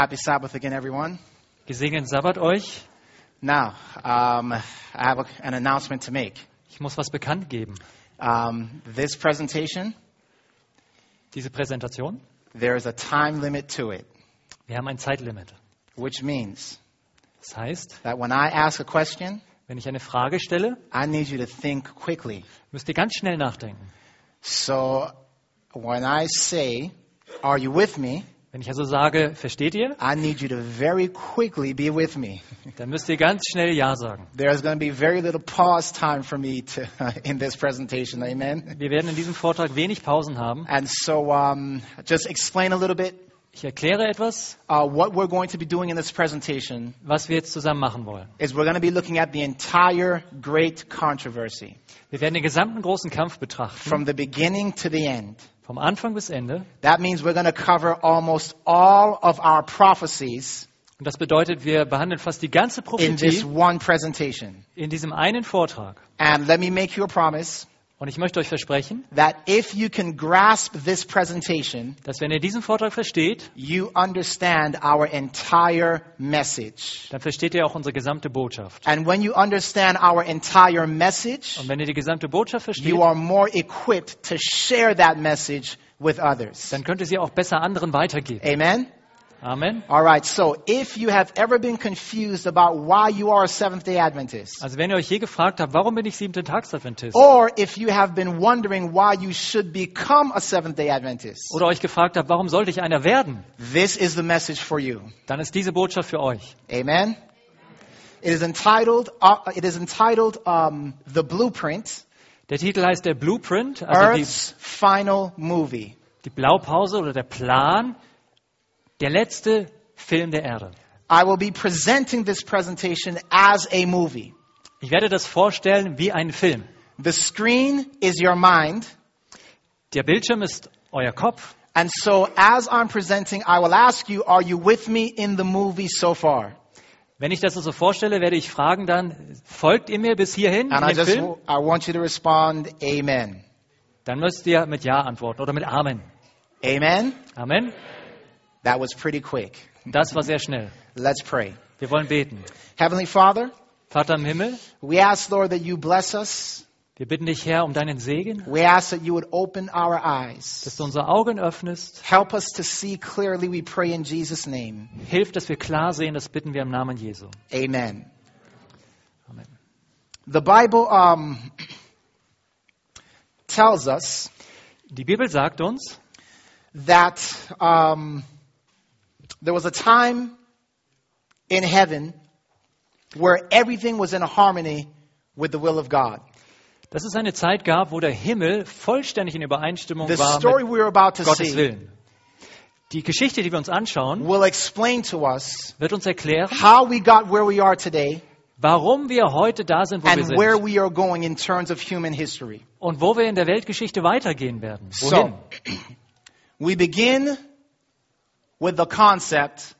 happy Sabbath again, everyone. Gesegneten Sabbat euch. Now, um, I have an announcement to make. Ich muss was bekannt geben. Um, this presentation, Diese Präsentation, there is a time limit to it, wir haben ein Zeitlimit. which means Das heißt, that when I ask a question, wenn ich eine Frage stelle, I need you to think quickly. müsst ihr ganz schnell nachdenken. So, when I say, Are you with me? Wenn ich also sage, versteht ihr, I need you to very quickly be with me. dann müsst ihr ganz schnell Ja sagen. There's going to be very little pause time for me to, in this presentation. Amen. Wir werden in diesem Vortrag wenig Pausen haben. And so, um, just explain a little bit Ich erkläre etwas, uh, what we're going to be doing in this presentation. was wir jetzt zusammen machen wollen. Is we're going to be looking at the entire great controversy Wir werden den gesamten großen Kampf betrachten, from the beginning to the end. Vom Anfang bis Ende. That means we're going to cover almost all of our prophecies Und das bedeutet, wir behandeln fast die ganze in this Prophetie one presentation. in diesem einen Vortrag. And let me make you a promise Und ich möchte euch versprechen, that if you can grasp this presentation, dass wenn ihr diesen Vortrag versteht, you understand our entire message. dann versteht ihr auch unsere gesamte Botschaft. And when you understand our entire message, Und wenn ihr die gesamte Botschaft versteht, you are more equipped to share that message with others. dann könnt ihr sie auch besser anderen weitergeben. Amen? Amen. All right, so if you have ever been confused about why you are a Seventh day Adventist, Also wenn ihr euch je gefragt habt, warum bin ich siebten Tagsadventist? or if you have been wondering why you should become a Seventh day Adventist, Oder euch gefragt habt, warum sollte ich einer werden? this is the message for you. Dann ist diese Botschaft für euch. Amen? It is entitled, uh, it is entitled um, The Blueprint, Der Titel heißt der Blueprint, also die, Earth's Final Movie. die Blaupause oder der Plan, der letzte Film der Erde. I will be presenting this presentation as a movie. Ich werde das vorstellen wie einen Film. The screen is your mind, Der Bildschirm ist euer Kopf. and so as I'm presenting, I will ask you, are you with me in the movie so far? Wenn ich das so vorstelle, werde ich fragen dann, folgt ihr mir bis hierhin And I in den just, Film? I want you to respond, Amen. Dann müsst ihr mit Ja antworten oder mit Amen. Amen? Amen. That was pretty quick. Das war sehr schnell. Let's pray. Wir wollen beten. Heavenly Father, Vater im Himmel, we ask, Lord, that you bless us. wir bitten dich, Herr, um deinen Segen, We ask that you would open our eyes. dass du unsere Augen öffnest. Help us to see clearly, we pray in Jesus' name. Hilf, dass wir klar sehen, das bitten wir im Namen Jesu. Amen. Amen. The Bible um, tells us Die Bibel sagt uns, that um, there was a time in heaven where everything was in harmony with the will of God. dass es eine Zeit gab, wo der Himmel vollständig in Übereinstimmung The war story mit we're about to Gottes see Willen. Die Geschichte, die wir uns anschauen, will explain to us wird uns erklären, how we got where we are today warum wir heute da sind, wo wir and where sind we are going in terms of human history. und wo wir in der Weltgeschichte weitergehen werden. So, Wohin? we begin with the concept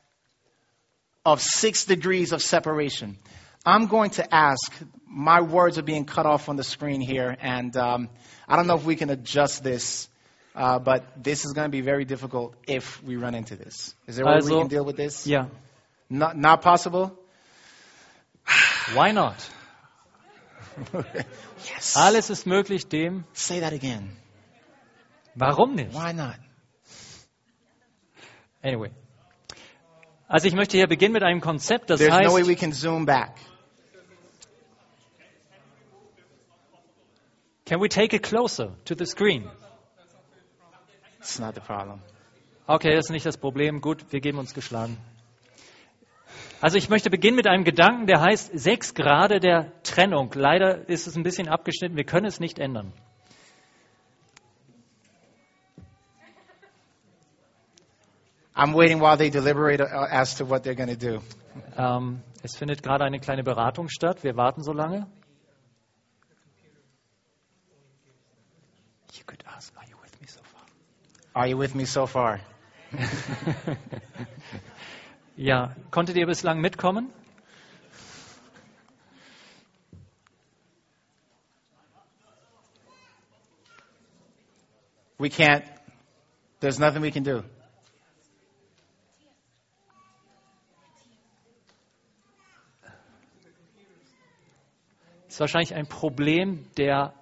of six degrees of separation. I'm going to ask, my words are being cut off on the screen here, and um, I don't know if we can adjust this, uh, but this is going to be very difficult if we run into this. Is there a way we can deal with this? Yeah. Not, not possible? why not? Yes. Alles ist möglich dem, Say that again. warum nicht? Why not? Anyway. Also ich möchte hier beginnen mit einem Konzept, das There's no way heißt, we can zoom back. can we take it closer to the screen? It's not the problem. Okay, das ist nicht das Problem. Gut, wir geben uns geschlagen. Also ich möchte beginnen mit einem Gedanken, der heißt sechs Grade der Trennung. Leider ist es ein bisschen abgeschnitten, wir können es nicht ändern. I'm waiting while they deliberate uh, as to what they're going to do. Ähm, es findet gerade eine kleine Beratung statt. Wir warten so lange. You could ask, are you with me so far? Are you with me so far? Ja, konntet ihr bislang mitkommen? We can't, there's nothing we can do. Ist wahrscheinlich ein Problem der,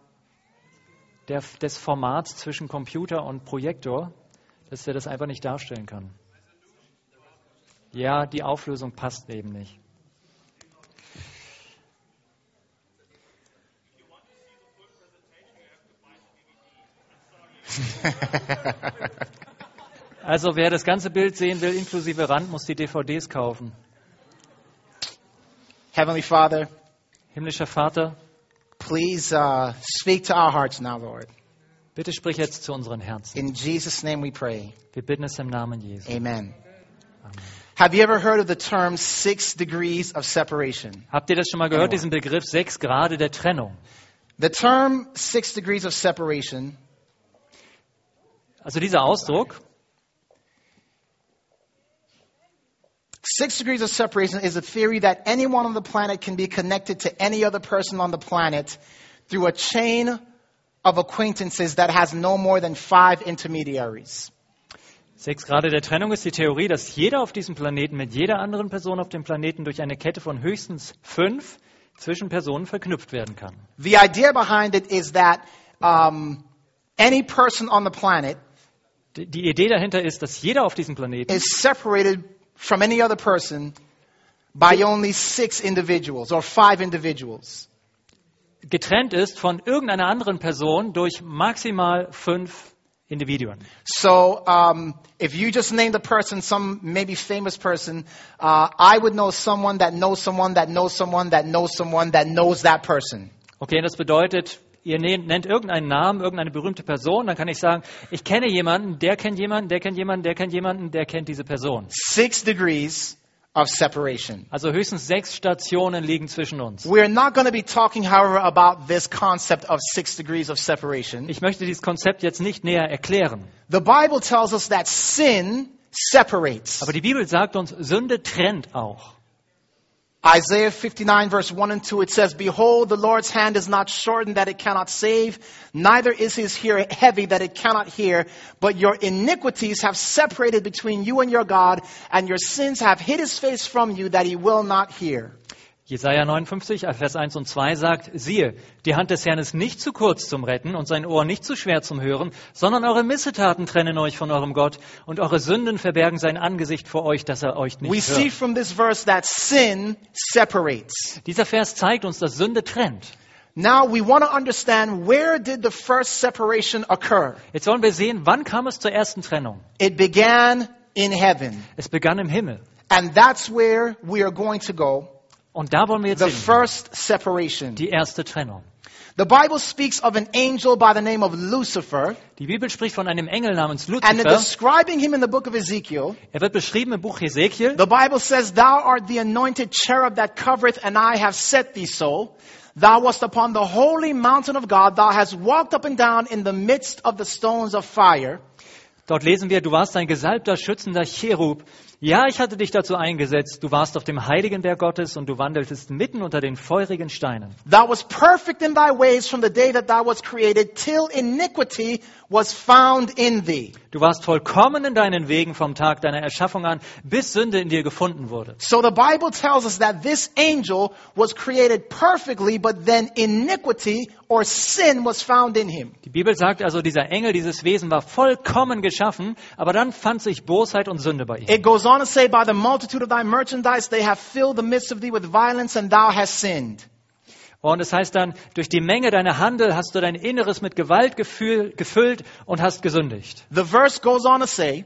der, des Formats zwischen Computer und Projektor, dass er das einfach nicht darstellen kann. Ja, die Auflösung passt eben nicht. Also wer das ganze Bild sehen will, inklusive Rand, muss die DVDs kaufen. Heavenly Father, Himmlischer Vater, please uh, speak to our hearts now, Lord. bitte sprich jetzt zu unseren Herzen. In Jesus' name we pray. Wir bitten es im Namen Jesu. Amen. Amen. Have you ever heard of the term six degrees of separation? Habt ihr das schon mal gehört, diesen Begriff sechs Grade der Trennung? The term six degrees of separation Also dieser Ausdruck, Six degrees of separation is a theory that anyone on the planet can be connected to any other person on the planet through a chain of acquaintances that has no more than five intermediaries. sechs Grade der Trennung ist die Theorie, dass jeder auf diesem Planeten mit jeder anderen Person auf dem Planeten durch eine Kette von höchstens fünf Zwischenpersonen verknüpft werden kann. The idea behind it is that um, any person on the planet Die- Die Idee dahinter ist, dass jeder auf diesem Planeten is separated from any other person by only six individuals or five individuals. getrennt ist von irgendeiner anderen Person durch maximal fünf Individuen. So, um, if you just named a person, some maybe famous person, uh, I would know someone that knows someone that knows someone that knows someone that knows that person. Okay, das bedeutet, ihr ne- nennt irgendeinen Namen, irgendeine berühmte Person, dann kann ich sagen, ich kenne jemanden, der kennt jemanden, der kennt jemanden, der kennt jemanden, der kennt diese Person. Six degrees of separation. Also höchstens sechs Stationen liegen zwischen uns. We're not going to be talking, however, about this concept of six degrees of separation. Ich möchte dieses Konzept jetzt nicht näher erklären. The Bible tells us that sin separates. Aber die Bibel sagt uns, Sünde trennt auch. Isaiah 59 verse 1 and 2, it says, Behold, the Lord's hand is not shortened that it cannot save, neither is his ear heavy that it cannot hear, but your iniquities have separated between you and your God, and your sins have hid his face from you that he will not hear. Jesaja 59, Vers 1 und 2 sagt, siehe, die Hand des Herrn ist nicht zu kurz zum Retten und sein Ohr nicht zu schwer zum Hören, sondern eure Missetaten trennen euch von eurem Gott und eure Sünden verbergen sein Angesicht vor euch, dass er euch We nicht see hört. from this verse that sin separates. Dieser Vers zeigt uns, dass Sünde trennt. Now we want to understand where did the first separation occur? Jetzt wollen wir sehen, wann kam es zur ersten Trennung? It began in heaven. Es begann im Himmel. And that's where we are going to go. Und da wollen wir jetzt The hin. first separation. Die erste Trennung. The Bible speaks of an angel by the name of Lucifer, Die Bibel spricht von einem Engel namens and in Luzifer. describing him in the book of Ezekiel, Er wird beschrieben im Buch Hesekiel. the Bible says, Thou art the anointed cherub that covereth, and I have set thee so. Thou wast upon the holy mountain of God, thou hast walked up and down in the midst of the stones of fire. Dort lesen wir, du warst ein gesalbter, schützender Cherub. Ja, ich hatte dich dazu eingesetzt. Du warst auf dem heiligen Berg Gottes und du wandeltest mitten unter den feurigen Steinen. Thou wast perfect in thy ways from the day that thou wast created, till iniquity was found in thee. Du warst vollkommen in deinen Wegen vom Tag deiner Erschaffung an, bis Sünde in dir gefunden wurde. So the Bible tells us that this angel was created perfectly, but then iniquity or sin was found in him. Die Bibel sagt also, dieser Engel, dieses Wesen war vollkommen geschaffen, aber dann fand sich Bosheit und Sünde bei ihm. It goes on to say, by the multitude of thy merchandise, they have filled the midst of thee with violence, and thou hast sinned. Und es heißt dann, durch die Menge deiner Handel hast du dein Inneres mit Gewalt gefüllt und hast gesündigt. The verse goes on to say,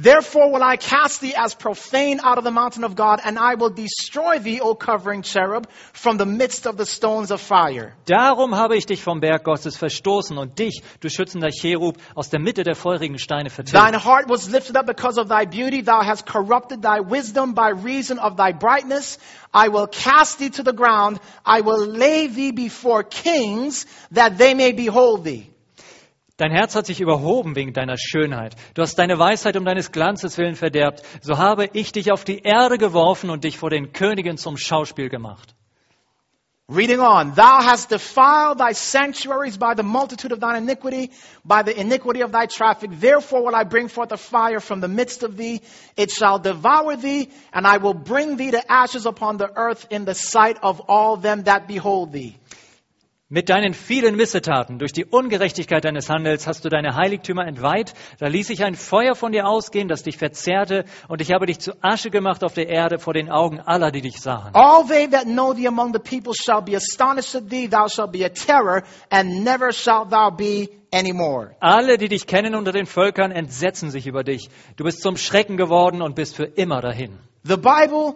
Therefore will I cast thee as profane out of the mountain of God, and I will destroy thee, O covering cherub, from the midst of the stones of fire. Darum habe ich dich vom Berg Gottes verstoßen und dich, du schützender Cherub, aus der Mitte der feurigen Steine vertilgt. Thine heart was lifted up because of thy beauty. Thou hast corrupted thy wisdom by reason of thy brightness. I will cast thee to the ground. I will lay thee before kings that they may behold thee. Dein Herz hat sich überhoben wegen deiner Schönheit. Du hast deine Weisheit um deines Glanzes willen verderbt. So habe ich dich auf die Erde geworfen und dich vor den Königen zum Schauspiel gemacht. Reading on, thou hast defiled thy sanctuaries by the multitude of thine iniquity, by the iniquity of thy traffic. Therefore will I bring forth a fire from the midst of thee. It shall devour thee, and I will bring thee to ashes upon the earth in the sight of all them that behold thee. Mit deinen vielen Missetaten, durch die Ungerechtigkeit deines Handels hast du deine Heiligtümer entweiht. Da ließ ich ein Feuer von dir ausgehen, das dich verzehrte, und ich habe dich zu Asche gemacht auf der Erde vor den Augen aller, die dich sahen. All they that know thee among the people shall be astonished at thee. Thou shalt be a terror, and never shalt thou be anymore. Alle, die dich kennen unter den Völkern, entsetzen sich über dich. Du bist zum Schrecken geworden und bist für immer dahin. The Bible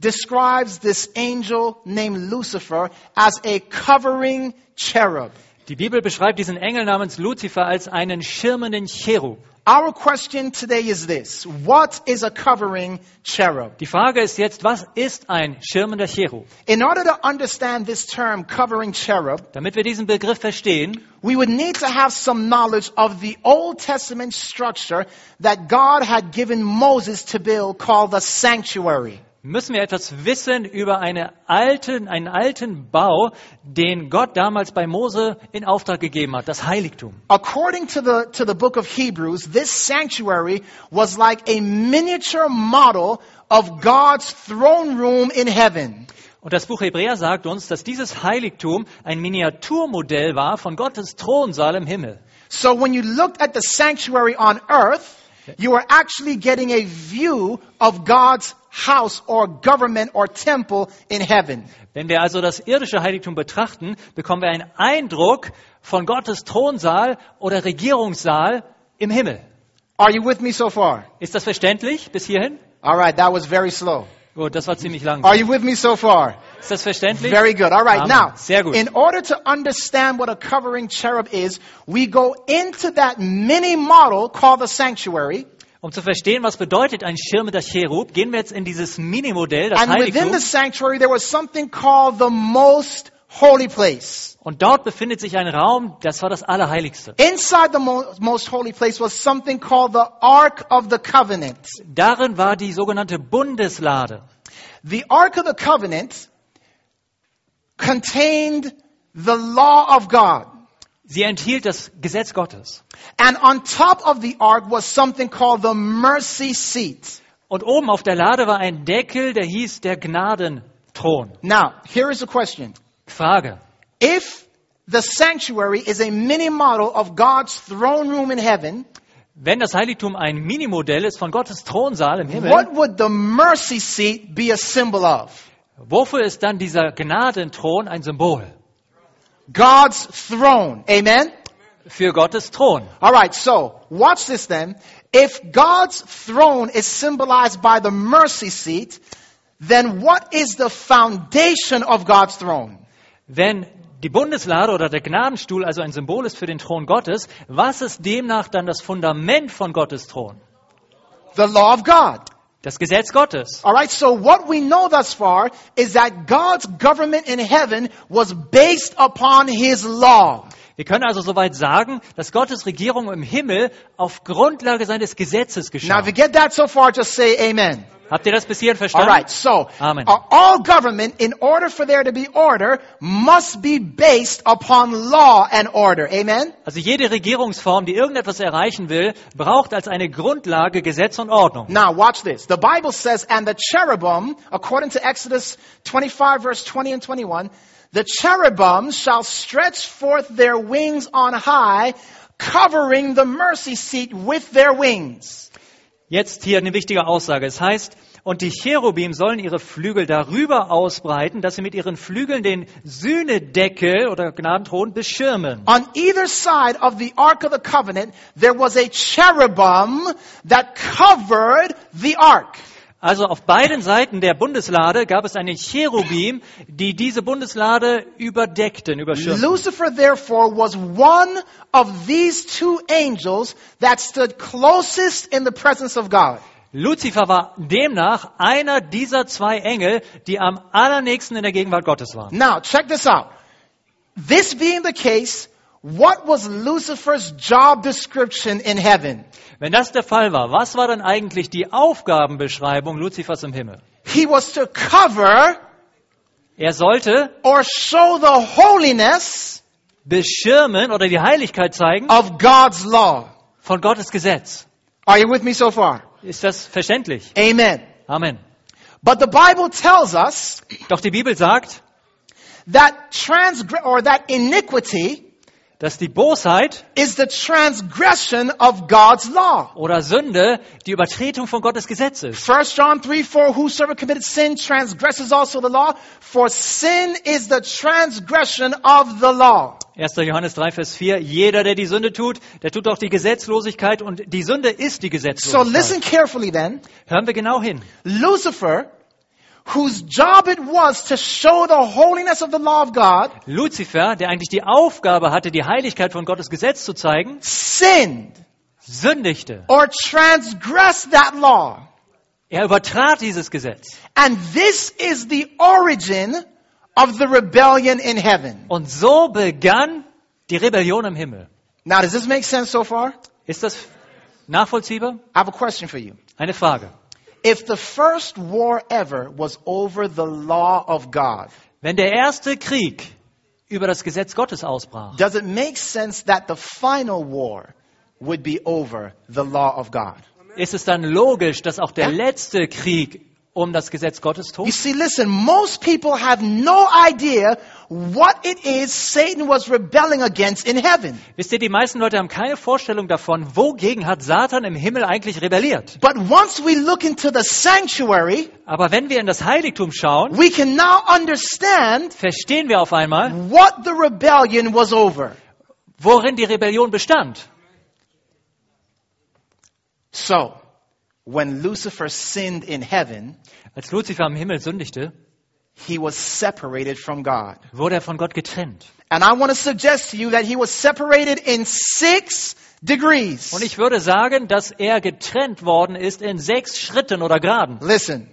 describes this angel named Lucifer as a covering cherub. Die Bibel beschreibt diesen Engel namens Luzifer als einen schirmenden Cherub. Our question today is this What is a covering cherub? Die Frage ist jetzt, was ist ein schirmender Cherub? In order to understand this term, covering cherub, Damit wir diesen Begriff verstehen, we would need to have some knowledge of the Old Testament structure that God had given Moses to build called the sanctuary. Müssen wir etwas wissen über eine alten, einen alten Bau, den Gott damals bei Mose in Auftrag gegeben hat, das Heiligtum. According to the, to the book of Hebrews, this sanctuary was like a miniature model of God's throne room in heaven. Und das Buch Hebräer sagt uns, dass dieses Heiligtum ein Miniaturmodell war von Gottes Thronsaal im Himmel. So when you looked at the sanctuary on earth, you were actually getting a view of God's house or government or temple in heaven. Wenn wir also das irdische Heiligtum betrachten, bekommen wir einen Eindruck von Gottes Thronsaal oder Regierungssaal im Himmel. Are you with me so far? Ist das verständlich bis hierhin? All right, that was very slow. Gut, das war ziemlich lang. Are you with me so far? Ist das verständlich? Very good. All right. Amen. Now, Sehr gut. in order to understand what a covering cherub is, we go into that mini model called the sanctuary. Um zu verstehen, was bedeutet ein schirmender Cherub, gehen wir jetzt in dieses Minimodell, das And within Heiligtum. the sanctuary, there was something called the most holy place. Und dort befindet sich ein Raum, das war das Allerheiligste. Inside the mo- most holy place was something called the Ark of the Covenant. Darin war die sogenannte Bundeslade. The Ark of the Covenant contained the law of God. Sie enthielt das Gesetz Gottes. And on top of the ark was something called the mercy seat. Und oben auf der Lade war ein Deckel, der hieß der Gnadenthron. Now, here is a question. Frage. If the sanctuary is a mini model of God's throne room in heaven, Wenn das Heiligtum ein Minimodell ist von Gottes Thronsaal im Himmel, what would the mercy seat be a symbol of? wofür ist dann dieser Gnadenthron ein Symbol? God's throne. Amen? Für Gottes Thron. Alright, so, watch this then. If God's throne is symbolized by the mercy seat, then what is the foundation of God's throne? Wenn die Bundeslade oder der Gnadenstuhl also ein Symbol ist für den Thron Gottes, was ist demnach dann das Fundament von Gottes Thron? The law of God. Das Gesetz Gottes. All right, so what we know thus far is that God's government in heaven was based upon his law. Wir können also soweit sagen, dass Gottes Regierung im Himmel auf Grundlage seines Gesetzes Now, geschah. if you get that so far, just say amen. Habt ihr das bis hierhin All verstanden? right, so Amen. uh, all government, in order for there to be order, must be based upon law and order. Amen? Also jede Regierungsform, die irgendetwas erreichen will, braucht als eine Grundlage Gesetz und Ordnung. Now, watch this. The Bible says, and the cherubim, according to Exodus 25, verse 20 and 21, the cherubim shall stretch forth their wings on high, covering the mercy seat with their wings. Jetzt hier eine wichtige Aussage. Es heißt, und die Cherubim sollen ihre Flügel darüber ausbreiten, dass sie mit ihren Flügeln den Sühnedeckel oder Gnadenthron beschirmen. On either side of the Ark of the Covenant, there was a cherubim that covered the Ark. Also auf beiden Seiten der Bundeslade gab es eine Cherubim, die diese Bundeslade überdeckten, überschirmten. Lucifer, therefore, was one of these two angels that stood closest in the presence of God. Luzifer war demnach einer dieser zwei Engel, die am allernächsten in der Gegenwart Gottes waren. Now, check this out. This being the case, what was Lucifer's job description in heaven? Wenn das der Fall war, was war dann eigentlich die Aufgabenbeschreibung Luzifers im Himmel? He was to cover Er sollte or show the holiness beschirmen oder die Heiligkeit zeigen of God's law. von Gottes Gesetz. Are you with me so far? Ist das verständlich? Amen. Amen. But the Bible tells us Doch die Bibel sagt, that transgr or that iniquity dass die Bosheit is the transgression of God's law. oder Sünde die Übertretung von Gottes Gesetz ist. 1 John 3 4, whosoever committed sin transgresses also the law, for sin is the transgression of the law. 1. Johannes 3, Vers 4. Jeder, der die Sünde tut, der tut auch die Gesetzlosigkeit und die Sünde ist die So Gesetzlosigkeit. listen carefully then. Hören wir genau hin. Lucifer, whose job it was to show the holiness of the law of God, Luzifer, der eigentlich die Aufgabe hatte, die Heiligkeit von Gottes Gesetz zu zeigen, sinned sündigte. or transgressed that law. Er übertrat dieses Gesetz. And this is the origin of the rebellion in heaven. Und so begann die Rebellion im Himmel. Now, does this make sense so far? Ist das nachvollziehbar? I have a question for you. Eine Frage. If the first war ever was over the law of God, Wenn der erste Krieg über das Gesetz Gottes ausbrach, does it make sense that the final war would be over the law of God? ist es dann logisch, dass auch der letzte Krieg um das Gesetz Gottes You tobt? see, listen, most people have no idea what it is Satan was rebelling against in heaven. Wisst ihr, die meisten Leute haben keine Vorstellung davon, wogegen hat Satan im Himmel eigentlich rebelliert. But once we look into the sanctuary, Aber wenn wir in das Heiligtum schauen, we can now understand verstehen wir auf einmal, what the rebellion was over. worin die Rebellion bestand. So, when Lucifer sinned in heaven, Als Luzifer im Himmel sündigte, he was separated from God. wurde er von Gott getrennt. And I want to suggest to you that he was separated in six degrees. Und ich würde sagen, dass er getrennt worden ist in sechs Schritten oder Graden. Listen.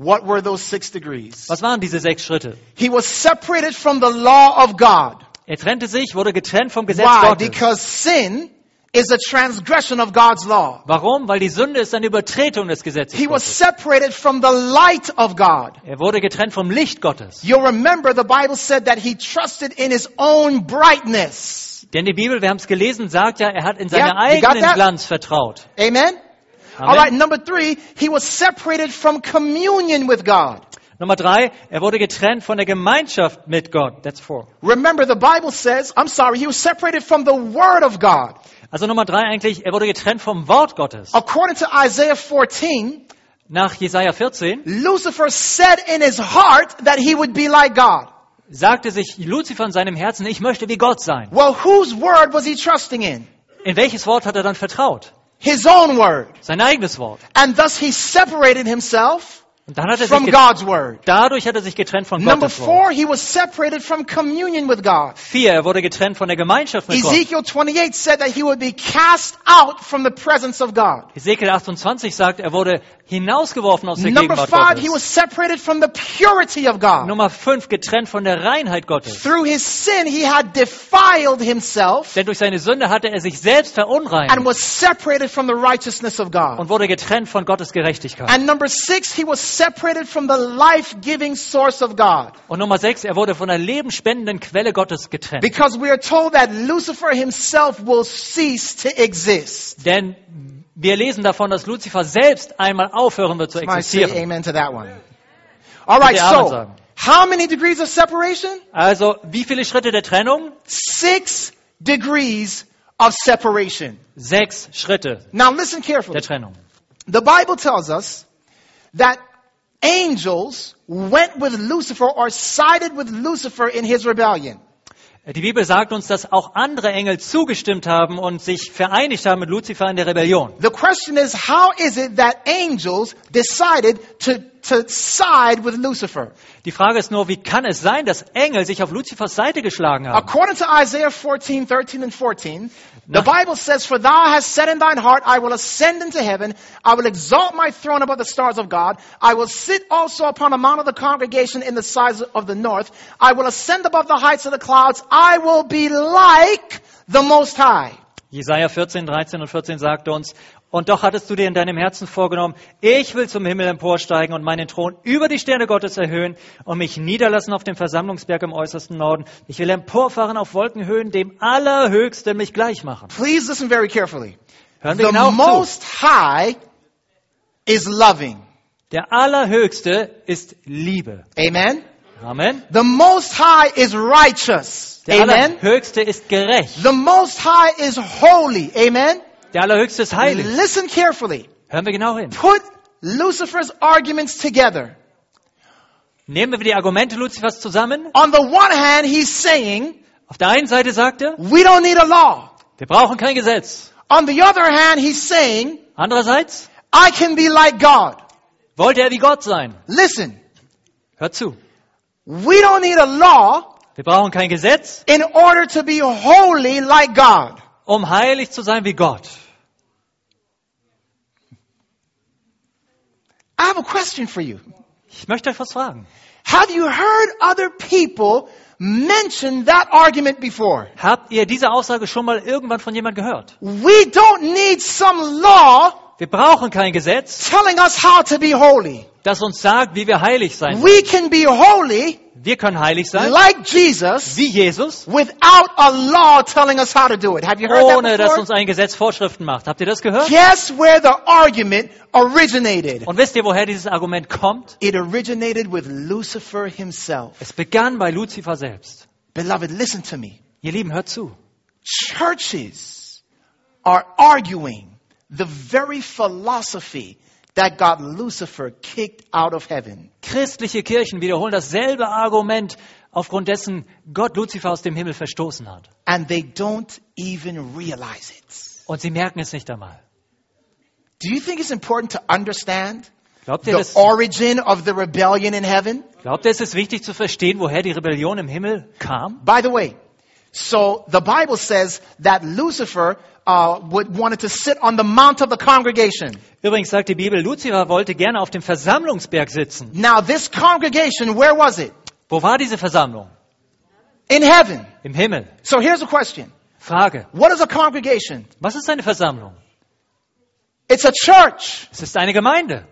What were those six degrees? Was waren diese sechs Schritte? He was separated from the law of God. Er trennte sich, wurde getrennt vom Gesetz Why? Gottes. Because sin is a transgression of God's law. Warum? Weil die Sünde ist eine Übertretung des Gesetzes He was separated from the light of God. Er wurde getrennt vom Licht Gottes. You'll remember the Bible said that he trusted in his own brightness. Denn die Bibel, wir haben es gelesen, sagt ja, er hat in seinen Yeah, you eigenen? Glanz vertraut. Amen? Amen. All right, number three, he was separated from communion with God. Nummer drei, er wurde getrennt von der Gemeinschaft mit Gott. That's four. Remember, the Bible says, I'm sorry, he was separated from the Word of God. Also Nummer drei eigentlich, er wurde getrennt vom Wort Gottes. According to Isaiah 14, Nach Jesaja 14 Lucifer said in his heart that he would be like God. sagte sich Luzifer in seinem Herzen, ich möchte wie Gott sein. Well, whose word was he trusting in? In welches Wort hat er dann vertraut? His own word. Sein eigenes Wort. And thus he separated himself Und dann hat er sich from God's word. dadurch hat er sich getrennt von Number Gottes Wort. four, he was separated from communion with God. Vier, er wurde getrennt von der Gemeinschaft mit Gott. Ezekiel 28 said that he would be cast out from the presence of God. Ezekiel 28 sagt, er wurde hinausgeworfen aus der Number Gegenwart five, he was Gottes. separated from the purity of God. Nummer fünf, getrennt von der Reinheit Gottes. Through his sin, he had defiled himself Denn durch seine Sünde hatte er sich selbst and verunreinigt was separated from the righteousness of God. und wurde getrennt von Gottes Gerechtigkeit. And number six, he was separated from the life-giving source of God. Und Nummer sechs, er wurde von der lebensspendenden Quelle Gottes getrennt. Because we are told that Lucifer himself will cease to exist. Denn wir lesen davon, dass Luzifer selbst einmal aufhören wird zu existieren. amen to that one. All right, so how many degrees of separation? Also, wie viele Schritte der Trennung? Six degrees of separation. Sechs Schritte Now listen carefully. der Trennung. The Bible tells us that angels went with Lucifer or sided with Lucifer in his rebellion. Die Bibel sagt uns, dass auch andere Engel zugestimmt haben und sich vereinigt haben mit Luzifer in der Rebellion. The question is, how is it that angels decided to, to side with Lucifer? Die Frage ist nur, wie kann es sein, dass Engel sich auf Luzifers Seite geschlagen haben? According to Isaiah 14, 13 and 14, the Bible says, For thou hast said in thine heart, I will ascend into heaven, I will exalt my throne above the stars of God, I will sit also upon the mount of the congregation in the sides of the north, I will ascend above the heights of the clouds, I will be like the Most High. Jesaja 14, 13 und 14 sagte uns, und doch hattest du dir in deinem Herzen vorgenommen, ich will zum Himmel emporsteigen und meinen Thron über die Sterne Gottes erhöhen und mich niederlassen auf dem Versammlungsberg im äußersten Norden. Ich will emporfahren auf Wolkenhöhen, dem Allerhöchsten mich gleich machen. Please listen very carefully. Hören wir The genau zu. Most High is loving. Der Allerhöchste ist Liebe. Amen? Amen. The Most High is righteous. Der Amen. Allerhöchste ist gerecht. The Most High is holy. Amen. Der Allerhöchste ist heilig. Listen carefully. Hören wir genau hin. Put Lucifer's arguments together. Nehmen wir die Argumente Luzifers zusammen. On the one hand, he's saying, Auf der einen Seite sagt er, we don't need a law. wir brauchen kein Gesetz. On the other hand, he's saying, Andererseits I can be like God. wollte er wie Gott sein. Listen, Hört zu. we don't need a law Wir brauchen kein Gesetz, in order to be holy like God. Um heilig zu sein wie Gott. I have a question for you. Ich möchte euch was fragen. Have you heard other people mention that argument before? Habt ihr diese Aussage schon mal irgendwann von jemand gehört? We don't need some law Wir brauchen kein Gesetz, telling us how to be holy. das uns sagt, wie wir heilig sein. We can be holy Wir können heilig sein, like Jesus wie Jesus, without a law telling us how to do it. Have you heard ohne that dass before? uns ein Gesetz Vorschriften macht. Habt ihr das gehört? Guess where the argument originated? Und wisst ihr, woher dieses Argument kommt? It originated with Lucifer himself. Es begann bei Luzifer selbst. Beloved, listen to me. Ihr Lieben, hört zu. Churches are arguing the very philosophy that got Lucifer kicked out of heaven. Christliche Kirchen wiederholen dasselbe Argument, aufgrund dessen Gott Luzifer aus dem Himmel verstoßen hat. And they don't even realize it. Und sie merken es nicht einmal. Do you think it's important to understand Glaubt ihr, the das, origin of the rebellion in heaven? glaubt ihr, es ist wichtig zu verstehen, woher die Rebellion im Himmel kam? By the way, so the Bible says that Lucifer uh, would, wanted to sit on the mount of the congregation. Übrigens sagt die Bibel, Luzifer wollte gerne auf dem Versammlungsberg sitzen. Now, this congregation, where was it? Wo war diese Versammlung? In heaven. Im Himmel. So here's a question. Frage, What is a congregation? was ist eine Versammlung? It's a church. Es ist eine Gemeinde.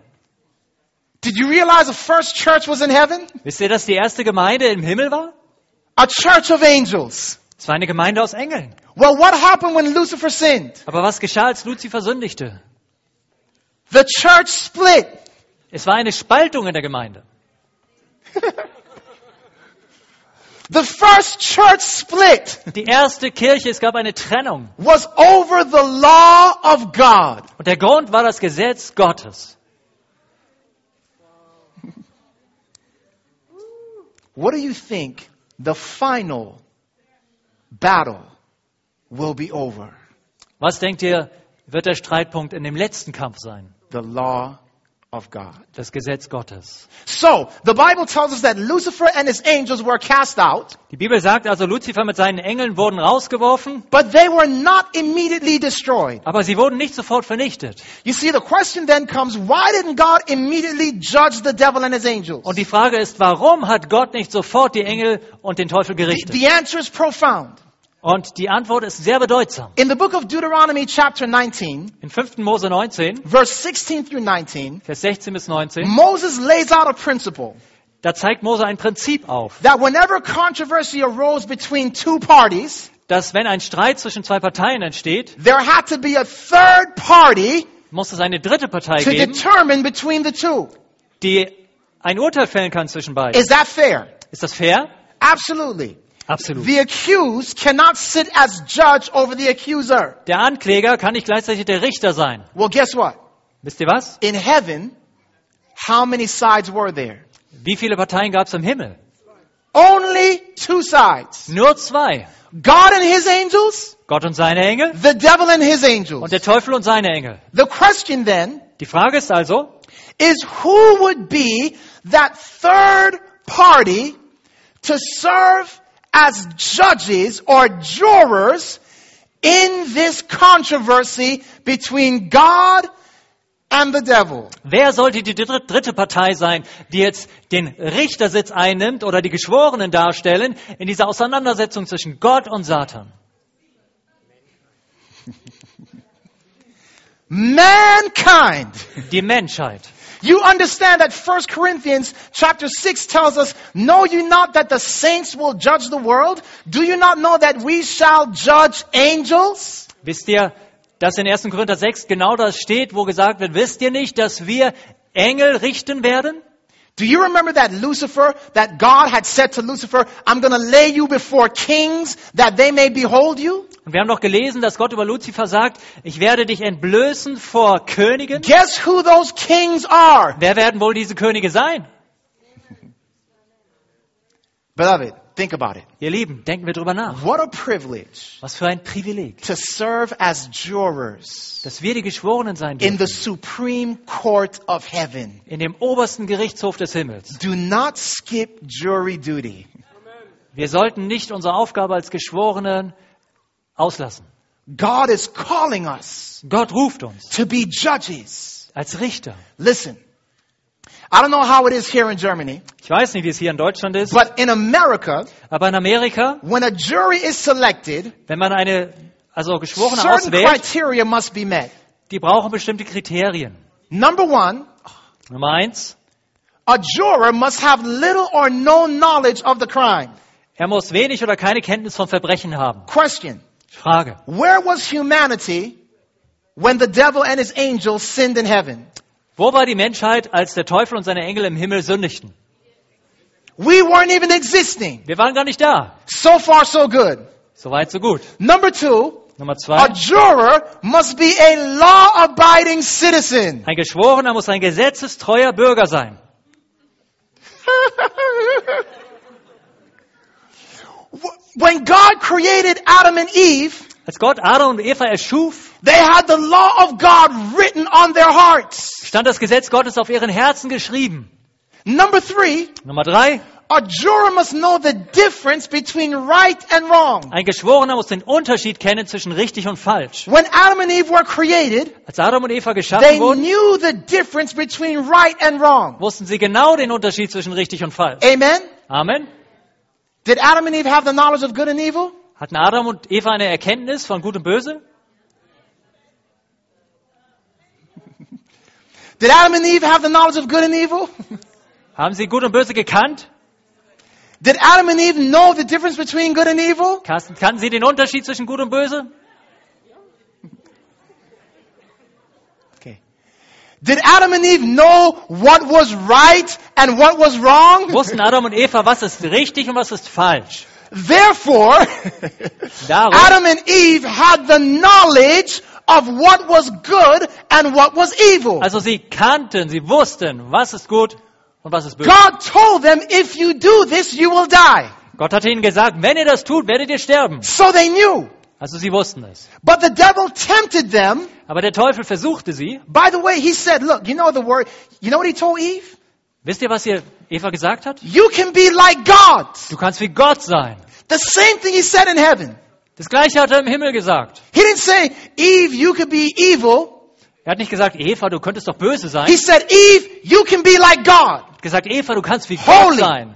Did you realize the first church was in heaven? Wisst ihr, dass die erste Gemeinde im Himmel war? A church of angels. Es war eine Gemeinde aus Engeln. Well, what happened when Lucifer sinned? Aber was geschah, als Luzifer sündigte? The church split. Es war eine Spaltung in der Gemeinde. The first church split Die erste Kirche, es gab eine Trennung. was over the law of God. Und der Grund war das Gesetz Gottes. What do you think the final battle will be over? Was denkt ihr, wird der Streitpunkt in dem letzten Kampf sein? The law of God. Das Gesetz Gottes. So, the Bible tells us that Lucifer and his angels were cast out, Die Bibel sagt also, Luzifer mit seinen Engeln wurden rausgeworfen, but they were not immediately destroyed. aber sie wurden nicht sofort vernichtet. You see, the question then comes, why didn't God immediately judge the devil and his angels? Und die Frage ist, warum hat Gott nicht sofort die Engel und den Teufel The, gerichtet? the answer is profound. Und die Antwort ist sehr bedeutsam. In the book of Deuteronomy chapter 19, In 5. Mose 19, verse 16 through 19, Vers 16 bis 19, Moses lays out a principle da zeigt Mose ein Prinzip auf, that whenever controversy arose between two parties, dass wenn ein Streit zwischen zwei Parteien entsteht, there had to be a third party muss es eine dritte Partei to geben, determine between the two. die ein Urteil fällen kann zwischen beiden. Is that fair? Ist das fair? Absolutely. Absolut. The accused cannot sit as judge over the accuser. Der Ankläger kann nicht gleichzeitig der Richter sein. Well, guess what? Wisst ihr was? In heaven, how many sides were there? Wie viele Parteien gab es im Himmel? Only two sides. Nur zwei. God and his angels, Gott und seine Engel the devil and his angels. und der Teufel und seine Engel. The question then Die Frage ist also, is who would be that third party to serve as judges or jurors in this controversy between God and the devil? wer sollte die dritte, Partei sein, die jetzt den Richtersitz einnimmt oder die Geschworenen darstellen in dieser Auseinandersetzung zwischen Gott und Satan? Mankind. Die Menschheit. You understand that 1 Corinthians chapter 6 tells us, know you not that the saints will judge the world? Do you not know that we shall judge angels? Wisst ihr, dass in 1. Korinther 6 genau das steht, wo gesagt wird, wisst ihr nicht, dass wir Engel richten werden? Do you remember that Lucifer, that God had said to Lucifer, I'm going to lay you before kings that they may behold you? Und wir haben doch gelesen, dass Gott über Luzifer sagt, ich werde dich entblößen vor Königen. Guess who those kings are? Wer werden wohl diese Könige sein? Beloved, think about it. Ihr Lieben, denken wir drüber nach. What a privilege Was für ein Privileg, to serve as jurors dass wir die Geschworenen sein in the dürfen. supreme court of heaven. In dem obersten Gerichtshof des Himmels. Do not skip jury duty. Wir sollten nicht unsere Aufgabe als Geschworenen auslassen. God is calling us Gott ruft uns to be judges. als Richter. Listen, I don't know how it is here in Germany, Ich weiß nicht, wie es hier in Deutschland ist, but in America, aber in Amerika, when a jury is selected, wenn man eine, also Geschworene certain auswählt, criteria must be met. die brauchen bestimmte Kriterien. Number one, Nummer eins, a juror must have little or no knowledge of the crime. er muss wenig oder keine Kenntnis von Verbrechen haben. Question, Frage, where was humanity when the devil and his angels sinned in heaven? wo war die Menschheit, als der Teufel und seine Engel im Himmel sündigten? We weren't even existing. Wir waren gar nicht da. So far, so good. Soweit, so gut. Number two, Nummer a zwei, juror must be a law-abiding citizen. ein Geschworener muss ein gesetzestreuer Bürger sein. When God created Adam and Eve, Als Gott Adam und Eva erschuf, they had the law of God written on their hearts. stand das Gesetz Gottes auf ihren Herzen geschrieben. Number three, Nummer drei, a juror must know the difference between right and wrong. ein Geschworener muss den Unterschied kennen zwischen richtig und falsch. When Adam and Eve were created, Als Adam und Eva they geschaffen wurden, knew the difference between right and wrong. wussten sie genau den Unterschied zwischen richtig und falsch. Amen? Amen. Did Adam and Eve have the knowledge of good and evil? Hatten Adam und Eva eine Erkenntnis von Gut und Böse? Did Adam and Eve have the knowledge of good and evil? Haben sie Gut und Böse gekannt? Did Adam and Eve know the difference between good and evil? Kannten sie den Unterschied zwischen Gut und Böse? Did Adam and Eve know what was right and what was wrong? Wussten Adam und Eva, was ist richtig und was ist falsch? Therefore, Darum, Adam and Eve had the knowledge of what was good and what was evil. also sie kannten, sie wussten, was ist gut und was ist böse. God told them, if you do this, you will die. Gott hatte ihnen gesagt, wenn ihr das tut, werdet ihr sterben. So they knew. Also sie wussten es. But the devil tempted them. Aber der Teufel versuchte sie. By the way, he said, look, you know the word, you know what he told Eve? Wisst ihr, was ihr Eva gesagt hat? You can be like God. Du kannst wie Gott sein. The same thing he said in heaven. Das gleiche hat er im Himmel gesagt. He didn't say, Eve, you could be evil. Er hat nicht gesagt, Eva, du könntest doch böse sein. He said, Eve, you can be like God. Er hat gesagt, Eva, du kannst wie Holy. Gott sein.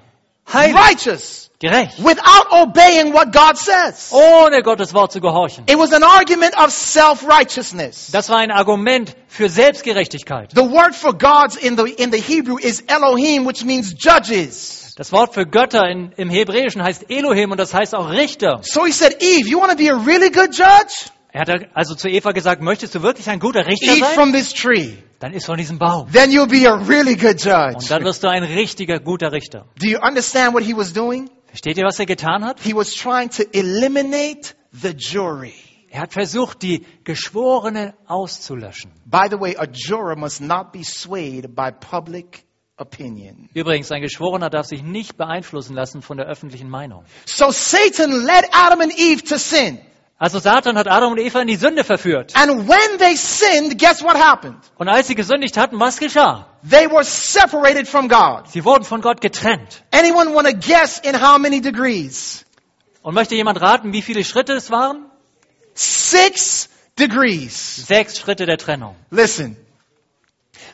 Heilig, Righteous. Gerecht, Without obeying what God says. ohne Gottes Wort zu gehorchen. It was an argument of self-righteousness. Das war ein Argument für Selbstgerechtigkeit. The word for gods in the, in the Hebrew is Elohim, which means judges. Das Wort für Götter in, im Hebräischen heißt Elohim und das heißt auch Richter. So he said, Eve, you want to be a really good judge? Er hat also zu Eva gesagt, möchtest du wirklich ein guter Richter Eat sein? from this tree. Dann iss von diesem Baum. Then you'll be a really good judge. Und dann wirst du ein richtiger, guter Richter. Do you understand what he was doing? Versteht ihr, was er getan hat? He was trying to eliminate the jury. Er hat versucht, die Geschworenen auszulöschen. By the way, a juror must not be swayed by public opinion. Übrigens, ein Geschworener darf sich nicht beeinflussen lassen von der öffentlichen Meinung. So Satan led Adam and Eve to sin. Also Satan hat Adam und Eva in die Sünde verführt. And when they sinned, guess what happened? Und als sie gesündigt hatten, was geschah? They were separated from God. Sie wurden von Gott getrennt. Anyone want to guess in how many degrees? Und möchte jemand raten, wie viele Schritte es waren? Six degrees. Sechs Schritte der Trennung. Listen.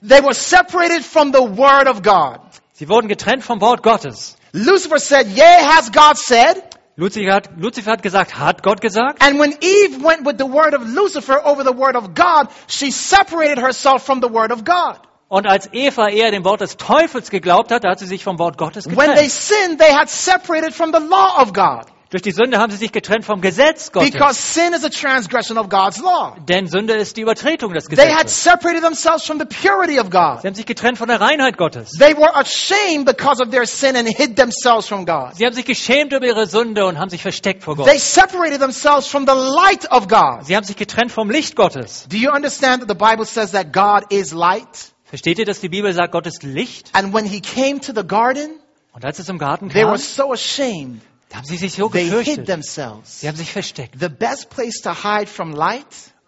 They were separated from the Word of God. Sie wurden getrennt vom Wort Gottes. Lucifer said, Yea, has God said? Luzifer hat, Luzifer hat gesagt, hat Gott gesagt? And when Eve went with the word of Lucifer over the word of God, she separated herself from the word of God. Und als Eva eher dem Wort des Teufels geglaubt hat, hat sie sich vom Wort Gottes When they getrennt. sinned, they had separated from the law of God. Durch die Sünde haben sie sich getrennt vom Gesetz Gottes. Because sin is a transgression of God's law. Denn Sünde ist die Übertretung des They had Gesetzes. separated themselves from the purity of God. Sie haben sich getrennt von der Reinheit Gottes. They were ashamed because of their sin and hid themselves from God. Sie haben sich geschämt über ihre Sünde und haben sich versteckt vor They Gott. separated themselves from the light of God. Sie haben sich getrennt vom Licht Gottes. Do you understand that the Bible says that God is light? Versteht ihr, dass die Bibel sagt, Gott ist Licht? And when he came to the garden, Und als es im Garten they kam, were so ashamed. Da haben sie sich so They hid gefürchtet. themselves. Sie haben sich versteckt. The best place to hide from light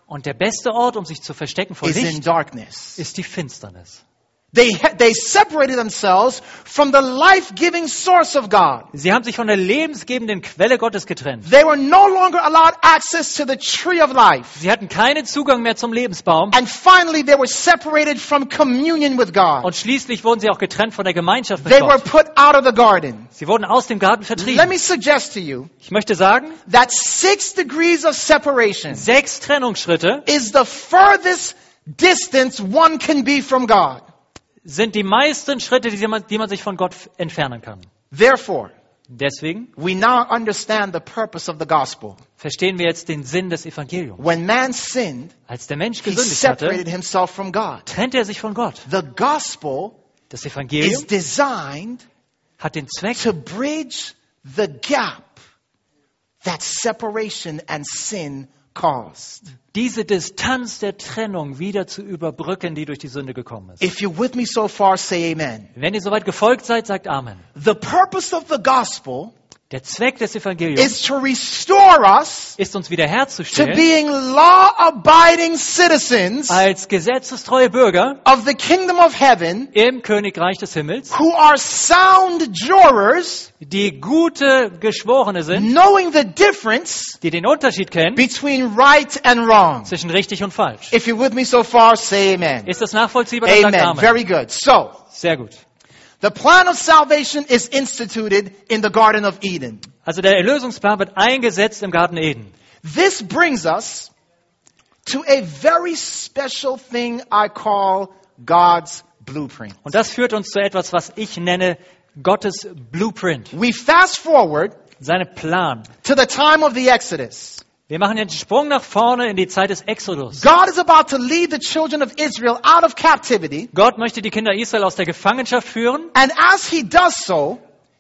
Und der beste Ort, um sich zu verstecken vor is in Licht, darkness. ist die Finsternis. They, they separated themselves from the life-giving source of God. Sie haben sich von der lebensgebenden Quelle Gottes getrennt. They were no longer allowed access to the tree of life. Sie hatten keinen Zugang mehr zum Lebensbaum. And finally, they were separated from communion with God. Und schließlich wurden sie auch getrennt von der Gemeinschaft mit They were Gott. put out of the garden. Sie wurden aus dem Garten Let vertrieben. me suggest to you Ich möchte sagen, that six degrees of separation sechs Trennungsschritte is the furthest distance one can be from God. Sind die meisten Schritte, die man, die man sich von Gott entfernen kann. Therefore, Deswegen we now understand the purpose of the gospel. verstehen wir jetzt den Sinn des Evangeliums. When man sinned, Als der Mensch gesündigt separated hatte, himself from God. trennte er sich von Gott. The gospel Das is Evangelium designed hat den Zweck, to bridge the gap that separation and sin caused. diese Distanz der Trennung wieder zu überbrücken, die durch die Sünde gekommen ist. If you're with me so far, say amen. Wenn ihr soweit gefolgt seid, sagt Amen. The purpose of the gospel Der Zweck des Evangeliums is to restore us ist uns to wiederherzustellen being law-abiding citizens als gesetzestreue Bürger of the kingdom of heaven im Königreich des Himmels, who are sound jurors, die gute Geschworene sind, knowing the difference die den Unterschied kennen between right and wrong. zwischen richtig und falsch. If you're with me so far, say amen. Ist das nachvollziehbar? Amen. Very good. So, Sehr gut. The plan of salvation is instituted in the Garden of Eden. Also der Erlösungsplan wird eingesetzt im Garten Eden. This brings us to a very special thing I call God's blueprint. Und das führt uns zu etwas, was ich nenne Gottes Blueprint, We fast forward seine Plan. to the time of the Exodus. Wir machen jetzt einen Sprung nach vorne in die Zeit des Exodus. God is about to lead the children of Israel out of captivity. Gott möchte die Kinder Israel aus der Gefangenschaft führen And as he does so,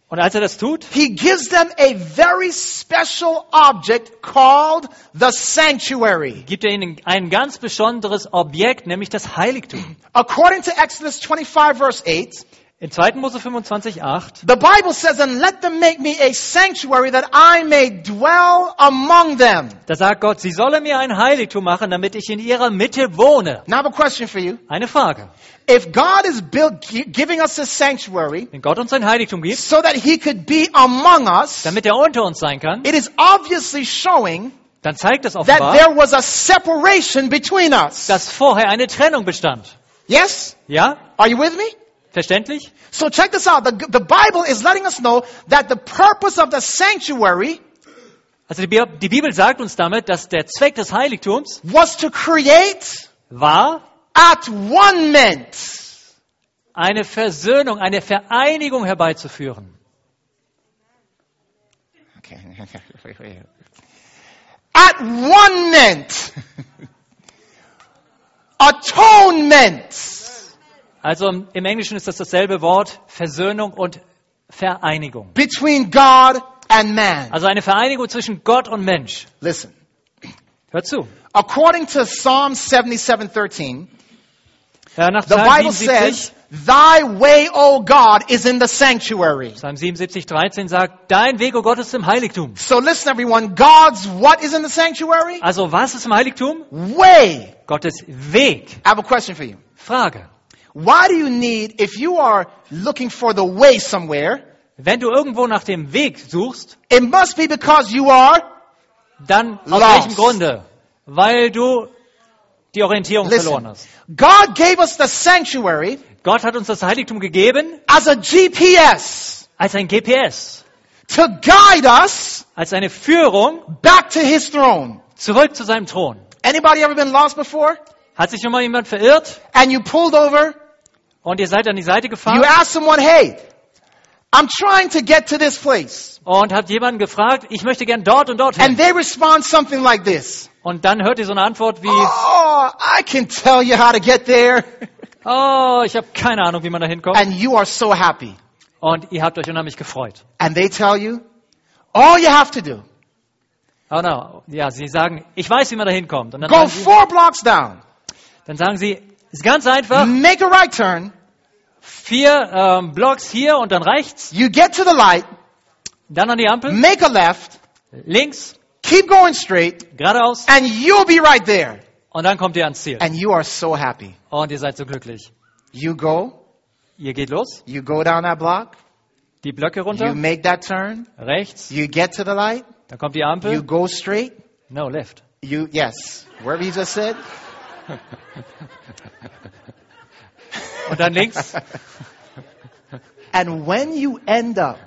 und als er das tut, he gives them a very special object called the sanctuary. gibt er ihnen ein ganz besonderes Objekt, nämlich das Heiligtum. According to Exodus 25 verse 8, In 2. Mose 25, 8 the Bible says, and let them make me a sanctuary that I may dwell among them. Da sagt Gott, sie solle mir ein Heiligtum machen, damit ich in ihrer Mitte wohne. Now I have a question for you. Eine Frage. If God is built, gi- giving us a sanctuary Wenn Gott uns ein Heiligtum gibt, so that he could be among us, damit er unter uns sein kann, it is obviously showing dann zeigt that offenbar, there was a separation between us. dass vorher eine Trennung bestand. Yes? Ja? Are you with me? Verständlich? So check this out. The, the Bible is letting us know that the purpose of the sanctuary Also die die Bibel sagt uns damit, dass der Zweck des Heiligtums was to create war, at one ment eine Versöhnung, eine Vereinigung herbeizuführen. Okay. At one ment. Atonement. Also im- Englischen ist das dasselbe Wort, Versöhnung und Vereinigung. Between God and man. Also eine Vereinigung zwischen Gott und Mensch. Listen. Hört zu. According to Psalm 77:13, Ja, the Bible 77, says, "Thy way, O God, is in the sanctuary." Psalm 77, 13 sagt, dein Weg, o Gott, ist im Heiligtum. So listen everyone, God's what is in the sanctuary? Also was ist im Heiligtum? Way. Gottes Weg. I have a question for you. Frage. Why do you need, if you are looking for the way somewhere, Wenn du irgendwo nach dem Weg suchst, it must be because you are, dann aus Lost. welchem Grunde? Weil du die Orientierung verloren listen, hast. God gave us the sanctuary Gott hat uns das Heiligtum gegeben as a GPS als ein GPS, to guide us als eine Führung back to His throne. zurück zu seinem Thron. Anybody ever been lost before? Hat sich schon mal jemand verirrt And you pulled over, und ihr seid an die Seite you gefahren asked someone, hey, I'm trying to get to this place. und hat jemanden gefragt, ich möchte gern dort und dorthin. And they respond something like this. Und dann hört ihr so eine Antwort wie, Oh, I can tell you how to get there. oh, ich habe keine Ahnung, wie man da hinkommt. And you are so happy. Und ihr habt euch unheimlich gefreut. And they tell you, all you have to do, Oh no. Ja, sie sagen, ich weiß, wie man da hinkommt. Go sagen, sie, four blocks down, dann sagen sie, ist ganz einfach, make a right turn, vier ähm, Blocks hier und dann rechts, you get to the light, dann an die Ampel, make a left, links, keep going straight, geradeaus. and you'll be right there. und dann kommt ihr ans Ziel. And you are so happy. Und ihr seid so glücklich. You go, Ihr geht los, you go down that block, die Blöcke you runter, make that turn, rechts, you get to the light, dann kommt die you Ampel, go straight, no, left. you, yes, wherever he just said, Und dann links. and when you end up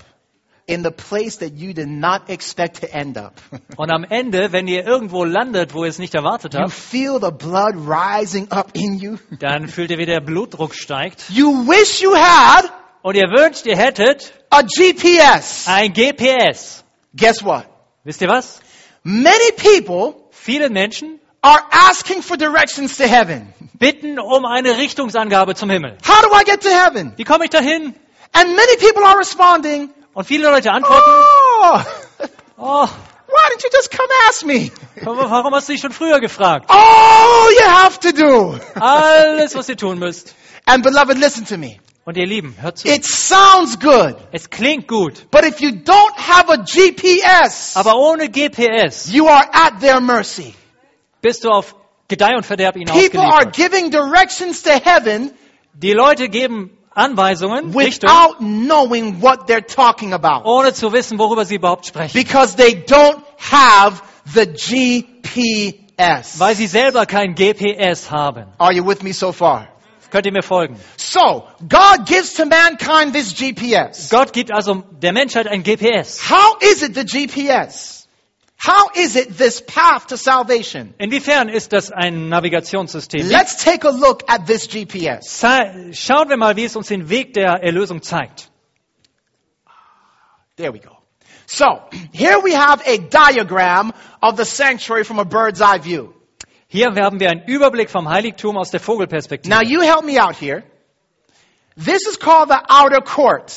in the place that you did not expect to end up, Und am Ende, wenn ihr irgendwo landet, wo ihr es nicht erwartet you habt, feel the blood rising up in you. dann fühlt ihr, wie der Blutdruck steigt. You wish you had Und ihr wünscht, ihr hättet a GPS. ein GPS. Guess what? Wisst ihr was? Many people Viele Menschen are asking for directions to heaven. bitten um eine Richtungsangabe zum Himmel. How do I get to heaven? Wie komme ich dahin? And many people are responding, Und viele Leute antworten, Oh, oh, why didn't you just come ask me? warum hast du dich schon früher gefragt? All you have to do. Alles, was ihr tun müsst. And beloved, listen to me. Und ihr Lieben, hört zu. It sounds good, Es klingt gut, but if you don't have a GPS, aber ohne GPS you are at their mercy. Bist du auf Gedeih und Verderb ihnen People are ausgeliefert. giving directions to heaven Die Leute geben Anweisungen, Richtung, without knowing what they're talking about ohne zu wissen, worüber sie überhaupt sprechen. because they don't have the GPS. Weil sie selber kein GPS haben. Are you with me so far? Könnt ihr mir folgen? So, God gives to mankind this GPS. Gott gibt also der Menschheit ein GPS. How is it the GPS? How is it this path to salvation? Inwiefern ist das ein Navigationssystem? Let's take a look at this GPS. Schauen wir mal, wie es uns den Weg der Erlösung zeigt. Ah, there we go. So, here we have a diagram of the sanctuary from a bird's eye view. Hier haben wir einen Überblick vom Heiligtum aus der Vogelperspektive. Now you help me out here. This is called the outer court.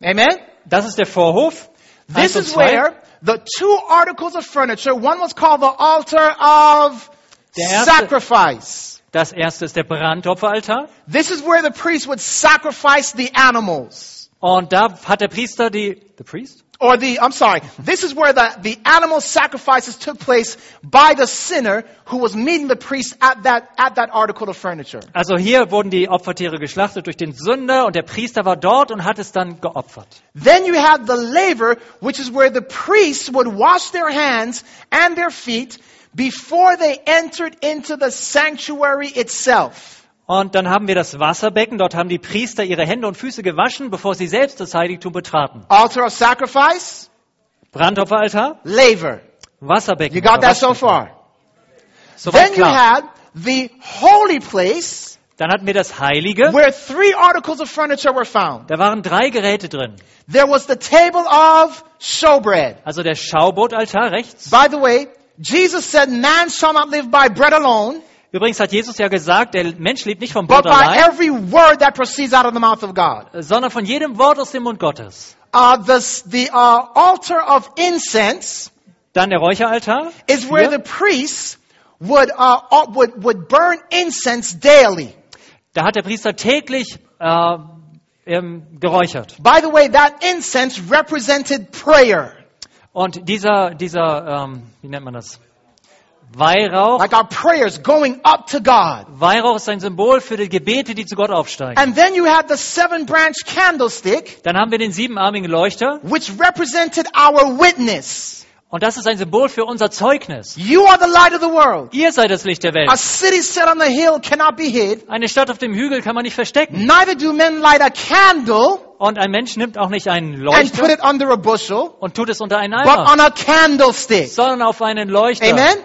Amen? Das ist der Vorhof. This is where the two articles of furniture, one was called the altar of erste- sacrifice. Das erste ist der Brandopferaltar. This is where the priest would sacrifice the animals. Und da hat der Priester die, the priest? Or the, I'm sorry, this is where the, the animal sacrifices took place by the sinner who was meeting the priest at that, at that article of furniture. Also hier wurden die Opfertiere geschlachtet durch den Sünder und der Priester war dort und hat es dann geopfert. Then you had the laver, which is where the priests would wash their hands and their feet before they entered into the sanctuary itself. Und dann haben wir das Wasserbecken. Dort haben die Priester ihre Hände und Füße gewaschen, bevor sie selbst das Heiligtum betraten. Altar of sacrifice, Brandopferaltar, laver. Wasserbecken. You got that so far? Soweit Then you had the holy place Dann hatten wir das Heilige. where three articles of furniture were found. Da waren drei Geräte drin. There was the table of showbread. Also der Schaubotaltar rechts. By the way, Jesus said, man shall not live by bread alone, Übrigens hat Jesus ja gesagt, der Mensch lebt nicht vom Brot by allein, every word that proceeds out of the mouth of God. sondern von jedem Wort aus dem Mund Gottes. Uh, the the uh, altar of incense Dann der Räucheraltar. is where the Hier. priests would, uh, uh, would, would burn incense daily. Da hat der Priester täglich äh, ähm, geräuchert. By the way, that incense represented prayer. Und dieser, dieser, ähm, wie nennt man das? Weihrauch. Like our prayers going up to God. Weihrauch ist ein Symbol für die Gebete, die zu Gott aufsteigen. And then you had the seven branch candlestick, Dann haben wir den siebenarmigen Leuchter. which represented our witness. Und das ist ein Symbol für unser Zeugnis. You are the light of the world. Ihr seid das Licht der A Welt. city set on the hill cannot be hid. Eine Stadt auf dem Hügel kann man nicht verstecken. Neither do men light a candle Und ein Mensch nimmt auch nicht einen and put Leuchter it under a bushel, und tut es unter einen but Eimer, on a candlestick. sondern auf einen Leuchter. Amen?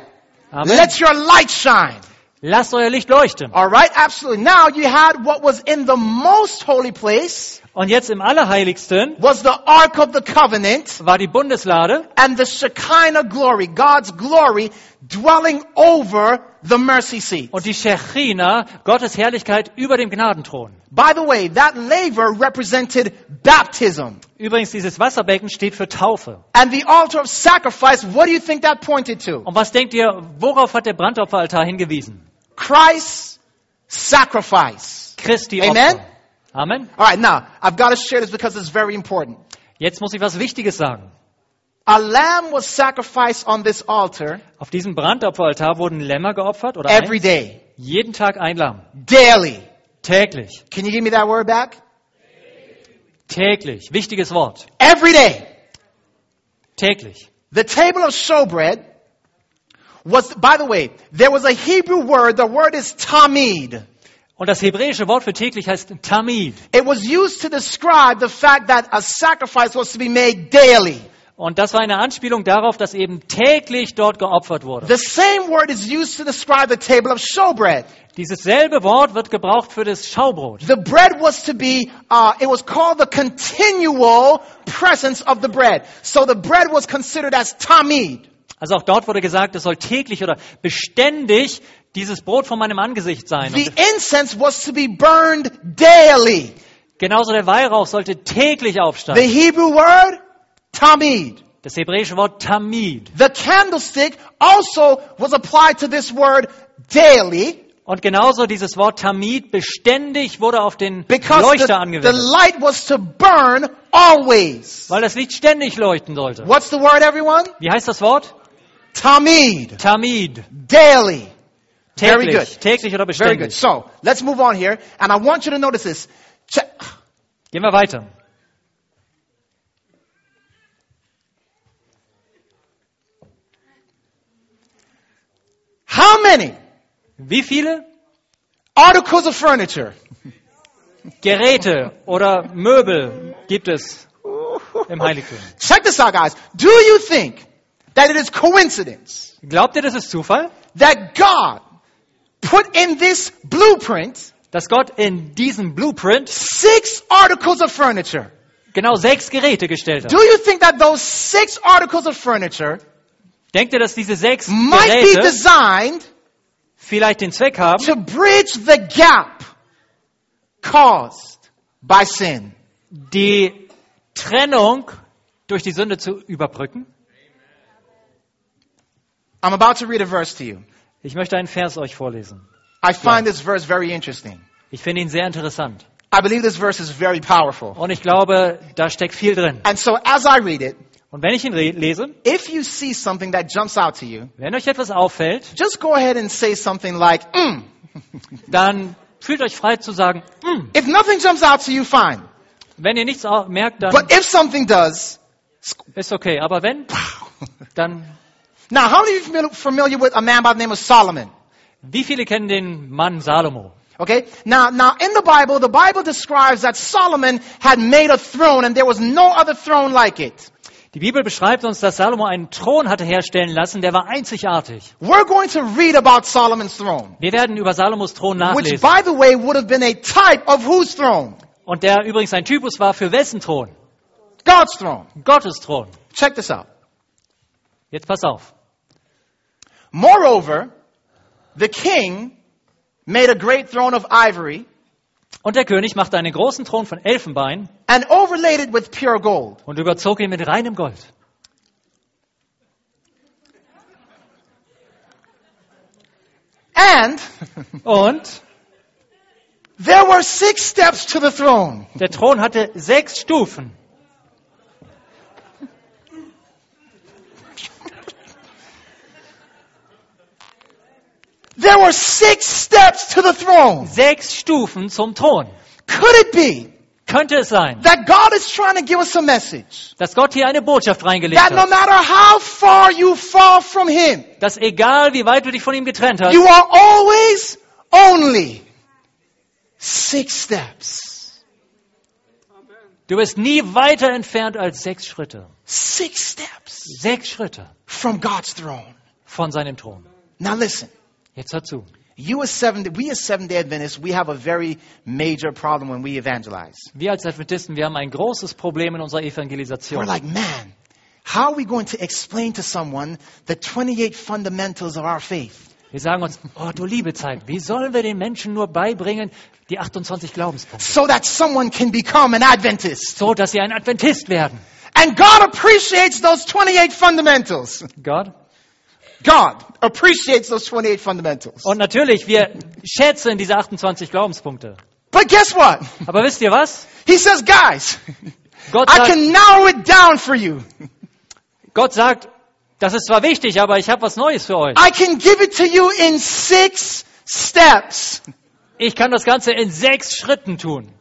Amen. Let your light shine. Lasst euer Licht leuchten. All right, absolutely. Now you had what was in the most holy place Und jetzt im Allerheiligsten was the Ark of the Covenant war die Bundeslade and the Shekinah glory, God's glory dwelling over the mercy seat. und die Shechina, Gottes Herrlichkeit über dem Gnadenthron. By the way, that laver represented baptism. Übrigens, dieses Wasserbecken steht für Taufe. And the altar of sacrifice, what do you think that pointed to? Und was denkt ihr, worauf hat der Brandopferaltar hingewiesen? Christ's sacrifice. Christi Amen. Opfer. Amen. All right, now, I've got to share this because it's very important. Jetzt muss ich was Wichtiges sagen. A lamb was sacrificed on this altar Auf diesem Brandopferaltar wurden Lämmer geopfert oder every eins? day, jeden Tag ein Lamm. daily. Täglich. Can you give me that word back? Täglich. Wichtiges Wort. Every day. Täglich. The table of showbread was, by the way, there was a Hebrew word, the word is tamid. Und das hebräische Wort für täglich heißt Tamid. It was used to describe the fact that a sacrifice was to be made daily. Und das war eine Anspielung darauf, dass eben täglich dort geopfert wurde. The same word is used to describe the table of showbread. Dieses selbe Wort wird gebraucht für das Schaubrot. The bread was to be, uh, it was called the continual presence of the bread. So the bread was considered as tamid. Also auch dort wurde gesagt, es soll täglich oder beständig dieses Brot vor meinem Angesicht sein. The incense was to be burned daily. genauso der Weihrauch sollte täglich The aufsteigen. Hebrew word, tamid. Das hebräische Wort Tamid. The candlestick also was applied to this word daily Und genauso dieses Wort Tamid beständig wurde auf den because Leuchter the, the light was to burn always. Weil das Licht ständig leuchten sollte. What's the word, everyone? Wie heißt das Wort? Tamid. Tamid. Daily. Very Täglich. good. Täglich oder Very good. beständig. So, let's move on here. And I want you to notice this. Check. Gehen wir weiter. How many Wie viele articles of furniture Geräte oder Möbel gibt es im Heiligtum? Check this out, guys. Do you think that it is coincidence Glaubt ihr, das ist Zufall? that God put in this blueprint Dass Gott in diesem Blueprint six articles of furniture? genau sechs Geräte gestellt hat. Do you think that those six articles of furniture Denkt ihr, dass diese sechs might be Geräte designed vielleicht den Zweck haben, to bridge the gap caused by sin? die Trennung durch die Sünde zu überbrücken? I'm about to read a verse to you. Ich möchte einen Vers euch vorlesen. I find this verse very interesting. Ich finde ihn sehr interessant. I believe this verse is very powerful. Und ich glaube, da steckt viel drin. And so as I read it, Und wenn ich ihn lese, if you see something that jumps out to you, wenn euch etwas auffällt, just go ahead and say something like, mm. dann fühlt euch frei zu sagen, "Mm." If nothing jumps out to you, fine. wenn ihr nichts merkt, dann But if something does, ist okay. Aber wenn, dann, now how many of you are familiar with a man by the name of Solomon? wie viele kennen den Mann Salomo? Okay? Now, now in the Bible, the Bible describes that Solomon had made a throne and there was no other throne like it. Die Bibel beschreibt uns, dass Salomo einen Thron hatte herstellen lassen, der war einzigartig. We're going to read about Solomon's throne, Wir werden über Salomos Thron which nachlesen. by the way would have been a type of whose throne? Und der übrigens ein Typus war für wessen Thron? God's throne. Gottes Thron. Check this out. Jetzt pass auf. Moreover, the king made a great throne of ivory Und der König machte einen großen Thron von Elfenbein and overlaid it with pure gold. und überzog ihn mit reinem Gold. And Und there were six steps to the throne. der Thron hatte sechs Stufen. There were six steps to the throne. Sechs Stufen zum Thron. Could it be Könnte es sein, that God is trying to give us a message? dass Gott hier eine Botschaft reingelegt That no hat, matter how far you fall from Him, dass egal wie weit du dich von ihm getrennt hast, you are always only six steps. du bist nie weiter entfernt als sechs Schritte. Six steps Sechs Schritte from God's throne. von seinem Thron. Now listen. Jetzt hör zu. You as seven, we as Seventh Day Adventists, we have a very major problem when we evangelize. Wir als Adventisten, wir haben ein großes Problem in unserer We're Evangelisation. like, man, how are we going to explain to someone the 28 fundamentals of our faith? Wir sagen uns, oh du liebe Zeit, wie sollen wir den Menschen nur beibringen, die 28 Glaubenspunkte, So that someone can become an Adventist. so dass sie ein Adventist werden? And God appreciates those 28 fundamentals. Gott? God appreciates those 28 fundamentals. Und natürlich, wir schätzen diese 28 Glaubenspunkte. But guess what? Aber wisst ihr was? He says, guys, Gott I sagt, can narrow it down for you. Gott sagt, das ist zwar wichtig, aber ich habe was Neues für euch. I can give it to you in six steps. Ich kann das Ganze in sechs Schritten tun.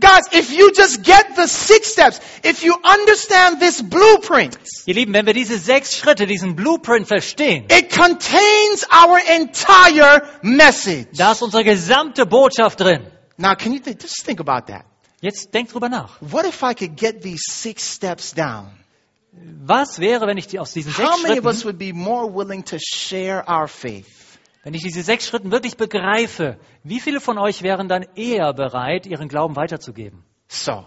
Guys, if you just get the six steps, if you understand this blueprint, Ihr Lieben, wenn wir diese sechs Schritte, diesen Blueprint verstehen, it contains our entire message. da ist unsere gesamte Botschaft drin. Now, can you th- just think about that? Jetzt denkt drüber nach. What if I could get these six steps down? Was wäre, wenn ich die aus diesen How sechs many of us Schritten, would be more willing to share our faith? Wenn ich diese sechs Schritten wirklich begreife, wie viele von euch wären dann eher bereit, ihren Glauben weiterzugeben? So,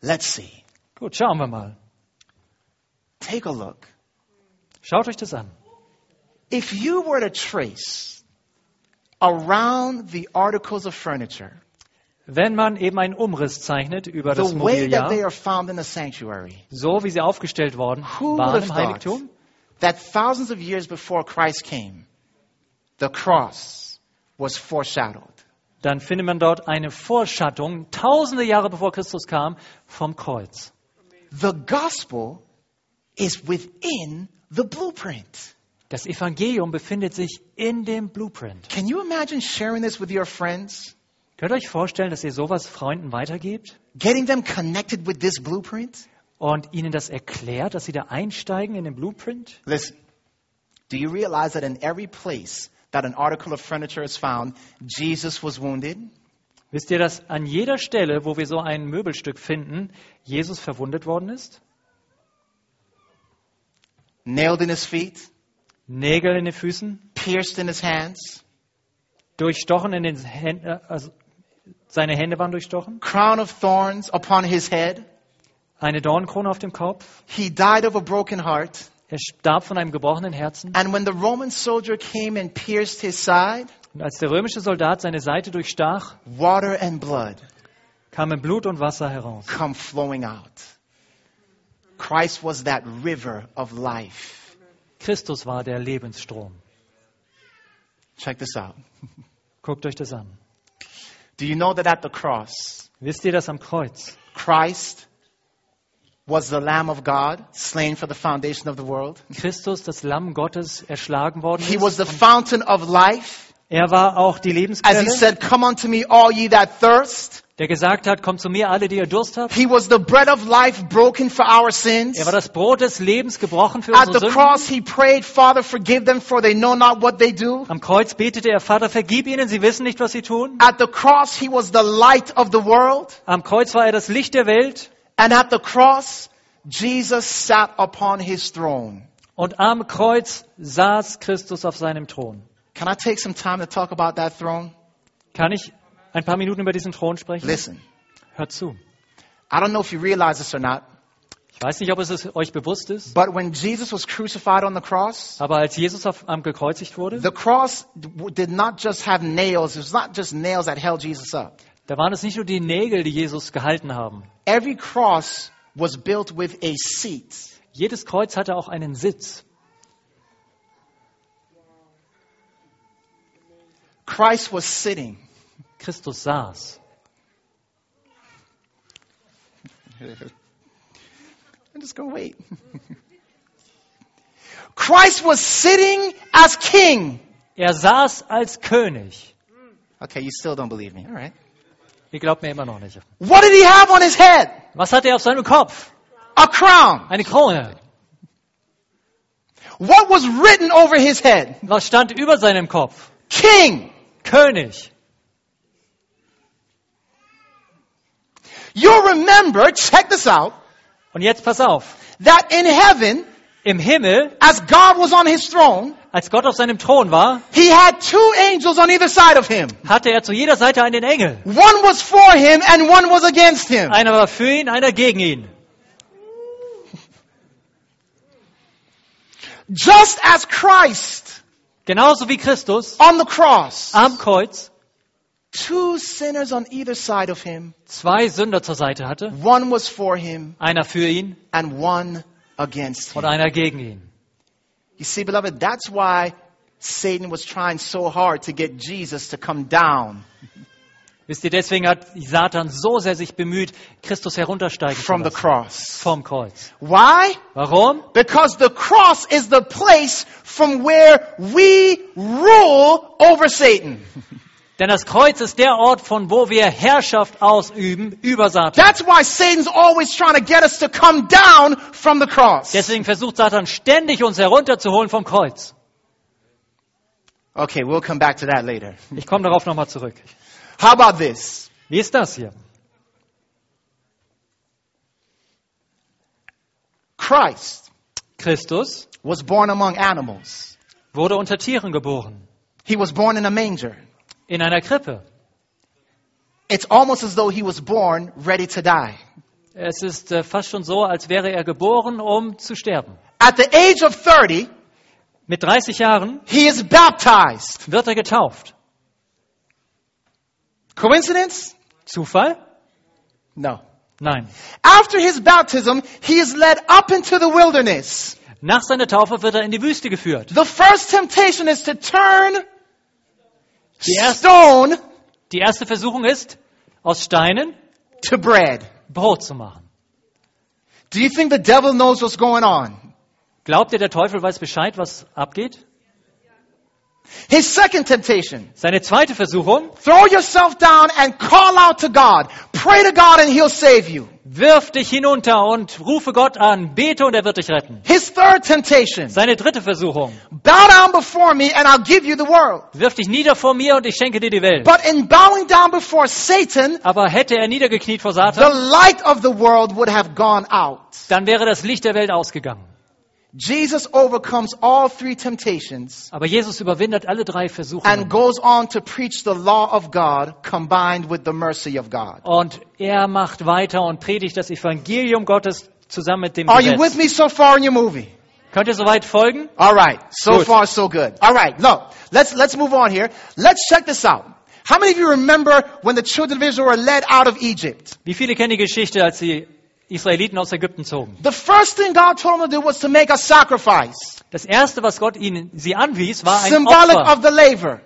let's see. Gut, schauen wir mal. Take a look. Schaut euch das an. If you were to trace around the articles of furniture Wenn man eben einen Umriss zeichnet über das Mobiliar, so wie sie aufgestellt worden waren im Heiligtum, that thousands of years before Christ came, the cross was foreshadowed? dann findet man dort eine Vorschattung, tausende Jahre bevor Christus kam, vom Kreuz. The gospel is within the blueprint. Das Evangelium befindet sich in dem Blueprint. Can you imagine sharing this with your friends? Könnt ihr euch vorstellen, dass ihr sowas Freunden weitergebt Getting them connected with this blueprint? und ihnen das erklärt, dass sie da einsteigen in den Blueprint? Listen, do you realize that in every place that an article of furniture is found, Jesus was wounded? Wisst ihr, dass an jeder Stelle, wo wir so ein Möbelstück finden, Jesus verwundet worden ist? Nailed in his feet, Nägel in den Füßen, pierced in his hands, durchstochen in den Händen, also seine Hände waren durchstochen, crown of thorns upon his head. eine Dornkrone auf dem Kopf. He died of a broken heart. Er starb von einem gebrochenen Herzen. And when the Roman soldier came and pierced his side, Und als der römische Soldat seine Seite durchstach, water and blood kamen Blut und Wasser heraus. come flowing out. Christ was that river of life. Christus war der Lebensstrom. Check this out. Guckt euch das an. Do you know that at the cross, Wisst ihr das am Kreuz? Christ was the Lamb of God, slain for the foundation of the world? Christus, das Lamm Gottes, erschlagen worden He was the ist. fountain of life. Er war auch die As he Lebensquelle, said, Come unto me, all ye that thirst. der gesagt hat, kommt zu mir alle, die ihr Durst habt. He was the bread of life broken for our sins. Er war das Brot des Lebens gebrochen für At unsere the Sünden. cross, he prayed, Father, forgive them, for they know not what they do. Am Kreuz betete er, Vater, vergib ihnen, sie wissen nicht, was sie tun. At the cross, he was the light of the world. Am Kreuz war er das Licht der Welt. And at the cross, Jesus sat upon his throne. Und am Kreuz saß Christus auf seinem Thron. Can I take some time to talk about that throne? Kann ich ein paar Minuten über diesen Thron sprechen? Listen, Hört zu. I don't know if you realize this or not, Ich weiß nicht, ob es euch bewusst ist, but when Jesus was crucified on the cross, aber als Jesus auf, am gekreuzigt wurde, the cross did not just have nails. It was not just nails that held Jesus up. Da waren es nicht nur die Nägel, die Jesus gehalten haben. Every cross was built with a seat. Jedes Kreuz hatte auch einen Sitz. Christ was sitting. Christus saß. I'm just to wait. Christ was sitting as king. Er saß als König. Okay, you still don't believe me. All right. Ihr glaubt mir immer noch nicht. What did he have on his head? Was hat er auf seinem Kopf? A crown. Eine Krone. What was written over his head? Was stand über seinem Kopf? King. König. You'll remember, check this out, Und jetzt pass auf. that in heaven, Im Himmel, as God was on his throne, als Gott auf seinem Thron war, he had two angels on either side of him. hatte er zu jeder Seite einen Engel. One was for him and one was against him. Einer war für ihn, einer gegen ihn. Just as Christ Genauso wie Christus on the cross, am Kreuz two sinners on either side of him. zwei Sünder zur Seite hatte. One was for him Einer für ihn and one against und him. einer gegen ihn. You see, beloved, that's why Satan was trying so hard to get Jesus to come down Wisst ihr, deswegen hat Satan so sehr sich bemüht, Christus heruntersteigen zu from the lassen. cross. Vom Kreuz. Why? Warum? Because the cross is the place from where we rule over Satan. Denn das Kreuz ist der Ort, von wo wir Herrschaft ausüben über Satan. That's why Satan's always trying to get us to come down from the cross. Deswegen versucht Satan ständig, uns herunterzuholen vom Kreuz. Okay, we'll come back to that later. Ich komme darauf nochmal zurück. How about this? Wie ist das hier? Christ Christus was born among animals. wurde unter Tieren geboren. He was born in a manger. In einer Krippe. It's almost as though he was born ready to die. Es ist äh, fast schon so, als wäre er geboren, um zu sterben. At the age of 30, Mit 30 Jahren he is baptized. wird er getauft. Coincidence? Zufall? No. Nein. After his baptism, he is led up into the wilderness. Nach seiner Taufe wird er in die Wüste geführt. The first temptation is to turn Die erste, stone die erste Versuchung ist, aus Steinen to bread. Brot zu machen. Do you think the devil knows what's going on? Glaubt ihr, der Teufel weiß Bescheid, was abgeht? His second temptation. Seine zweite Versuchung, Throw yourself down and call out to God. Pray to God and he'll save you. Wirf dich hinunter und rufe Gott an, bete und er wird dich retten. His third temptation. Seine dritte Versuchung, Bow down before me and I'll give you the world. wirf dich nieder vor mir und ich schenke dir die Welt. But in bowing down before Satan, Aber hätte er niedergekniet vor the Satan, light of the world would have gone out. dann wäre das Licht der Welt ausgegangen. Jesus overcomes all three temptations Aber Jesus überwindet alle drei and Versuchungen. goes on to preach the law of God combined with the mercy of God. Und er macht weiter und predigt das Evangelium Gottes zusammen mit dem Are you with me so far in your movie? Könnt ihr soweit folgen? All right. So Good. far, so good. All right. No, let's, let's move on here. Let's check this out. How many of you remember when the children of Israel were led out of Egypt? Wie viele kennen die Geschichte, als die Israeliten aus Ägypten zogen? The first thing God told them to do was to make a sacrifice, Das erste, was Gott ihnen sie anwies, war ein symbolic Opfer, of the laver.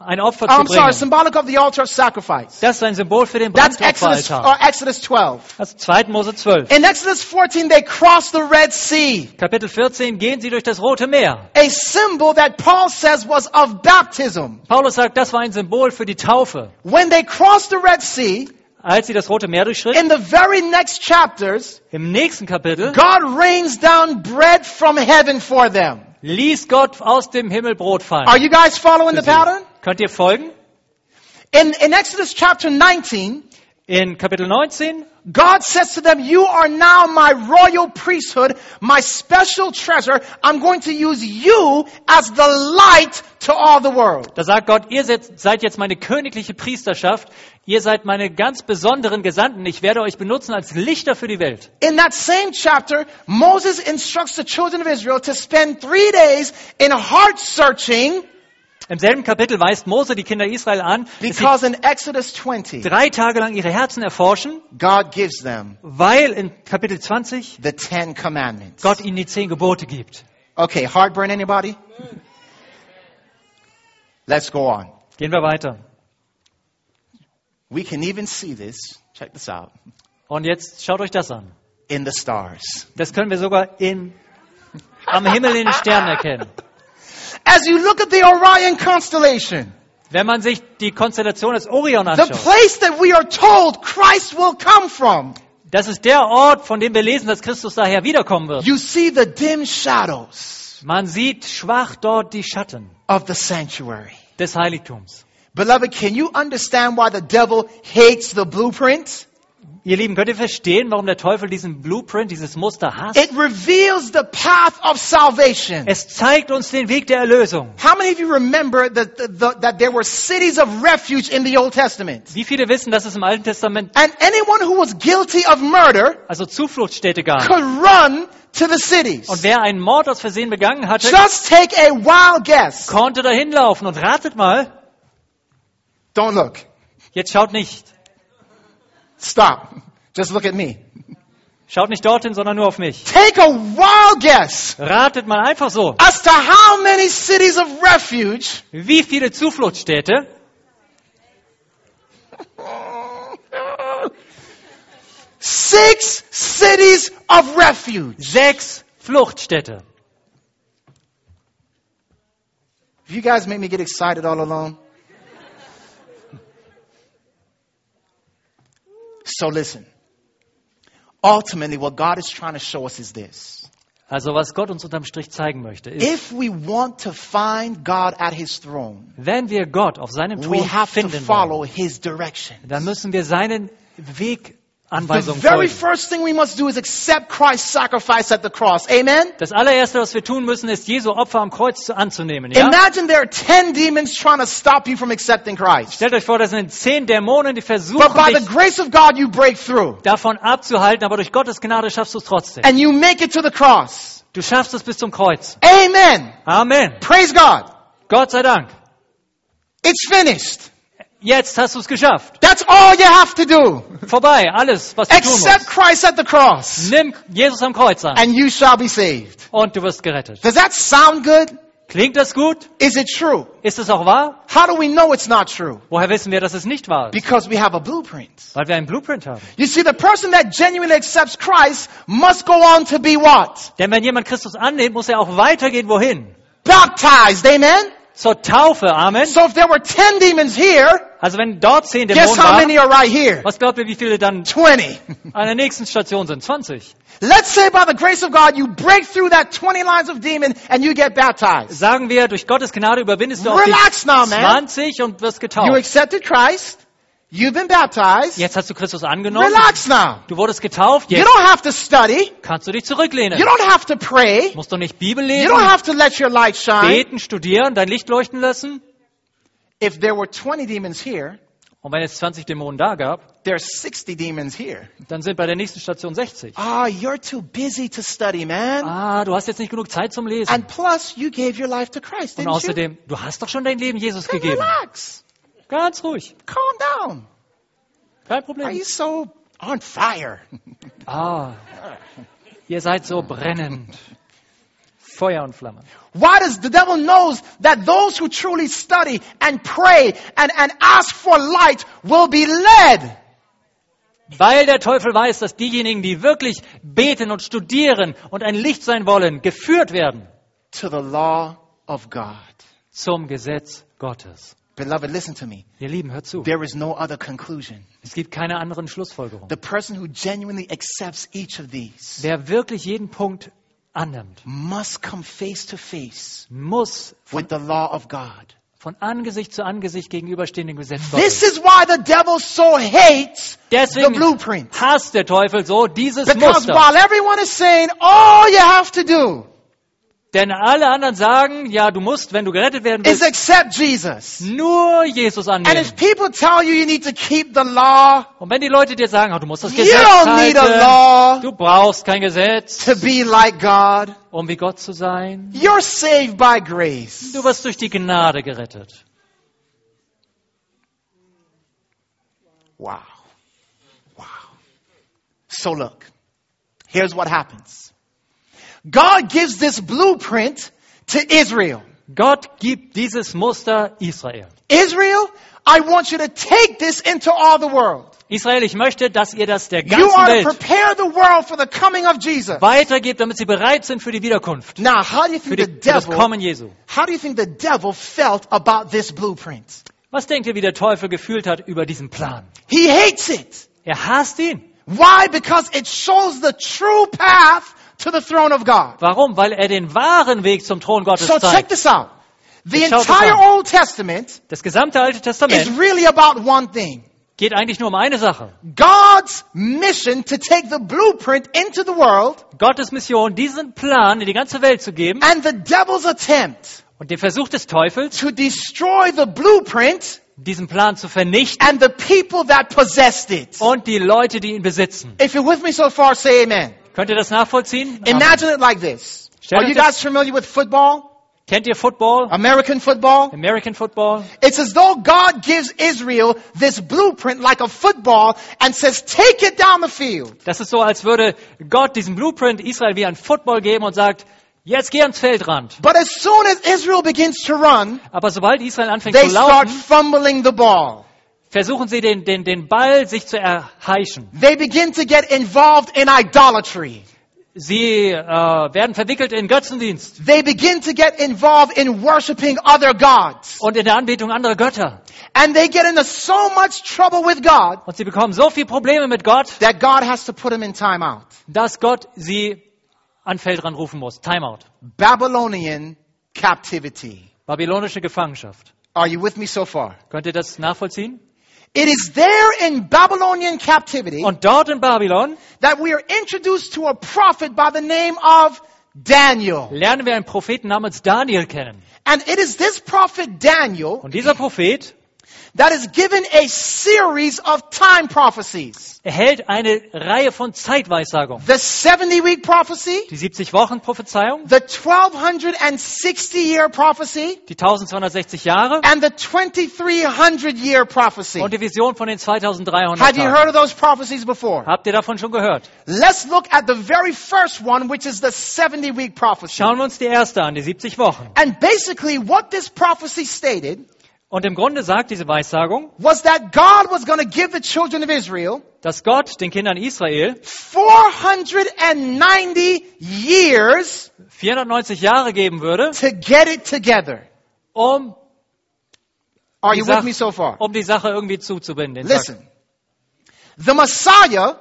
ein Opfer I'm zu sorry, bringen. symbolic of the altar of sacrifice. Das ist ein Symbol für den That's Exodus, Brandopferaltar. or Exodus 12. Das ist 2. Mose 12. In Exodus 14, they crossed the Red Sea, Kapitel 14 gehen sie durch das Rote Meer. a symbol that Paul says was of baptism. Paulus sagt, das war ein Symbol für die Taufe. When they crossed the Red Sea, Als sie das Rote Meer durchschritten, in the very next chapters, im nächsten Kapitel God rains down bread from heaven for them. ließ Gott aus dem Himmel Brot fallen. Are you guys following the pattern? Könnt ihr folgen? In, in Exodus chapter 19, In Kapitel 19 God says to them, you are now my royal priesthood, my special treasure. I'm going to use you as the light to all the world. Da sagt Gott, ihr seid, jetzt meine königliche Priesterschaft, ihr seid meine ganz besonderen Gesandten, ich werde euch benutzen als Lichter für die Welt. In that same chapter, Moses instructs the children of Israel to spend three days in heart searching Im selben Kapitel weist Mose die Kinder Israel an, dass sie because in Exodus 20, drei Tage lang ihre Herzen erforschen, God gives them weil in Kapitel 20 the Ten Commandments. Gott ihnen die zehn Gebote gibt. Okay, heartburn anybody? Let's go on. Gehen wir weiter. We can even see this, check this out, Und jetzt schaut euch das an. in the stars. Das können wir sogar in, am Himmel in den Sternen erkennen. As you look at the Orion constellation, Wenn man sich die Konstellation des Orion the anschaut, place that we are told Christ will come from, das ist der Ort, von dem wir lesen, dass Christus daher wiederkommen wird. you see the dim shadows Man sieht schwach dort die Schatten of the sanctuary. des Heiligtums. Beloved, can you understand why the devil hates the blueprint? Ihr Lieben, könnt ihr verstehen, warum der Teufel diesen Blueprint, dieses Muster hasst? It reveals the path of salvation. Es zeigt uns den Weg der Erlösung. How many of you remember that, the, that there were cities of refuge in the Old Testament? Wie viele wissen, dass es im Alten Testament And anyone who was guilty of murder also Zufluchtsstädte gab? could run to the cities. Und wer einen Mord aus Versehen begangen hatte, Just take a wild guess. konnte dahin laufen. Und ratet mal, Don't look. jetzt schaut nicht. Stop. Just look at me. Schaut nicht dorthin, sondern nur auf mich. Take a wild guess Ratet mal einfach so. as to how many cities of refuge Wie viele Zufluchtsstädte Six cities of refuge. Sechs Fluchtstädte. You guys make me get excited all alone. So listen. Ultimately, what God is trying to show us is this. Also was Gott uns unterm Strich zeigen möchte, ist, If we want to find God at His throne, wenn wir Gott auf seinem we Thron have to finden follow wollen, His dann müssen wir seinen The Folgen. Amen? Das allererste, was wir tun müssen, ist Jesu Opfer am Kreuz zu- anzunehmen. Ja? Stellt euch vor, das sind zehn Dämonen, die But versuchen, by the dich grace of God, you break through. davon abzuhalten, aber durch Gottes Gnade schaffst du es trotzdem. And you make it to the cross. Du schaffst es bis zum Kreuz. Amen. Amen. Praise God. Gott sei Dank. It's finished. Jetzt hast du es geschafft. That's all you have to do. Vorbei, alles, was du tun Accept musst. Christ at the cross Nimm Jesus am Kreuz an and you shall be saved. und du wirst gerettet. Does that sound good? Klingt das gut? Is it true? Ist es auch wahr? How do we know it's not true? Woher wissen wir, dass es nicht wahr ist? Because we have a blueprint. Weil wir einen Blueprint haben. You see, the person that genuinely accepts Christ must go on to be what? Denn wenn jemand Christus annimmt, muss er auch weitergehen. Wohin? Baptized. Amen? Zur Taufe. Amen. So if there were 10 demons here, Also wenn dort zehn guess Dämonen how many waren, are right here? was glaubt ihr, wie viele dann 20. an der nächsten Station sind? 20. Let's say by the grace of God, you break through that 20 lines of demon and you get baptized. Sagen wir, durch Gottes Gnade überwindest du auch die Relax now, man. 20 und wirst You getauft. accepted Christ. You've been baptized. Jetzt hast du Christus angenommen. Relax now. Du wurdest getauft. You Jetzt don't have to study. kannst du dich zurücklehnen. You don't have to pray. Musst du nicht Bibel You lesen, don't have to let your light shine. beten, studieren, dein Licht leuchten lassen. If there were 20 demons here, Und wenn es 20 Dämonen da gab, there's 60 demons here. dann sind bei der nächsten Station 60. Ah, you're too busy to study, man. Ah, du hast jetzt nicht genug Zeit zum Lesen. And plus, you gave your life to Christ, Und didn't you? außerdem, du hast doch schon dein Leben Jesus Then gegeben. relax. Ganz ruhig. Calm down. Kein Are Problem. you so on fire? Ah, ihr seid so brennend. Feuer und Flamme. Why does the devil knows that those who truly study and pray and, and ask for light will be led? Weil der Teufel weiß, dass diejenigen, die wirklich beten und studieren und ein Licht sein wollen, geführt werden to the law of God. zum Gesetz Gottes. Beloved, listen to me. Ihr Lieben, hört zu. There is no other conclusion. Es gibt keine anderen Schlussfolgerungen. The person who genuinely accepts each of these Wer wirklich jeden Punkt annimmt, must come face to face muss with the law of God. von Angesicht zu Angesicht gegenüberstehen dem Gesetz This Gottes. is why the devil so hates the Deswegen blueprint. hasst der Teufel so dieses Because Muster. while everyone is saying, all you have to do Denn alle anderen sagen, ja, du musst, wenn du gerettet werden is willst, accept Jesus. nur Jesus And annehmen. if people tell you you need to keep the law, Und wenn die Leute dir sagen, oh, du musst das you Gesetz don't need a halten, law du brauchst kein Gesetz, to be like God. um wie Gott zu sein, You're saved by grace. du wirst durch die Gnade gerettet. Wow. Wow. So look, here's what happens. God gives this blueprint to Israel. Gott gibt dieses Muster Israel. Israel, I want you to take this into all the world. Israel, ich möchte, dass ihr das der ganzen Welt weitergebt, damit sie bereit sind für die Wiederkunft, Now, how do you für, die, the für das devil, Kommen Jesu. how do you think the devil felt about this blueprint? Was denkt ihr, wie der Teufel gefühlt hat über diesen Plan? He hates it. Er hasst ihn. Why? Because it shows the true path to the throne of God. Warum? Weil er den wahren Weg zum Thron Gottes So check zeigt. this out. The entire. Old Testament Das gesamte Alte is Testament really about one thing. geht eigentlich nur um eine Sache. God's mission to take the blueprint into the world Gottes Mission, diesen Plan in die ganze Welt zu geben and the devil's attempt und den Versuch des Teufels, to destroy the blueprint diesen Plan zu vernichten and the people that possessed it. und die Leute, die ihn besitzen. If you're with me so far, say amen. Könnt ihr das nachvollziehen? Imagine it like this. Stell Are you guys familiar with football? Kennt ihr Football? American football? American Football? It's as though God gives Israel this blueprint like a football and says, take it down the field. Das ist so, als würde Gott diesen Blueprint Israel wie ein Football geben und sagt, jetzt geh ans Feldrand. But as soon as Israel begins to run, Aber sobald Israel anfängt they zu start laufen, fumbling the ball. Versuchen sie den, den, den Ball sich zu erheischen. They begin to get involved in idolatry. Sie äh, werden verwickelt in Götzendienst They begin to get involved in worshiping other gods. und in der Anbetung anderer Götter. And they get into so much trouble with God Und sie bekommen so viele Probleme mit Gott, that God has to put them in timeout. dass Gott sie an Feldrand rufen muss. Timeout. Babylonian captivity. Babylonische Gefangenschaft. Are you with me so far? Könnt ihr das nachvollziehen? It is there in Babylonian captivity Und dort in Babylon that we are introduced to a prophet by the name of Daniel. lernen wir einen Propheten namens Daniel kennen. And it is this prophet Daniel Und dieser Prophet that is given a series of time prophecies. erhält eine Reihe von Zeitweissagungen. The 70 week prophecy, Die 70 Wochen Prophezeiung, the 1260 year prophecy, die 1260 Jahre and the 2300 year prophecy. und die Vision von den 2300 Had you heard of those prophecies before? Habt ihr davon schon gehört? Let's look at the very first one, which is the 70 week prophecy. Schauen wir uns die erste an, die 70 Wochen. And basically what this prophecy stated Und im Grunde sagt diese Weissagung, was that God was going to give the children of Israel dass Gott den Kindern Israel 490 years 490 Jahre geben würde, to get it together. um, Are die you with Sache- me so far? um die Sache irgendwie zuzubinden. Listen. The Messiah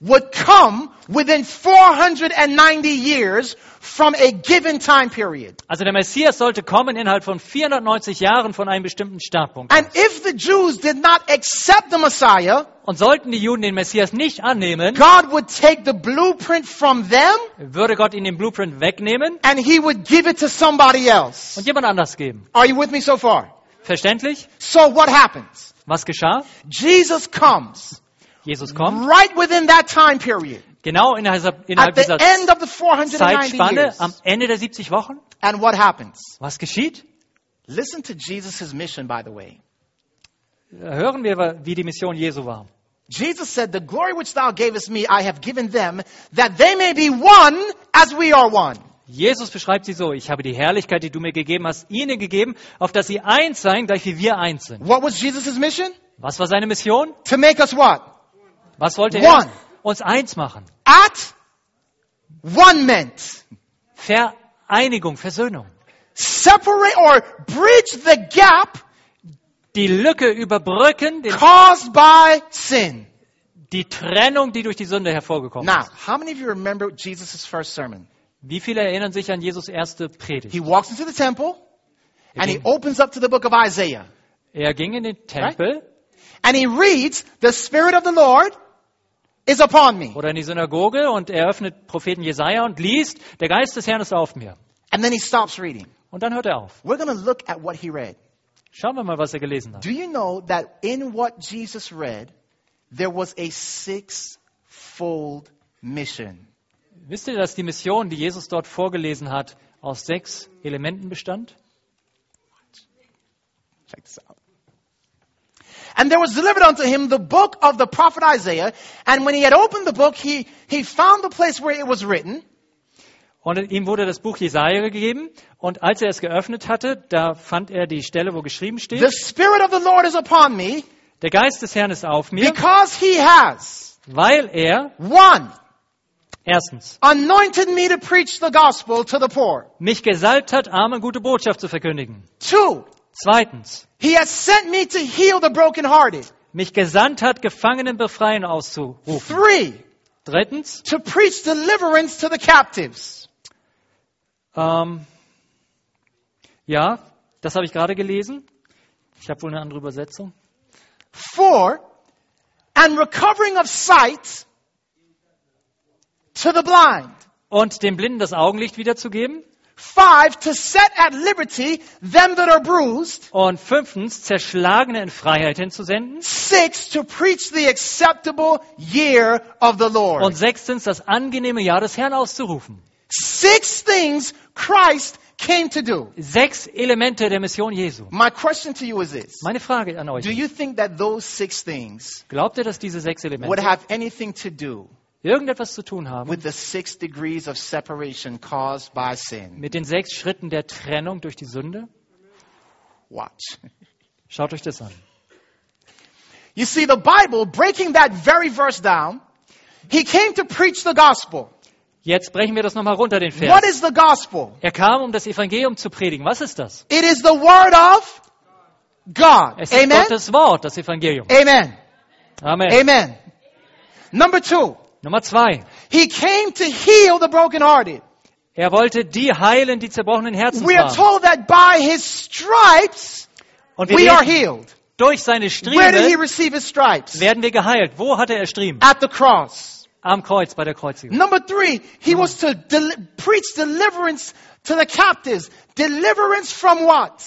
would come within 490 years from a given time period. Also der Messias sollte kommen innerhalb von 490 Jahren von einem bestimmten Startpunkt. And if the Jews did not accept the Messiah, Und sollten die Juden den Messias nicht annehmen, God would take the blueprint from them würde Gott ihnen den Blueprint wegnehmen and he would give it to somebody else. und jemand anders geben. Are you with me so far? Verständlich? So what happens? Was geschah? Jesus comes Jesus kommt, right within that time period. genau innerhalb, innerhalb dieser end of the 490 Zeitspanne, years. am Ende der 70 Wochen. And what happens? Was geschieht? Listen to Jesus' mission, by the way. Hören wir, wie die Mission Jesu war. Jesus said, The glory which thou gavest me, I have given them, that they may be one as we are one. Jesus beschreibt sie so, ich habe die Herrlichkeit, die du mir gegeben hast, ihnen gegeben, auf dass sie eins seien, gleich wie wir eins sind. What was Jesus' mission? Was war seine Mission? To make us what? Was wollte One. er? Uns eins machen. At one meant. Vereinigung, Versöhnung. Separate or bridge the gap Die Lücke überbrücken, caused by sin. die Trennung, die durch die Sünde hervorgekommen Now, ist. how many of you remember Jesus' first sermon? Wie viele erinnern sich an Jesus erste Predigt? He walks into the temple and he opens up to the book of Isaiah. er ging in den Tempel And he reads, The Spirit of the Lord is upon me. oder in die Synagoge und er öffnet Propheten Jesaja und liest, der Geist des Herrn ist auf mir. And then he stops reading. Und dann hört er auf. We're going to look at what he read. Schauen wir mal, was er gelesen hat. Do you know that in what Jesus read, there was a six-fold mission? Wisst ihr, dass die Mission, die Jesus dort vorgelesen hat, aus sechs Elementen bestand? Check this out. And there was delivered unto him the book of the prophet Isaiah. And when he had opened the book, he, he found the place where it was written. Und ihm wurde das Buch Jesaja gegeben. Und als er es geöffnet hatte, da fand er die Stelle, wo geschrieben The steht, Spirit of the Lord is upon me der Geist des Herrn ist auf mir, because he has, weil er one, erstens anointed me to preach the gospel to the poor. mich gesalbt hat, Armen gute Botschaft zu verkündigen. Two, Zweitens, he has sent me to heal the brokenhearted. mich gesandt hat, Gefangenen befreien auszurufen. Three, Drittens, to preach deliverance to the captives. ähm, ja, das habe ich gerade gelesen. Ich habe wohl eine andere Übersetzung. Four, and recovering of sight to the blind. und dem Blinden das Augenlicht wiederzugeben. Five, to set at liberty them that are bruised. Und fünftens, Zerschlagene in Freiheit hinzusenden. Six, to preach the acceptable year of the Lord. Und sechstens, das angenehme Jahr des Herrn auszurufen. Six things Christ came to do. Sechs Elemente der Mission Jesu. My question to you is this. Meine Frage an euch. Do you think that those six things Glaubt ihr, dass diese sechs would Elemente have anything to do irgendetwas zu tun haben with the six degrees of separation caused by sin? mit den sechs Schritten der Trennung durch die Sünde? Watch. Schaut euch das an. You see, the Bible, breaking that very verse down, he came to preach the gospel. Jetzt brechen wir das nochmal runter, den What Vers. is the gospel? Er kam, um das Evangelium zu predigen. Was ist das? It is the word of God. Es ist Amen. Gottes Wort, das Evangelium. Amen. Amen. Amen. Number two, Nummer zwei. he came to heal the brokenhearted. Er wollte die heilen, die zerbrochenen Herzens We are waren. told that by his stripes Und wir we are lesen, healed. durch seine Where did he receive his stripes? werden wir geheilt. Wo hat er erstrieben? At the cross. Am Kreuz bei der Kreuzigung. Number three, he was to del- preach deliverance to the captives. Deliverance from what?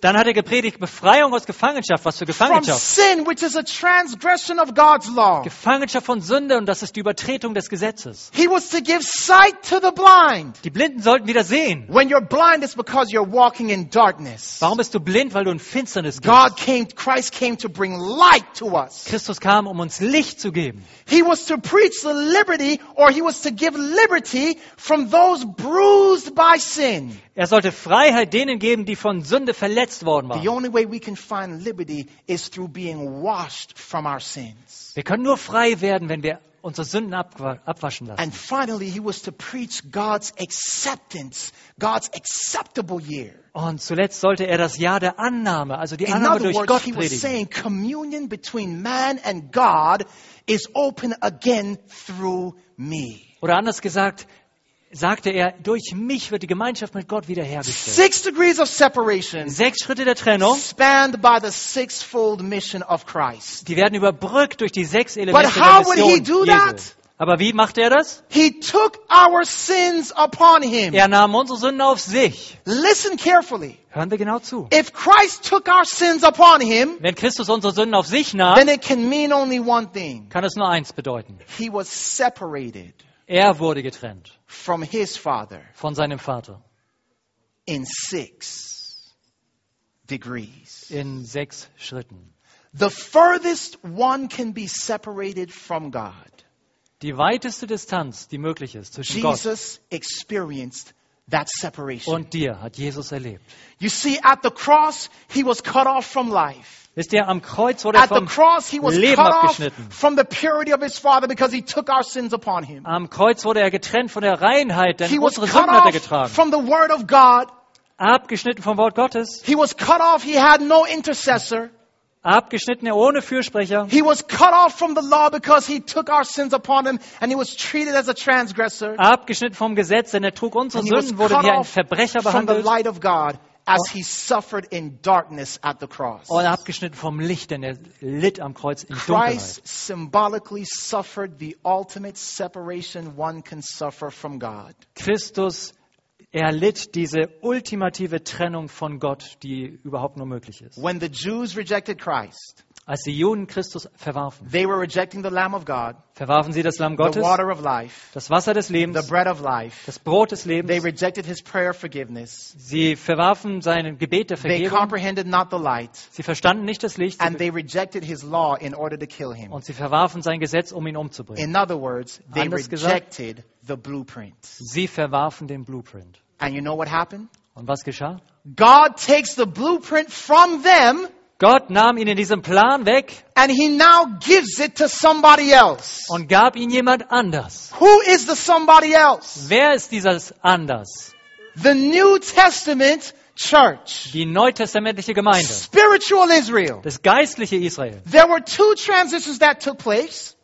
Dann hat er gepredigt Befreiung aus Gefangenschaft. Was für From Gefangenschaft? sin, which is a transgression of God's law. Gefangenschaft von Sünde und das ist die Übertretung des Gesetzes. He was to give sight to the blind. Die Blinden sollten wieder sehen. When you're blind, it's because you're walking in darkness. Warum bist du blind? Weil du in Finsternis gehst. God came, Christ came to bring light to us. Christus kam, um uns Licht zu geben. He was to preach the liberty, or he was to give liberty from those bruised by sin. Er sollte Freiheit denen geben, die von Sünde verletzt worden The waren. only way we can find liberty is through being washed from our sins. Wir können nur frei werden, wenn wir unsere Sünden abwa- abwaschen lassen. And finally, he was to preach God's acceptance, God's acceptable year. Und zuletzt sollte er das Jahr der Annahme, also die In Annahme durch words, Gott he was predigen. saying communion between man and God is open again through me. Oder anders gesagt, sagte er, durch mich wird die Gemeinschaft mit Gott wiederhergestellt. Six degrees of separation Sechs Schritte der Trennung, spanned by the sixfold mission of Christ. die werden überbrückt durch die sechs Elemente But how der would he Mission do that? Jesu. Aber wie macht er das? He took our sins upon him. Er nahm unsere Sünden auf sich. Listen carefully. Hören wir genau zu. If Christ took our sins upon him, Wenn Christus unsere Sünden auf sich nahm, then it can mean only one thing. kann es nur eins bedeuten. He was separated Er wurde getrennt from his Father von seinem Vater in six degrees. in sechs Schritten. The furthest one can be separated from God. Die weiteste Distanz, die möglich ist zwischen Gott Jesus experienced that separation. und dir, hat Jesus erlebt. You see, at the cross, he was cut off from life. Wisst ihr, am Kreuz wurde er At the vom cross, he was Leben cut off abgeschnitten. from the purity of his Father because he took our sins upon him. Am Kreuz wurde er getrennt von der Reinheit, denn He was unsere Sünden hat er getragen. from the Word of God. Abgeschnitten vom Wort Gottes, He was cut off. He had no intercessor. abgeschnitten ohne Fürsprecher, He was cut off from the law because he took our sins upon him and he was treated as a transgressor. abgeschnitten vom Gesetz, denn er trug unsere And he was Sünden, wurde wie ein Verbrecher from the behandelt light of God as he suffered in darkness at the cross. und abgeschnitten vom Licht, denn er litt am Kreuz in Dunkelheit. Christ symbolically suffered the ultimate separation one can suffer from God. Christus erlitt diese ultimative Trennung von Gott, die überhaupt nur möglich ist. When the Jews rejected Christ, Als die Juden Christus verwarfen, they were rejecting the Lamb of God, verwarfen sie das Lamm the Gottes, water of life, das Wasser des the Lebens, bread of life. das Brot des They Lebens. rejected his prayer of forgiveness. Sie verwarfen sein Gebet der They Vergebung. comprehended not the light. Sie verstanden nicht das Licht And they rejected his law in order to kill him. und sie verwarfen sein Gesetz, um ihn umzubringen. In other words, they Anders gesagt- rejected the blueprint. Sie verwarfen den Blueprint. And you know what happened? Und was geschah? God takes the blueprint from them Gott nahm ihnen diesen Plan weg and he now gives it to somebody else. und gab ihn jemand anders. Who is the somebody else? Wer ist dieses anders? The New Testament church. Die neutestamentliche Gemeinde, Spiritual Israel. das geistliche Israel. There were two transitions that took place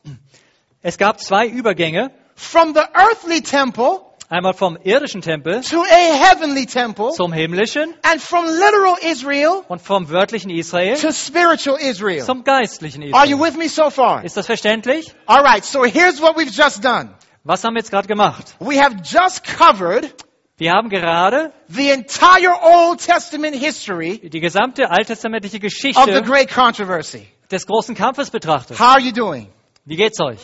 Es gab zwei Übergänge. from the earthly temple Einmal vom irdischen Tempel to a heavenly temple zum himmlischen and from literal Israel und vom wörtlichen Israel to spiritual Israel. zum geistlichen Are you Israel. with me so far? Ist das verständlich? All right, so here's what we've just done. Was haben wir jetzt gerade gemacht? We have just covered Wir haben gerade the entire Old Testament history die gesamte alttestamentliche of the Geschichte great controversy. des großen Kampfes betrachtet. How are you doing? Wie geht's euch?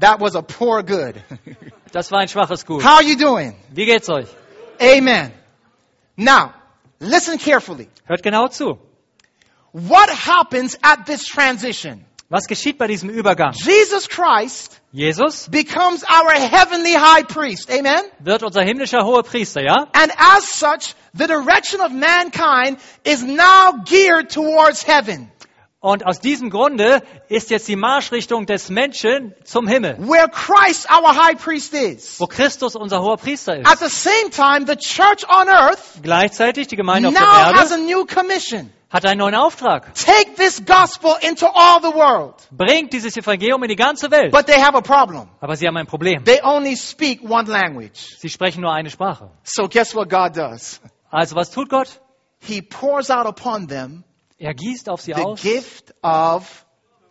That was a poor good. Das war ein schwaches Gut. How are you doing? Wie geht's euch? Amen. Now, listen carefully. Hört genau zu. What happens at this transition? Was geschieht bei diesem Übergang? Jesus Christ Jesus becomes our heavenly high priest. Amen? wird unser himmlischer hoher Priester, ja? And as such, the direction of mankind is now geared towards heaven, Und aus diesem Grunde ist jetzt die Marschrichtung des Menschen zum Himmel, where Christ, our high priest, is. wo Christus unser hoher Priester At ist. the same time, the church on earth Gleichzeitig die Gemeinde auf der now has a Erde new commission. hat einen neuen Auftrag. Take this gospel into all the world. Bringt dieses Evangelium in die ganze Welt. But they have a problem. Aber sie haben ein Problem. They only speak one language. Sie sprechen nur eine Sprache. So guess what God does? Also was tut Gott? He pours out upon them Er gießt auf sie the aus gift of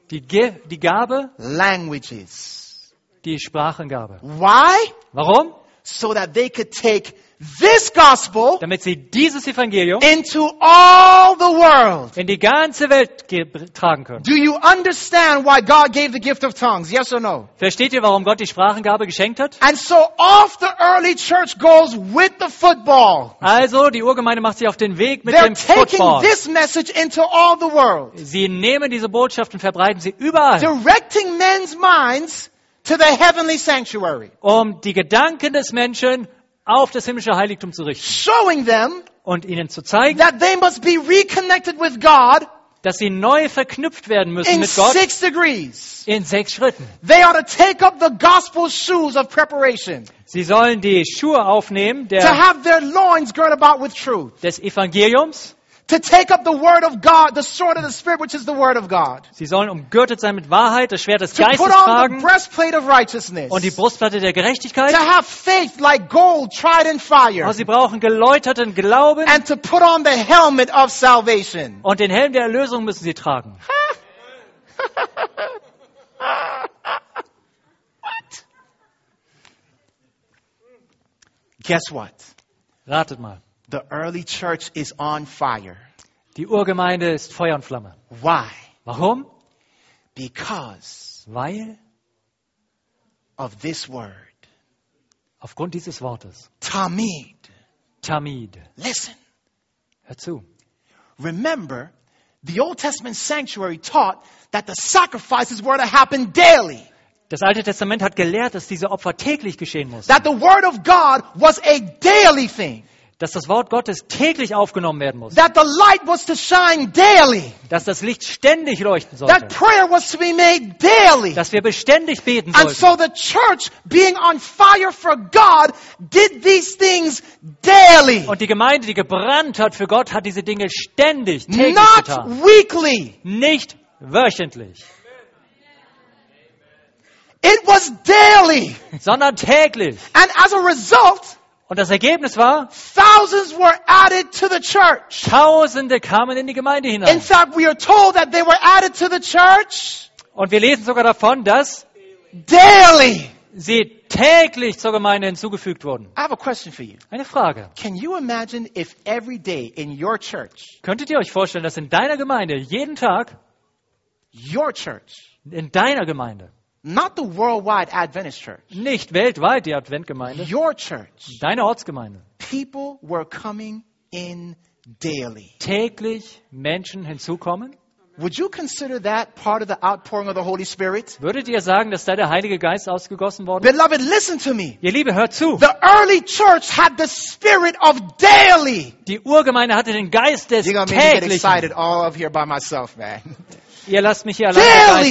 die, Ge die Gabe, languages. die Sprachengabe. Why? Warum? So that they could take this gospel Damit sie dieses Evangelium into all the world. in die ganze Welt ge- tragen können. Do you understand why God gave the gift of tongues? Yes or no? Versteht ihr, warum Gott die Sprachengabe geschenkt hat? And so off the early church goes with the football. Also, die Urgemeinde macht sich auf den Weg mit They're dem taking Football. this message into all the world, Sie nehmen diese Botschaft und verbreiten sie überall, directing men's minds to the heavenly sanctuary, um die Gedanken des Menschen auf das himmlische Heiligtum zu richten showing them und ihnen zu zeigen, that they must be reconnected with God dass sie neu verknüpft werden müssen in mit Gott six degrees. in sechs Schritten. They are to take up the gospel shoes of preparation, Sie sollen die Schuhe aufnehmen to der, have their loins girt about with truth, des Evangeliums. To take up the word of God, the sword of the Spirit, which is the word of God, Sie sollen umgürtet sein mit Wahrheit, das Schwert des to Geistes put on the tragen breastplate of righteousness, und die Brustplatte der Gerechtigkeit. to have faith like gold tried in fire, Aber sie brauchen geläuterten Glauben and to put on the helmet of salvation. und den Helm der Erlösung müssen sie tragen. Guess what? Ratet mal. The early church is on fire. Die Urgemeinde ist Feuer und Flamme. Why? Warum? Because Weil of this word. aufgrund dieses Wortes. Tamid. Tamid. Listen. Hör zu. Remember, the Old Testament sanctuary taught that the sacrifices were to happen daily. Das Alte Testament hat gelehrt, dass diese Opfer täglich geschehen mussten. That the word of God was a daily thing. Dass das Wort Gottes täglich aufgenommen werden muss. That the light was to shine daily. Dass das Licht ständig leuchten That sollte. prayer was to be made daily. Dass wir beständig beten And sollten. so the church, being on fire for God, did these things daily. Und die Gemeinde, die gebrannt hat für Gott, hat diese Dinge ständig, täglich Not getan. weekly. Nicht wöchentlich, It was daily. sondern täglich. And as a result, Und das Ergebnis war, thousands were added to the church. Tausende kamen in die Gemeinde In hinein. fact, we are told that they were added to the church Und wir lesen sogar davon, dass daily. sie täglich zur Gemeinde hinzugefügt wurden. I have a question for you. Eine Frage. Can you imagine if every day in your church, Könntet ihr euch vorstellen, dass in deiner Gemeinde jeden Tag, your church, in deiner Gemeinde, not the worldwide Adventist church, nicht weltweit die Adventgemeinde, your church, deine Ortsgemeinde, people were coming in daily? täglich Menschen hinzukommen? Would you consider that part of the outpouring of the Holy Spirit? Würdet ihr sagen, dass da der Heilige Geist ausgegossen worden ist? Beloved, listen to me. Ihr Liebe, hört zu. The early church had the spirit of daily. Die Urgemeinde hatte den Geist des You're gonna get täglichen. excited all up here by myself, man. Ihr lasst mich hier allein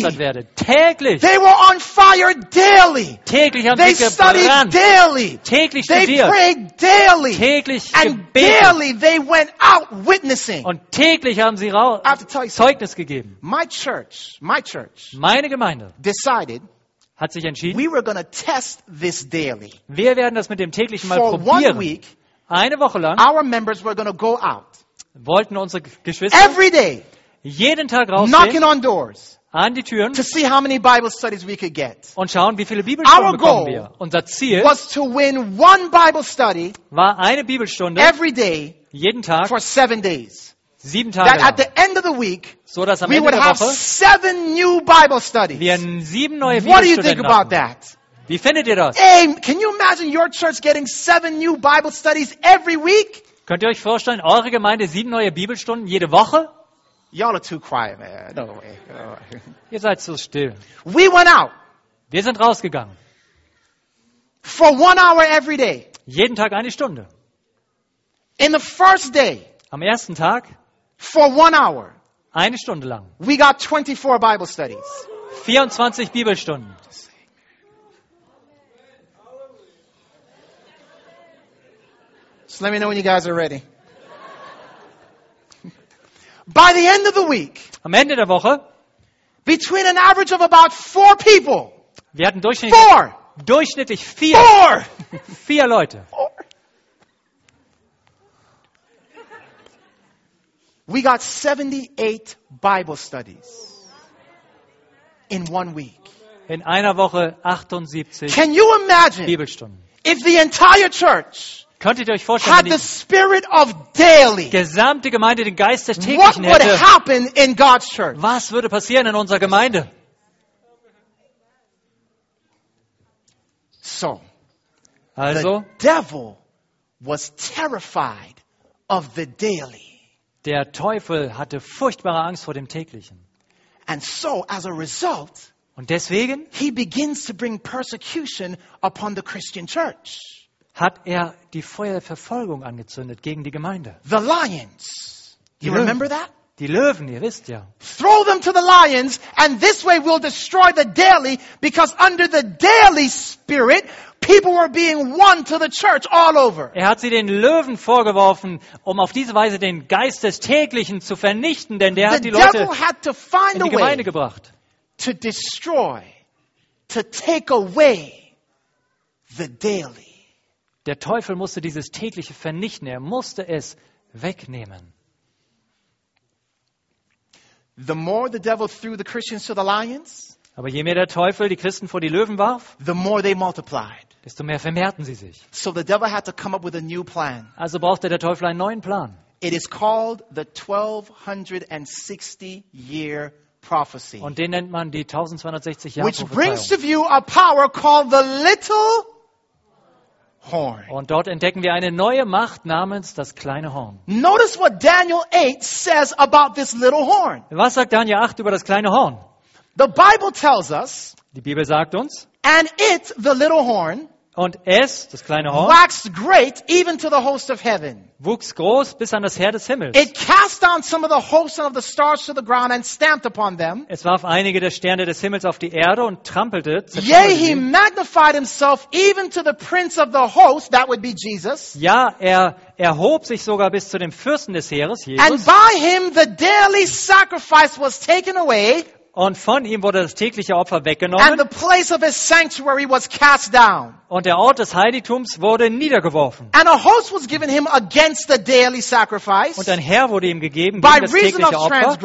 begeistert werden. Täglich. They were on fire daily. Täglich haben They sie gebrannt. daily. Täglich They studiert. prayed daily. Täglich And gebetet. daily they went out witnessing. Und täglich haben sie rau- I have to tell you something. Zeugnis gegeben. My church, my church Meine Gemeinde decided hat sich entschieden, we were test this daily. wir werden das mit dem täglichen mal For one probieren. week, Eine Woche lang our members were go out wollten unsere Geschwister every day, jeden Tag knocking rausgehen on doors an die Türen to see how many Bible studies we could get. und schauen, wie viele Bibelstunden Our bekommen goal wir. Unser Ziel Was to win one Bible study war eine Bibelstunde every day jeden Tag, for seven days. sieben That Tage at lang. the end of the week, So dass am we Ende would der have Woche seven new Bible studies. wir sieben neue What do you think about hatten. that? Wie findet ihr das? Hey, can you imagine your church getting seven new Bible studies every week? Könnt ihr euch vorstellen, eure Gemeinde sieben neue Bibelstunden jede Woche? Y'all are too quiet, man. No way. Ihr seid so still. We went out Wir sind rausgegangen. for one hour every day. Jeden Tag eine Stunde. In the first day, Am ersten Tag for one hour, eine Stunde lang. we got 24 Bible studies. 24 Bibelstunden. So let me know when you guys are ready. By the end of the week, Am Ende der Woche, between an average of about four people, wir hatten durchschnittlich, four, durchschnittlich vier, four, vier Leute. four. We got 78 Bible studies in one week. In einer Woche 78 Can you imagine Bibelstunden. if the entire church Könntet ihr euch vorstellen, had the spirit of daily? gesamte Gemeinde den Geist des What täglichen would hätte? happen in God's church? Was würde passieren in unserer Gemeinde? So, Also, the devil was terrified of the daily. der Teufel hatte furchtbare Angst vor dem täglichen. And so, as a result, Und deswegen he begins to bring persecution upon the Christian church. Hat er die Feuer der Verfolgung angezündet gegen die Gemeinde. The lions. You Yeah. remember that? Die Löwen, ihr wisst ja. Throw them to the lions, and this way we'll destroy the daily, because under the daily spirit, people were being won to the church all over. Er hat sie den Löwen vorgeworfen, um auf diese Weise den Geist des täglichen zu vernichten, denn der The hat die Leute devil had to find in die Gemeinde gebracht. to destroy, to take away the daily. Der Teufel musste dieses tägliche vernichten, er musste es wegnehmen. The more the devil threw the Christians to the lions, Aber je mehr der Teufel die Christen vor die Löwen warf, the more they multiplied. desto mehr vermehrten sie sich. So the devil had to come up with a new plan. Also brauchte der Teufel einen neuen Plan. It is called the 1260 year prophecy, Und den nennt man die 1260 Jahre which brings to view a power called the little horn. Und dort entdecken wir eine neue Macht namens das kleine Horn. Notice what Daniel 8 says about this little horn. Was sagt Daniel 8 über das kleine Horn? The Bible tells us, Die Bibel sagt uns, and it, the little horn, und es, das kleine Horn, waxed great even to the host of heaven. wuchs groß bis an das Heer des Himmels. It cast down some of the hosts of the stars to the ground and stamped upon them. Es warf einige der Sterne des Himmels auf die Erde und trampelte, Yea, he magnified himself even to the prince of the host, that would be Jesus. Ja, er erhob sich sogar bis zu dem Fürsten des Heeres, And Jesus. by him the daily sacrifice was taken away, Und von ihm wurde das tägliche Opfer and weggenommen. the place of his sanctuary was cast down. Und der Ort des Heiligtums wurde niedergeworfen. And a host was given him against the daily sacrifice Und ein Herr wurde ihm gegeben gegen das tägliche Opfer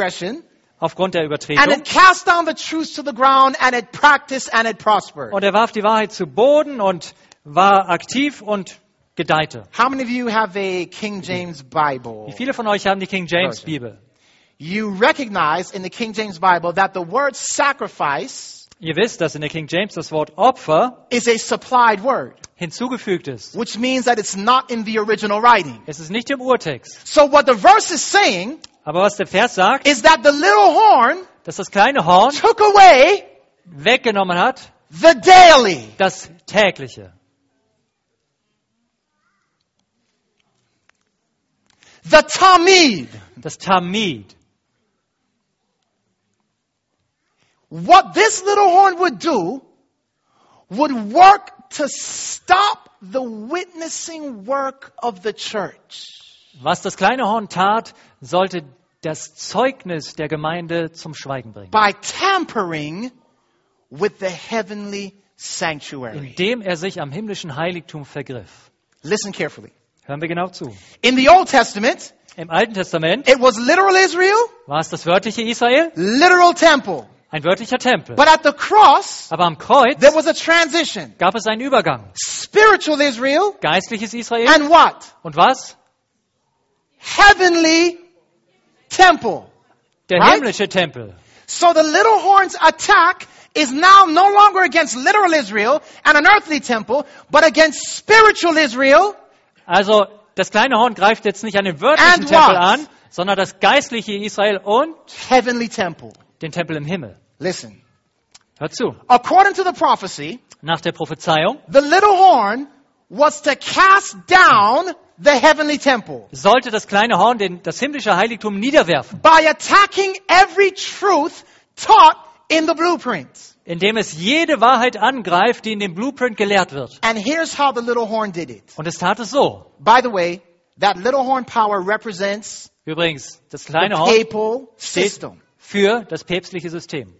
aufgrund der and Übertretung. it cast down the truth to the ground, and it practiced and it prospered. Und er warf die Wahrheit zu Boden und war aktiv und gedeihte. How many of you have a King James Bible? Wie viele von euch haben die King James. Bibel? You recognize in the King James Bible that the word sacrifice Ihr wisst, dass in der King James das Wort Opfer is a supplied word, hinzugefügt ist. which means that it's not in the original writing. Es ist nicht im Urtext. So what the verse is saying Aber was der Vers sagt, is that the little horn dass das kleine Horn took away weggenommen hat, the daily. das tägliche. The Tamid. Das Tamid. What this little horn would do would work to stop the witnessing work of the church. Was das kleine Horn tat, sollte das Zeugnis der Gemeinde zum Schweigen bringen. by tampering with the heavenly sanctuary. indem er sich am himmlischen Heiligtum vergriff. Listen carefully. Hören wir genau zu. In the Old Testament, Im Alten Testament it was literal Israel, war es das wörtliche Israel, literal temple. Ein wörtlicher Tempel. But at the cross, Aber am Kreuz there was a transition. gab es einen Übergang. Spiritual Israel Geistliches Israel and what? und was? Heavenly temple. Der Right? himmlische Tempel. So the little horn's attack is now no longer against literal Israel and an earthly temple, but against spiritual Israel Also das kleine Horn greift jetzt nicht an den wörtlichen Tempel an, sondern das geistliche Israel und heavenly temple. Den Tempel im Himmel. Listen. Hört zu. According to the prophecy, Nach der Prophezeiung the little horn was to cast down the heavenly temple sollte das kleine Horn den, das himmlische Heiligtum niederwerfen, by attacking every truth taught in the blueprint. indem es jede Wahrheit angreift, die in dem Blueprint gelehrt wird. And here's how the little horn did it. Und es tat es so. By the way, that little horn power represents Übrigens, das kleine Horn steht system. Für das päpstliche System.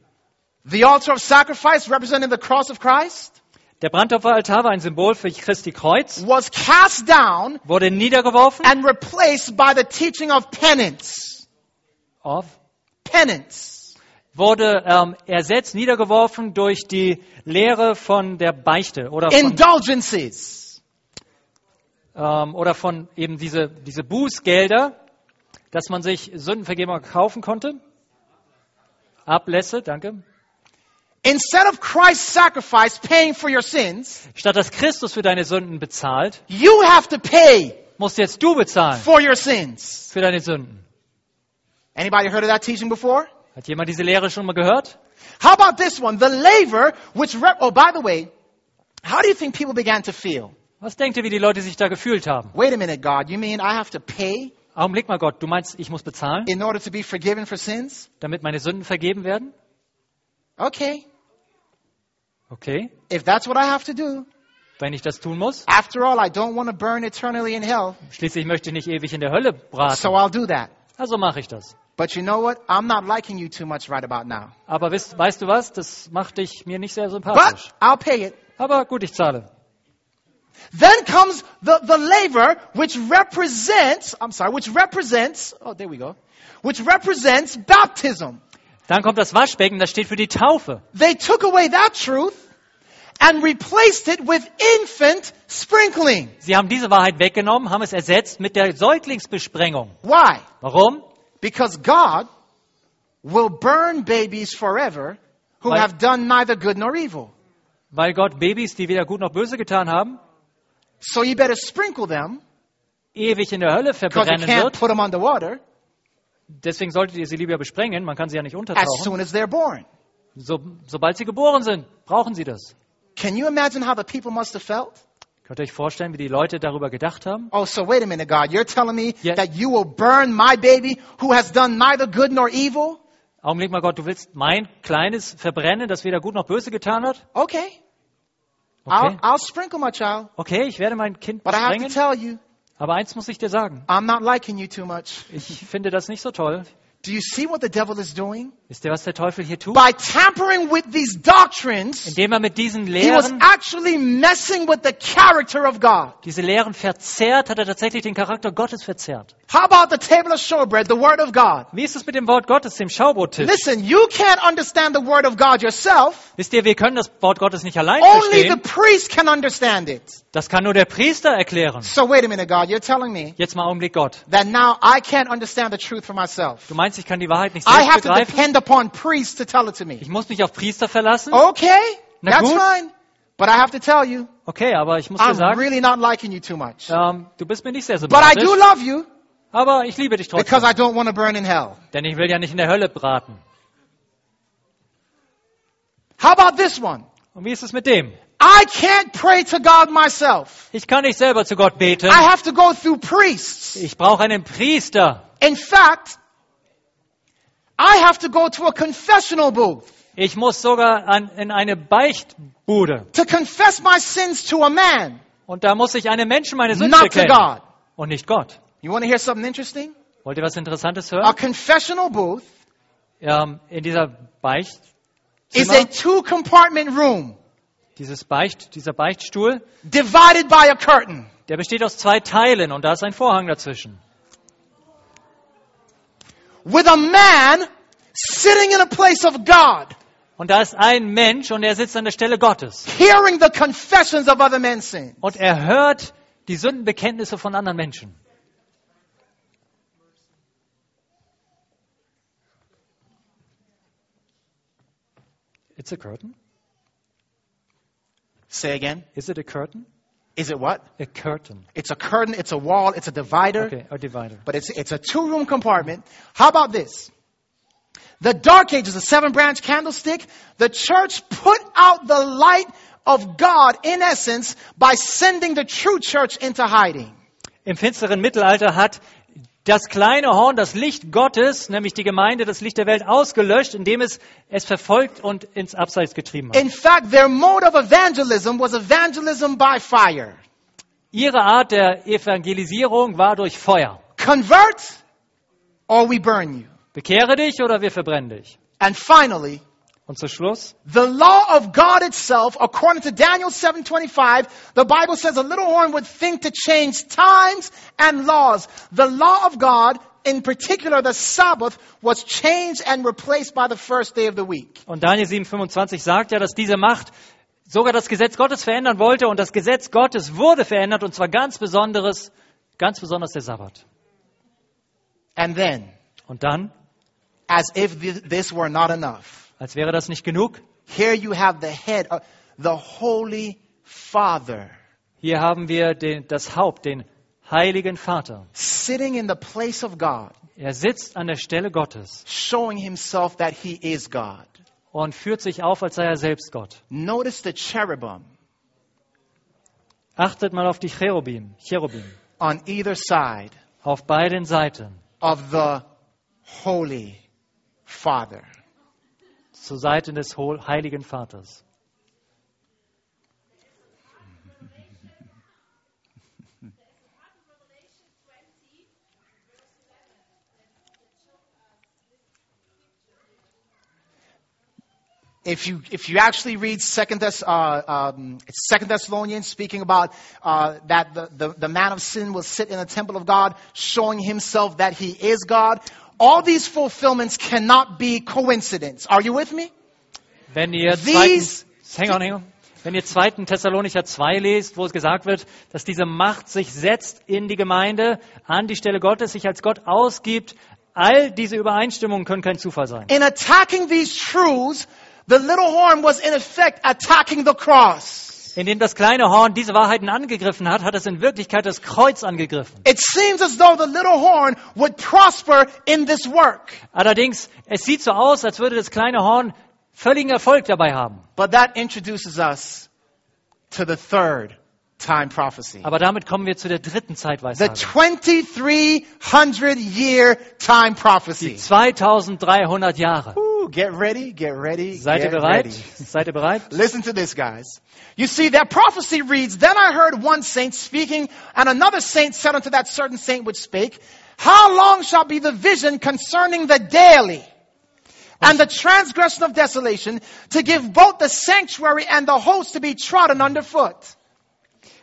The altar of sacrifice representing the cross of Christ Der Brandopferaltar war ein Symbol für Christi Kreuz, was cast down wurde niedergeworfen and replaced by the teaching of penance. auf, Penance. wurde ähm, ersetzt, niedergeworfen durch die Lehre von der Beichte oder von, Indulgences. ähm, oder von eben diese, diese Bußgelder, dass man sich Sündenvergebung kaufen konnte. Ablässe, danke. Instead of Christ's sacrifice paying for your sins, Statt dass Christus für deine Sünden bezahlt, you have to pay musst jetzt du bezahlen for your sins. für deine Sünden. Anybody heard of that teaching before? Hat jemand diese Lehre schon mal gehört? How about this one? The laver, which rep- oh, by the way, how do you think people began to feel? Was denkt ihr, wie die Leute sich da gefühlt haben? Wait a minute, God. You mean I have to pay Augenblick mal Gott, du meinst, ich muss bezahlen, in order to be forgiven for sins? damit meine Sünden vergeben werden? Okay. Okay, If that's what I have to do. wenn ich das tun muss. After all, I don't want to burn eternally in hell, Schließlich möchte ich nicht ewig in der Hölle braten. so I'll do that. Also mache ich das. But you know what? I'm not liking you too much right about now. Aber weißt, weißt du was? Das macht dich mir nicht sehr But sympathisch. I'll pay it. Aber gut, ich zahle. Then comes the, the laver, which represents, I'm sorry, which represents, oh, there we go, which represents baptism. Dann kommt das Waschbecken, das steht für die Taufe. They took away that truth and replaced it with infant sprinkling. Sie haben diese Wahrheit weggenommen, haben es ersetzt mit der Säuglingsbesprengung. Why? Warum? Because God will burn babies forever who Weil- have done neither good nor evil. Weil Gott Babys, die weder gut noch böse getan haben, So you better sprinkle them ewig in der Hölle you verbrennen can't wird. put them underwater Deswegen solltet ihr sie lieber besprengen. Man kann sie ja nicht as untertauchen. soon as they're born. So, sobald sie geboren sind, brauchen sie das. Can you imagine how the people must have felt? Könnt ihr euch vorstellen, wie die Leute darüber gedacht haben? Oh, so wait a minute, God. You're telling me Yeah. that you will burn my baby who has done neither good nor evil? Augenblick mal Gott, du willst mein kleines verbrennen, das weder gut noch böse getan hat? Okay. I'll, Okay, I'll sprinkle my child. okay ich werde mein Kind But I have to besprengen. tell you, Aber eins muss ich dir sagen. I'm not liking you too much. Ich finde das nicht so toll. Do you see what the devil is doing? Wisst ihr, was der Teufel hier tut? By tampering with these doctrines, Indem er mit diesen he was Lehren, actually messing with the character of God. diese Lehren verzerrt, hat er tatsächlich den Charakter Gottes verzerrt. How about the table of showbread, the word of God? Wie ist es mit dem Wort Gottes, dem Schaubrottisch? Listen, you can't understand the word of God yourself. Wisst ihr, wir können das Wort Gottes nicht allein Only the verstehen. priest can understand it. Das kann nur der Priester erklären. So wait a minute, God. You're telling me Jetzt mal Augenblick Gott. that now I can't understand the truth for myself. Du meinst, ich kann die Wahrheit nicht I selbst have to begreifen? depend upon priests to tell it to me. Ich muss mich auf Priester verlassen? Okay, Na that's gut. fine. But I have to tell you, Okay, aber ich muss dir I'm sagen, really not liking you too much. ähm, du bist mir nicht sehr But I do love you Aber ich liebe dich because trotzdem. I don't want to burn in hell. Denn ich will ja nicht in der Hölle braten. How about this one? Und wie ist es mit dem? I can't pray to God myself. Ich kann nicht selber zu Gott beten. I have to go through priests. Ich brauche einen Priester. In fact, I have to go to a confessional booth Ich muss sogar an, in eine Beichtbude. to confess my sins to a man, Und da muss ich einem Menschen meine Sünde not to bekennen. God. Und nicht Gott. You want to hear something interesting? Wollt ihr was Interessantes A hören? confessional booth Ähm, in dieser Beichtstätte is a two compartment room dieses Beicht, dieser Beichtstuhl, divided by a curtain. der besteht aus zwei Teilen und da ist ein Vorhang dazwischen. With a man sitting in a place of God, Und da ist ein Mensch und er sitzt an der Stelle Gottes. hearing the confessions of other men's sin. Und er hört die Sündenbekenntnisse von anderen Menschen. It's a curtain. Say again. Is it a curtain? Is it what? A curtain. It's a curtain, it's a wall, it's a divider, Okay, a divider. but it's, it's a two room compartment. How about this? The Dark Ages, a seven branch candlestick, the church put out the light of God in essence by sending the true church into hiding. Im finsteren Mittelalter hat das kleine Horn das Licht Gottes, nämlich die Gemeinde, das Licht der Welt ausgelöscht, indem es es verfolgt und ins Abseits getrieben hat. In fact, their mode of evangelism was evangelism by fire. Ihre Art der Evangelisierung war durch Feuer. Convert or we burn you. Bekehre dich oder wir verbrennen dich. And finally, Und zu Schluss, The law of God itself, according to Daniel 7:25, the Bible says a little horn would think to change times and laws. The law of God, in particular the Sabbath, was changed and replaced by the first day of the week. und Daniel 7,25 sagt ja, dass diese Macht sogar das Gesetz Gottes verändern wollte und das Gesetz Gottes wurde verändert und zwar ganz besonderes, ganz besonders der Sabbat. And then, Und dann, as if thi- this were not enough, als wäre das nicht genug, here you have the head, the Holy Father, hier haben wir den, das Haupt, den Heiligen Vater. sitting in the place of God, Er sitzt an der Stelle Gottes showing himself that he is God. und führt sich auf, als sei er selbst Gott. Notice the cherubim Achtet mal auf die Cherubim, Cherubim on either side auf beiden Seiten of the Holy Father. Zur Seite des Heiligen Vaters. If you if you actually read Second Thess, uh, um, Thessalonians speaking about uh, that the, the the man of sin will sit in the temple of God, showing himself that he is God. All these fulfillments cannot be coincidence. Are you with me? Wenn ihr These- zweiten, hang on, hang on. Wenn ihr zweiten Thessalonicher 2 lest, wo es gesagt wird, dass diese Macht sich setzt in die Gemeinde, an die Stelle Gottes, sich als Gott ausgibt, all diese Übereinstimmungen können kein Zufall sein. In attacking these truths, the little horn was in effect attacking the cross. Indem das kleine Horn diese Wahrheiten angegriffen hat, hat es in Wirklichkeit das Kreuz angegriffen. It seems as though the little horn would prosper in this work. Allerdings, es sieht so aus, als würde das kleine Horn völligen Erfolg dabei haben. But that introduces us to the third time prophecy. Aber damit kommen wir zu der dritten The Zeitweisheit. 2300 year time Die prophecy. 2300 Jahre. Get ready, get ready, Seid ihr bereit? ready. Seid ihr bereit? Listen to this, guys. You see, that prophecy reads, Then I heard one saint speaking, and another saint said unto that certain saint which spake, How long shall be the vision concerning the daily? And the transgression of desolation, to give both the sanctuary and the host to be trodden underfoot.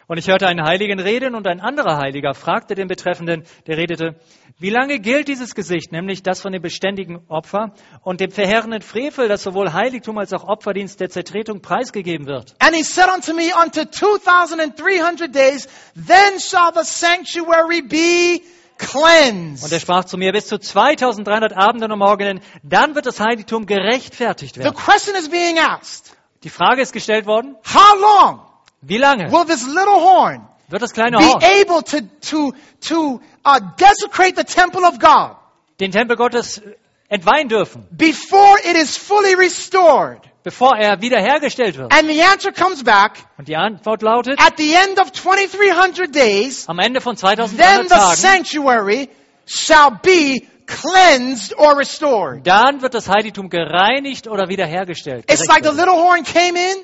Und ich hörte einen Heiligen reden und ein anderer Heiliger fragte den Betreffenden, der redete, wie lange gilt dieses Gesicht, nämlich das von dem beständigen Opfer und dem verheerenden Frevel, das sowohl Heiligtum als auch Opferdienst der Zertretung preisgegeben wird? And he said unto me, Unto 2,300 days, then shall the sanctuary be cleansed. Und er sprach zu mir, bis zu 2300 Abenden und Morgenen, dann wird das Heiligtum gerechtfertigt The werden. question is being asked, Die Frage ist gestellt worden, how long wie lange will this little horn wird das kleine be Horn able to, to, to uh, desecrate the temple of God den Tempel Gottes entweihen dürfen, before it is fully restored? bevor er wiederhergestellt wird? And the answer comes back Und die Antwort lautet, at the end of 2,300 days, am Ende von then 2300 the Tagen, sanctuary shall be cleansed or restored. dann wird das Heiligtum gereinigt oder wiederhergestellt. It's like the little horn came in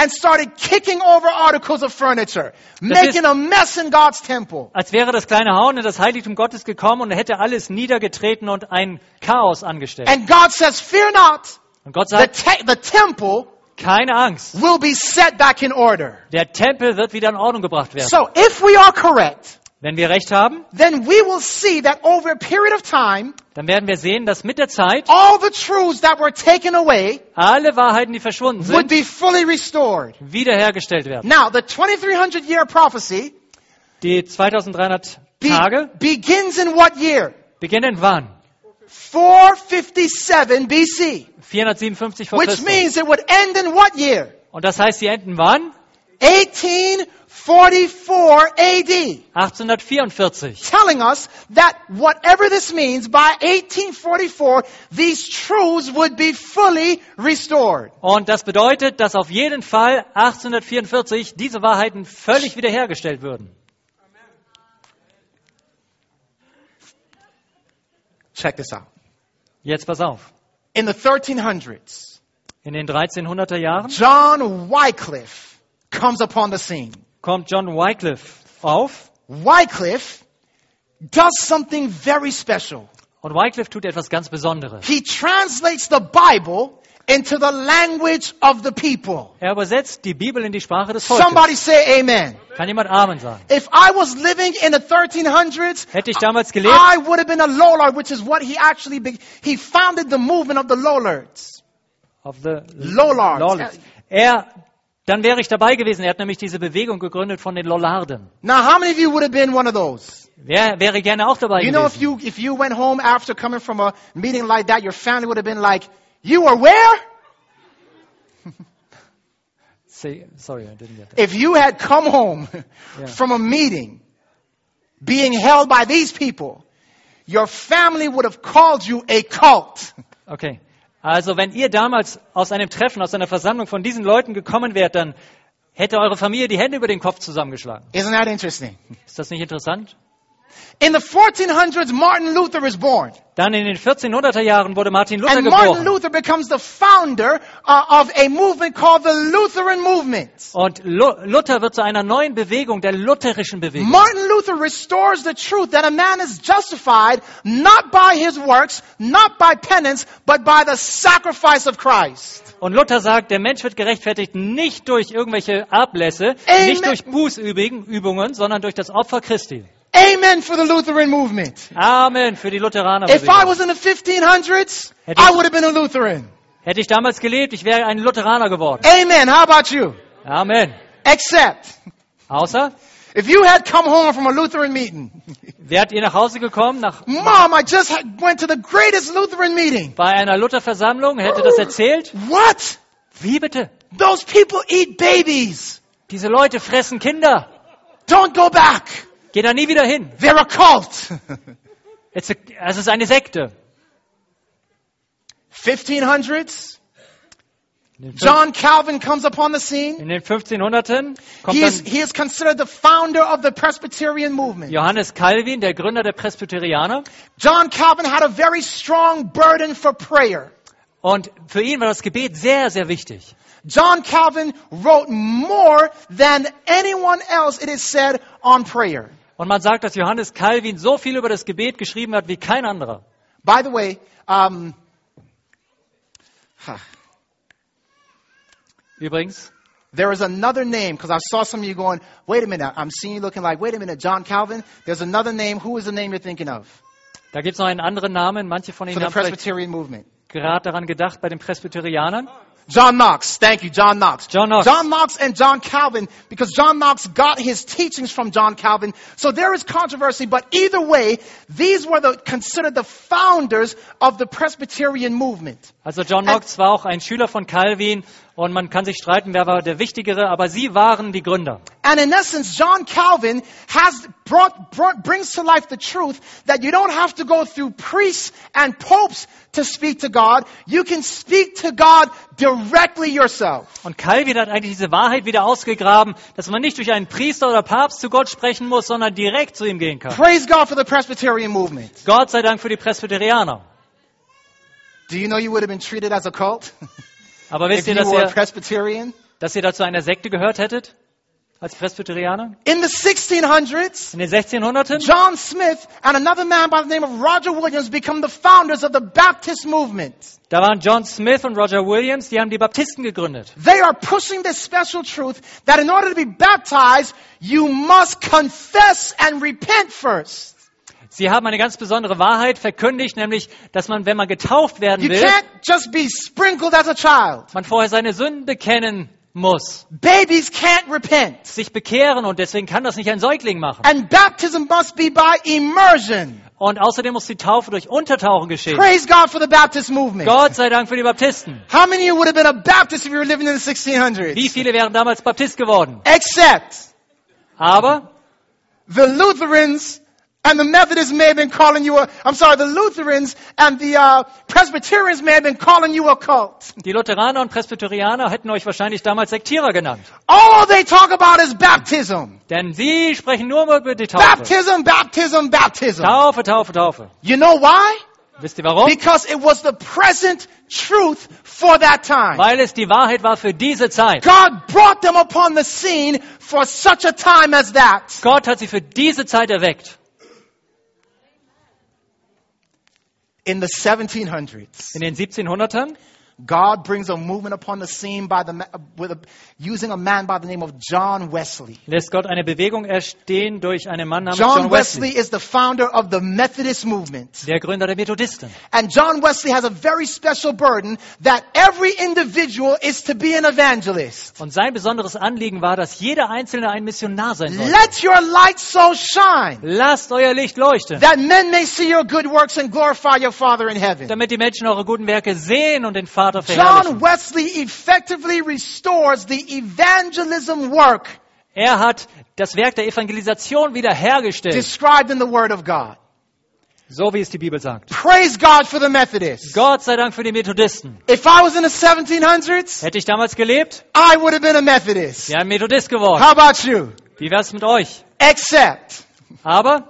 and started kicking over articles of furniture, making a mess in God's temple. Als wäre das kleine Horn in das Heiligtum Gottes gekommen und hätte alles niedergetreten und ein Chaos angestellt. And God says, fear not, Und Gott the, sagt, te- the temple keine Angst. will be set back in order. Der Tempel wird wieder in Ordnung gebracht werden. So if we are correct, Wenn wir recht haben, then we will see that over a period of time, dann werden wir sehen, dass mit der Zeit all the truths that were taken away alle Wahrheiten, die verschwunden would sind, be fully restored. wiederhergestellt werden. Now, the 2300 year prophecy Die 2300 be- Tage begins in what year? beginnen wann? 457 BC, 457 vor which Christus. means it would end in what year? Und das heißt, sie enden wann? 1844 AD. 1844. Telling us that whatever this means, by 1844, these truths would be fully restored. Und das bedeutet, dass auf jeden Fall 1844 diese Wahrheiten völlig wiederhergestellt würden. Check this out. Jetzt pass auf. In the 1300s, In den 1300er Jahren John Wycliffe comes upon the scene. Kommt John Wycliffe auf Wycliffe does something very special. und Wycliffe tut etwas ganz Besonderes. He translates the Bible into the language of the people. Er übersetzt die Bibel in die Sprache des Volkes. Somebody say amen. Kann jemand Amen sagen? If I was living in the 1300s, Hätte ich damals gelebt, I would have been a Lolard, which is what he actually, be- he founded the movement of the Lollards. auf the Lollards. Lollards. Er, dann wäre ich dabei gewesen. Er hat nämlich diese Bewegung gegründet von den Lollarden. Now, how many of you would have been one of those? Wer wäre gerne auch dabei You know, if gewesen? you, if you went home after coming from a meeting like that, your family would have been like, you were where? Say, sorry, I didn't get that. If you had come home from a meeting being held by these people, your family would have called you a cult. Okay. Also wenn ihr damals aus einem Treffen, aus einer Versammlung von diesen Leuten gekommen wärt, dann hätte eure Familie die Hände über den Kopf zusammengeschlagen. Isn't that interesting? Ist das nicht interessant? In the 1400s, Martin Luther is born. Dann in den 1400er Jahren wurde Martin Luther And Martin geboren. Luther becomes the founder uh, of a movement called the Lutheran movement. Und Lu Luther wird zu einer neuen Bewegung, der lutherischen Bewegung. Martin Luther restores the truth that a man is justified not by his works, not by penance, but by the sacrifice of Christ. Und Luther sagt, der Mensch wird gerechtfertigt nicht durch irgendwelche Ablässe, Amen. nicht durch Bußübungen, sondern durch das Opfer Christi. Amen for the Lutheran movement. Amen für die Lutheraner. If I was in the 1500s, Hätte I would have been a Lutheran. Hätte ich damals gelebt, ich wäre ein Lutheraner geworden. Amen. How about you? Amen. Except, Außer, if you had come home from a Lutheran meeting, wärt ihr nach Hause gekommen, nach, Mom, I just went to the greatest Lutheran meeting. bei einer Lutherversammlung, hätte das erzählt? What? Wie bitte? Those people eat babies. Diese Leute fressen Kinder. Don't go back. Geh da nie wieder hin. They're a cult. It's a, es ist eine Sekte. 1500s, In den, fünf- John Calvin comes upon the scene. in den 1500ern kommt He is, dann he is considered the founder of the Presbyterian movement. Johannes Calvin, der Gründer der Presbyterianer. John Calvin had a very strong burden for prayer. Und für ihn war das Gebet sehr, sehr wichtig. John Calvin wrote more than anyone else, it is said, on prayer. Und man sagt, dass Johannes Calvin so viel über das Gebet geschrieben hat wie kein anderer. By the way, um, huh, Übrigens, there is another name, because I saw some of you going, wait a minute, I'm seeing you looking like, wait a minute, John Calvin. There's another name. Who is the name you're thinking of? da gibt es noch einen anderen Namen. Manche von For Ihnen the haben vielleicht Presbyterian movement. gerade daran gedacht bei den Presbyterianern. John Knox. Thank you, John Knox. John Knox. John Knox and John Calvin, because John Knox got his teachings from John Calvin. So there is controversy, but either way, these were the, considered the founders of the Presbyterian movement. Also John Knox war auch ein Schüler von Calvin und man kann sich streiten, wer war der Wichtigere, aber sie waren die Gründer. And in essence, John Calvin has brought, brought, brings to life the truth that you don't have to go through priests and popes to speak to God. You can speak to God directly yourself. Und Calvin hat eigentlich diese Wahrheit wieder ausgegraben, dass man nicht durch einen Priester oder Papst zu Gott sprechen muss, sondern direkt zu ihm gehen kann. Praise God for the Presbyterian movement. Gott sei Dank für die Presbyterianer. Do you know you would have been treated as a cult Aber wisst ihr, dass ihr, dass ihr dazu einer Sekte gehört hättet? als Presbyterianer. In the 1600s, In den 1600ern John Smith and another man by the name of Roger Williams become the founders of the Baptist movement. Da waren John Smith und Roger Williams, die haben die Baptisten gegründet. They are pushing this special truth that in order to be baptized, you must confess and repent first. Sie haben eine ganz besondere Wahrheit verkündigt, nämlich, dass man, wenn man getauft werden You will, can't just be sprinkled as a child. man vorher seine Sünden bekennen muss, Babies can't repent. sich bekehren und deswegen kann das nicht ein Säugling machen. And baptism must be by immersion. Und außerdem muss die Taufe durch Untertauchen geschehen. Praise God for the Baptist movement. Gott sei Dank für die Baptisten. How many would have been a Baptist if you were living in the 1600s? Wie viele wären damals Baptist geworden? Except Aber the Lutherans and the Methodists may have been calling you a, I'm sorry, the Lutherans and the uh, Presbyterians may have been calling you a cult. die Lutheraner und Presbyterianer hätten euch wahrscheinlich damals Sektierer genannt. All they talk about is baptism. Denn sie sprechen nur über die Taufe. Baptism, baptism, baptism. Taufe, Taufe, Taufe. You know why? Wisst ihr warum? Because it was the present truth for that time. Weil es die Wahrheit war für diese Zeit. God brought them upon the scene for such a time as that. Gott hat sie für diese Zeit erweckt. In the 1700s, In den 1700ern God brings a movement upon the scene by the, with a, using a man by the name of John Wesley. lässt Gott eine Bewegung erstehen durch einen Mann namens John John Wesley Wesley, is the founder of the Methodist movement. der Gründer der Methodisten. And John Wesley has a very special burden that every individual is to be an evangelist. Und sein besonderes Anliegen war, dass jeder Einzelne ein Missionar sein soll. Let your light so shine Lasst euer Licht leuchten, that men may see your good works and glorify your Father in heaven. damit die Menschen eure guten Werke sehen und den Vater John verherrlichen. Wesley effectively restores the evangelism work Er hat das Werk der Evangelisation wiederhergestellt, described in the Word of God. so wie es die Bibel sagt. Praise God for the Methodists. Gott sei Dank für die Methodisten. If I was in the 1700s, Hätte ich damals gelebt, I would have been a Methodist. wäre ein Methodist geworden. How about you? Wie wär's mit euch? Except, Aber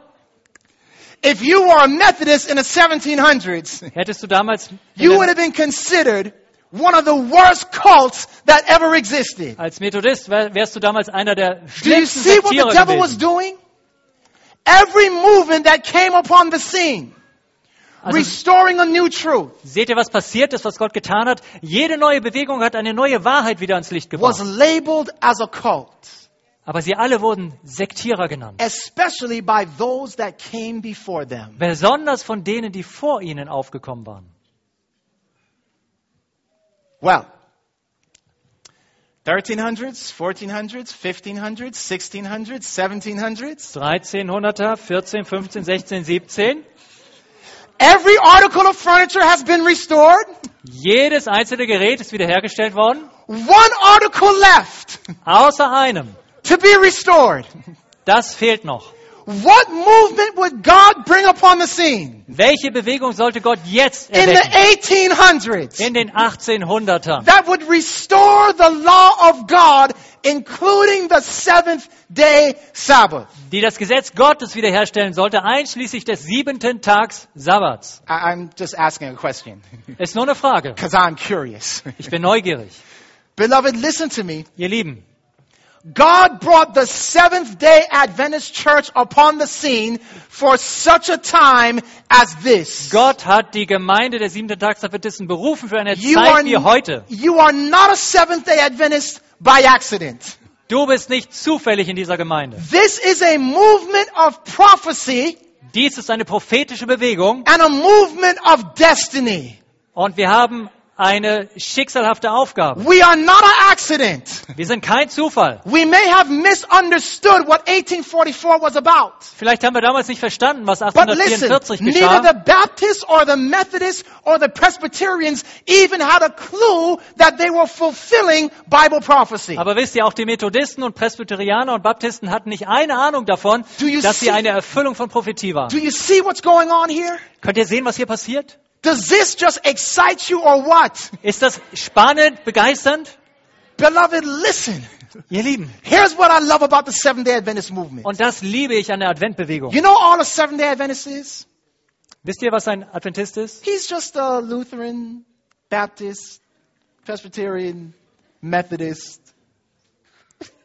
if you were a Methodist in the 1700s, hättest du damals you would have been considered one of the worst cults that ever existed. als Methodist wär, wärst du damals einer der Do you schlimmsten see what the devil was doing? Every movement that came upon the scene, Also, restoring a new truth, seht ihr, was passiert ist, was Gott getan hat? Jede neue Bewegung hat eine neue Wahrheit wieder ans Licht was gebracht. labeled as a cult, Aber sie alle wurden Sektierer genannt. especially by those that came before them. Besonders von denen, die vor ihnen aufgekommen waren. Well, 1300s, 1400s, 1500s, 1600s, 1700s. 1300er, 14, 15, 16, 17. Every article of furniture has been restored. Jedes einzelne Gerät ist wiederhergestellt worden, One article left außer einem. To be restored. Das fehlt noch. What movement would God bring upon the scene? Welche Bewegung sollte Gott jetzt In the erwecken? 1800s. In den 1800ern. that would restore the law of God, including the seventh day Sabbath. Die das Gesetz Gottes wiederherstellen sollte, einschließlich des siebenten Tags Sabbats. I'm just asking a question Ist nur eine Frage. because I'm curious. Ich bin neugierig. Beloved, listen to me. Ihr Lieben, God brought the Seventh day Adventist church upon the scene for such a time as this. Gott hat die Gemeinde der siebenten Tagsadventisten berufen für eine You are, Zeit wie heute. you are not a Seventh day Adventist by accident. Du bist nicht zufällig in dieser Gemeinde. This is a movement of prophecy Dies ist eine prophetische Bewegung and a movement of destiny. und wir haben eine schicksalhafte Aufgabe. We are not an accident. Wir sind kein Zufall. We may have misunderstood what 1844 was about. Vielleicht haben wir damals nicht verstanden, was But listen, 1844 neither geschah. the Baptists or the Methodists or the Presbyterians even had a clue that they were fulfilling Bible prophecy. Aber wisst ihr, auch die Methodisten und Presbyterianer und Baptisten hatten nicht eine Ahnung davon, Do you dass sie see- eine Erfüllung von Prophetie waren. Do you see what's going on here? Könnt ihr sehen, was hier passiert? Does this just excite you or what? Ist das spannend, begeisternd? Beloved, listen. Ihr Lieben, Here's what I love about the Seventh day Adventist movement. und das liebe ich an der Adventbewegung. You know all a Seventh day Adventist is? Wisst ihr, was ein Adventist ist? He's just a Lutheran, Baptist, Presbyterian, Methodist.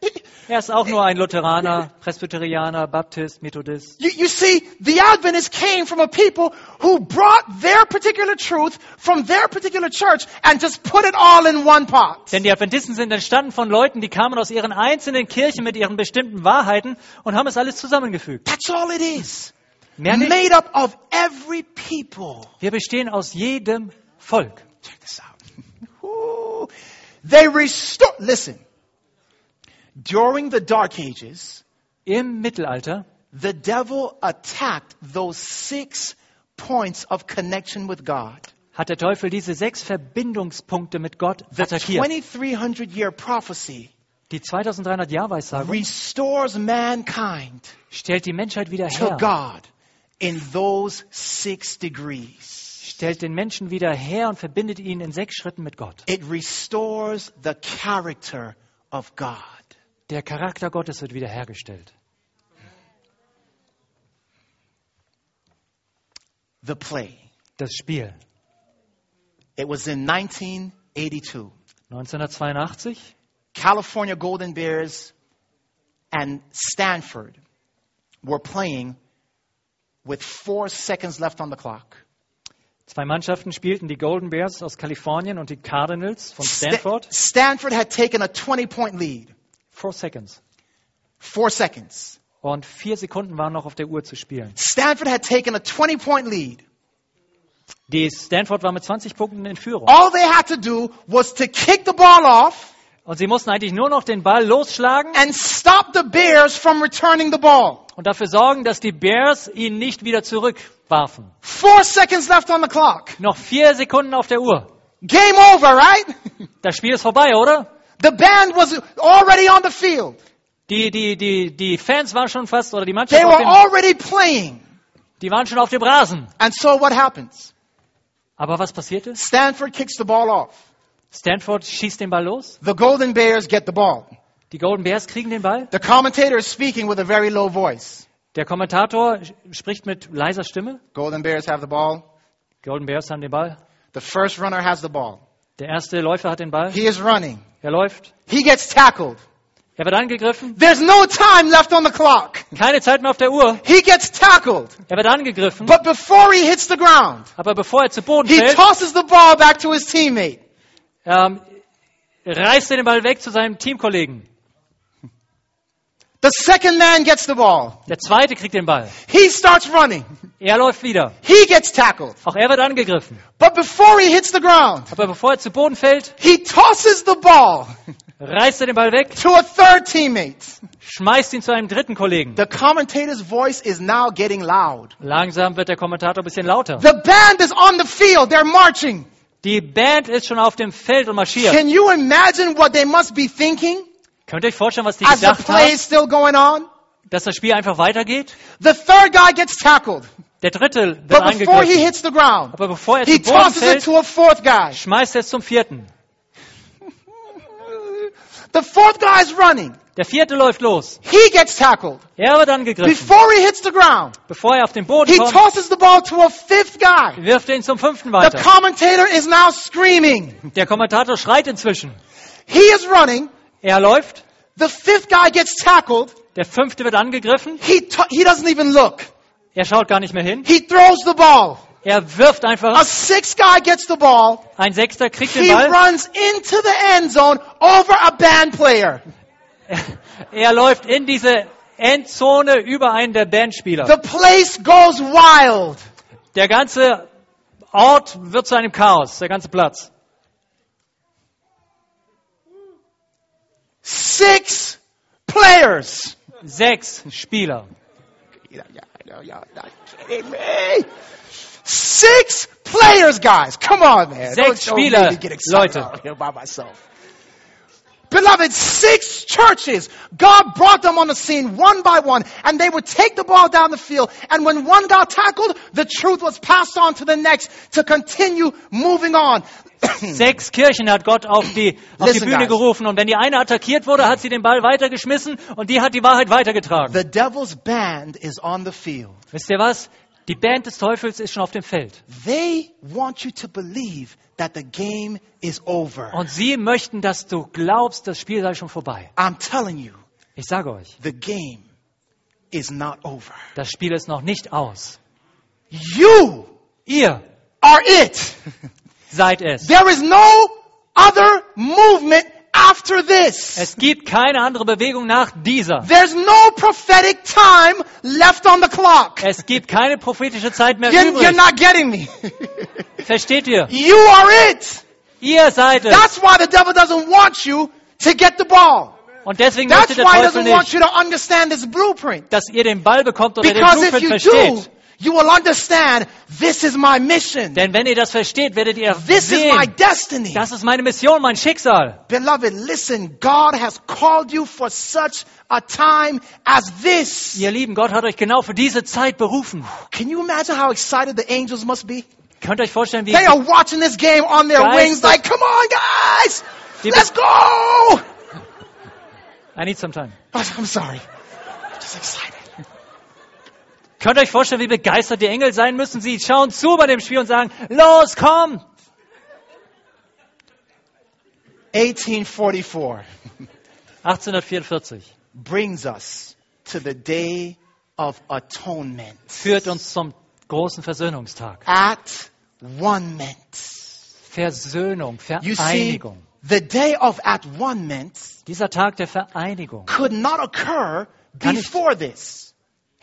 Er ist auch nur ein Lutheraner, Presbyterianer, Baptist, Methodist. You, you see, the Adventists came from a people who brought their particular truth from their particular church and just put it all in one pot. Denn die Adventisten sind entstanden von Leuten, die kamen aus ihren einzelnen Kirchen mit ihren bestimmten Wahrheiten und haben es alles zusammengefügt. That's all it is. Mehr nicht. Made up of every people. Wir bestehen aus jedem Volk. Check this out. They restore, listen. During the Dark Ages, Im Mittelalter the devil attacked those six points of connection with God. hat der Teufel diese sechs Verbindungspunkte mit Gott The attackiert. 2300 year prophecy Die 2300 Jahr Weissagung restores mankind stellt die Menschheit wieder to her. God in those six degrees. Stellt den Menschen wieder her und verbindet ihn in sechs Schritten mit Gott. It restores the character of God. Der Charakter Gottes wird wiederhergestellt. The play. Das Spiel. It was in 1982. 1982. California Golden Bears and Stanford were playing with four seconds left on the clock. Zwei Mannschaften spielten, die Golden Bears aus Kalifornien und die Cardinals von Sta- Stanford. Stanford had taken a 20 point lead. Four seconds. Four seconds. Und vier Sekunden waren noch auf der Uhr zu spielen. Stanford had taken a 20 point lead. Die Stanford war mit 20 Punkten in Führung. All they had to do was to kick the ball off Und sie mussten eigentlich nur noch den Ball losschlagen and stop the Bears from returning the ball. und dafür sorgen, dass die Bears ihn nicht wieder zurückwarfen. Four seconds left on the clock. Noch vier Sekunden auf der Uhr. Game over, right? Das Spiel ist vorbei, oder? The band was already on the field. Die, die, die, die Fans waren schon fast, oder die They Mannschaft, auf were dem, already playing. die waren schon auf dem Rasen. And so what happens? Aber was passierte? Stanford kicks the ball off. Stanford schießt den Ball los. The Golden Bears get the ball. Die Golden Bears kriegen den Ball. The commentator is speaking with a very low voice. Der Kommentator spricht mit leiser Stimme. Golden Bears have the ball. Golden Bears haben den Ball. The first runner has the ball. Der erste Läufer hat den Ball. He is running. Er läuft. He gets tackled. Er wird angegriffen. There's no time left on the clock. Keine Zeit mehr auf der Uhr. He gets tackled. Er wird angegriffen. But before he hits the ground, Aber bevor er zu Boden he fällt, tosses the ball back to his teammate. ähm, reißt er den Ball weg zu seinem Teamkollegen. The second man gets the ball. Der zweite kriegt den Ball. He starts running. Er läuft wieder. He gets tackled. Auch er wird angegriffen. But before he hits the ground, Aber bevor er zu Boden fällt, he tosses the ball reißt er den Ball weg, to a third teammate. schmeißt ihn zu einem dritten Kollegen. The commentator's voice is now getting loud. Langsam wird der Kommentator ein bisschen lauter. The band is on the field. They're marching. Die Band ist schon auf dem Feld und marschiert. Can you imagine what they must be thinking Könnt ihr euch vorstellen, was die as the gedacht play haben? is still going on? Dass das Spiel einfach weitergeht? The third guy gets tackled. Der dritte wird But before he hits the ground, Aber bevor er he zu Boden tosses it fällt, to a fourth guy. schmeißt er es zum vierten. The fourth guy is running. Der vierte läuft los. He gets tackled. Er wird angegriffen. Before he hits the ground, Bevor er auf den Boden he kommt, tosses the ball to a fifth guy. wirft er ihn zum fünften The weiter. commentator is now screaming. Der Kommentator schreit inzwischen. He is running. Er läuft. The fifth guy gets tackled. Der fünfte wird angegriffen. He, he doesn't even look. Er schaut gar nicht mehr hin. He throws the ball. Er wirft A einfach. sixth guy gets the ball. Ein Sechster kriegt He den Ball. runs into the end zone over a band player. Er läuft in diese Endzone über einen der Bandspieler. The place goes wild. Der ganze Ort wird zu einem Chaos, der ganze Platz. Six players. Sechs Spieler. Yeah, yeah, I not kidding me. Six players, guys. Come on, man. Don't Sechs me Spieler, get excited Leute. here by myself. Beloved, six churches. God brought them on the scene one by one, and they would take the ball down the field. And when one got tackled, the truth was passed on to the next to continue moving on. Sechs Kirchen hat Gott auf die, auf die Bühne guys. gerufen und wenn die eine attackiert wurde, hat sie den Ball weitergeschmissen und die hat die Wahrheit weitergetragen. the devil's band is on the field. Wisst ihr was? Die Band des Teufels ist schon auf dem Feld. They want you to believe that the game is over. Und sie möchten, dass du glaubst, das Spiel sei schon vorbei. I'm telling you, Ich sage euch, the game is not over. das Spiel ist noch nicht aus. You Ihr are it. seid es. There is no other movement after this. Es gibt keine andere Bewegung nach dieser. There's no prophetic time left on the clock. Es gibt keine prophetische Zeit mehr You're, you're übrig. not getting me. Versteht ihr? you are it. Ihr seid es. That's why the devil doesn't want you to get the ball. Und deswegen That's möchte der why he Teufel doesn't want nicht, you to understand this blueprint. dass ihr den Ball bekommt oder den Because if Blueprint versteht. You will understand this is my mission. Denn wenn ihr das versteht, werdet ihr This is my destiny. das ist meine Mission, mein Schicksal. Beloved, listen, God has called you for such a time as this. Ihr Lieben, Gott hat euch genau für diese Zeit berufen. Can you imagine how excited the angels must be? Könnt ihr euch vorstellen, wie They are watching this game on their Guys, wings like, come on guys, let's go! I need some time. I'm sorry. I'm Just excited. Könnt ihr euch vorstellen, wie begeistert die Engel sein müssen? Sie schauen zu bei dem Spiel und sagen, los, komm! 1844 1844 brings us to the day of atonement. führt uns zum großen Versöhnungstag. At one. Versöhnung, You see, Vereinigung. the day of at one Dieser Tag der Vereinigung could not occur before this.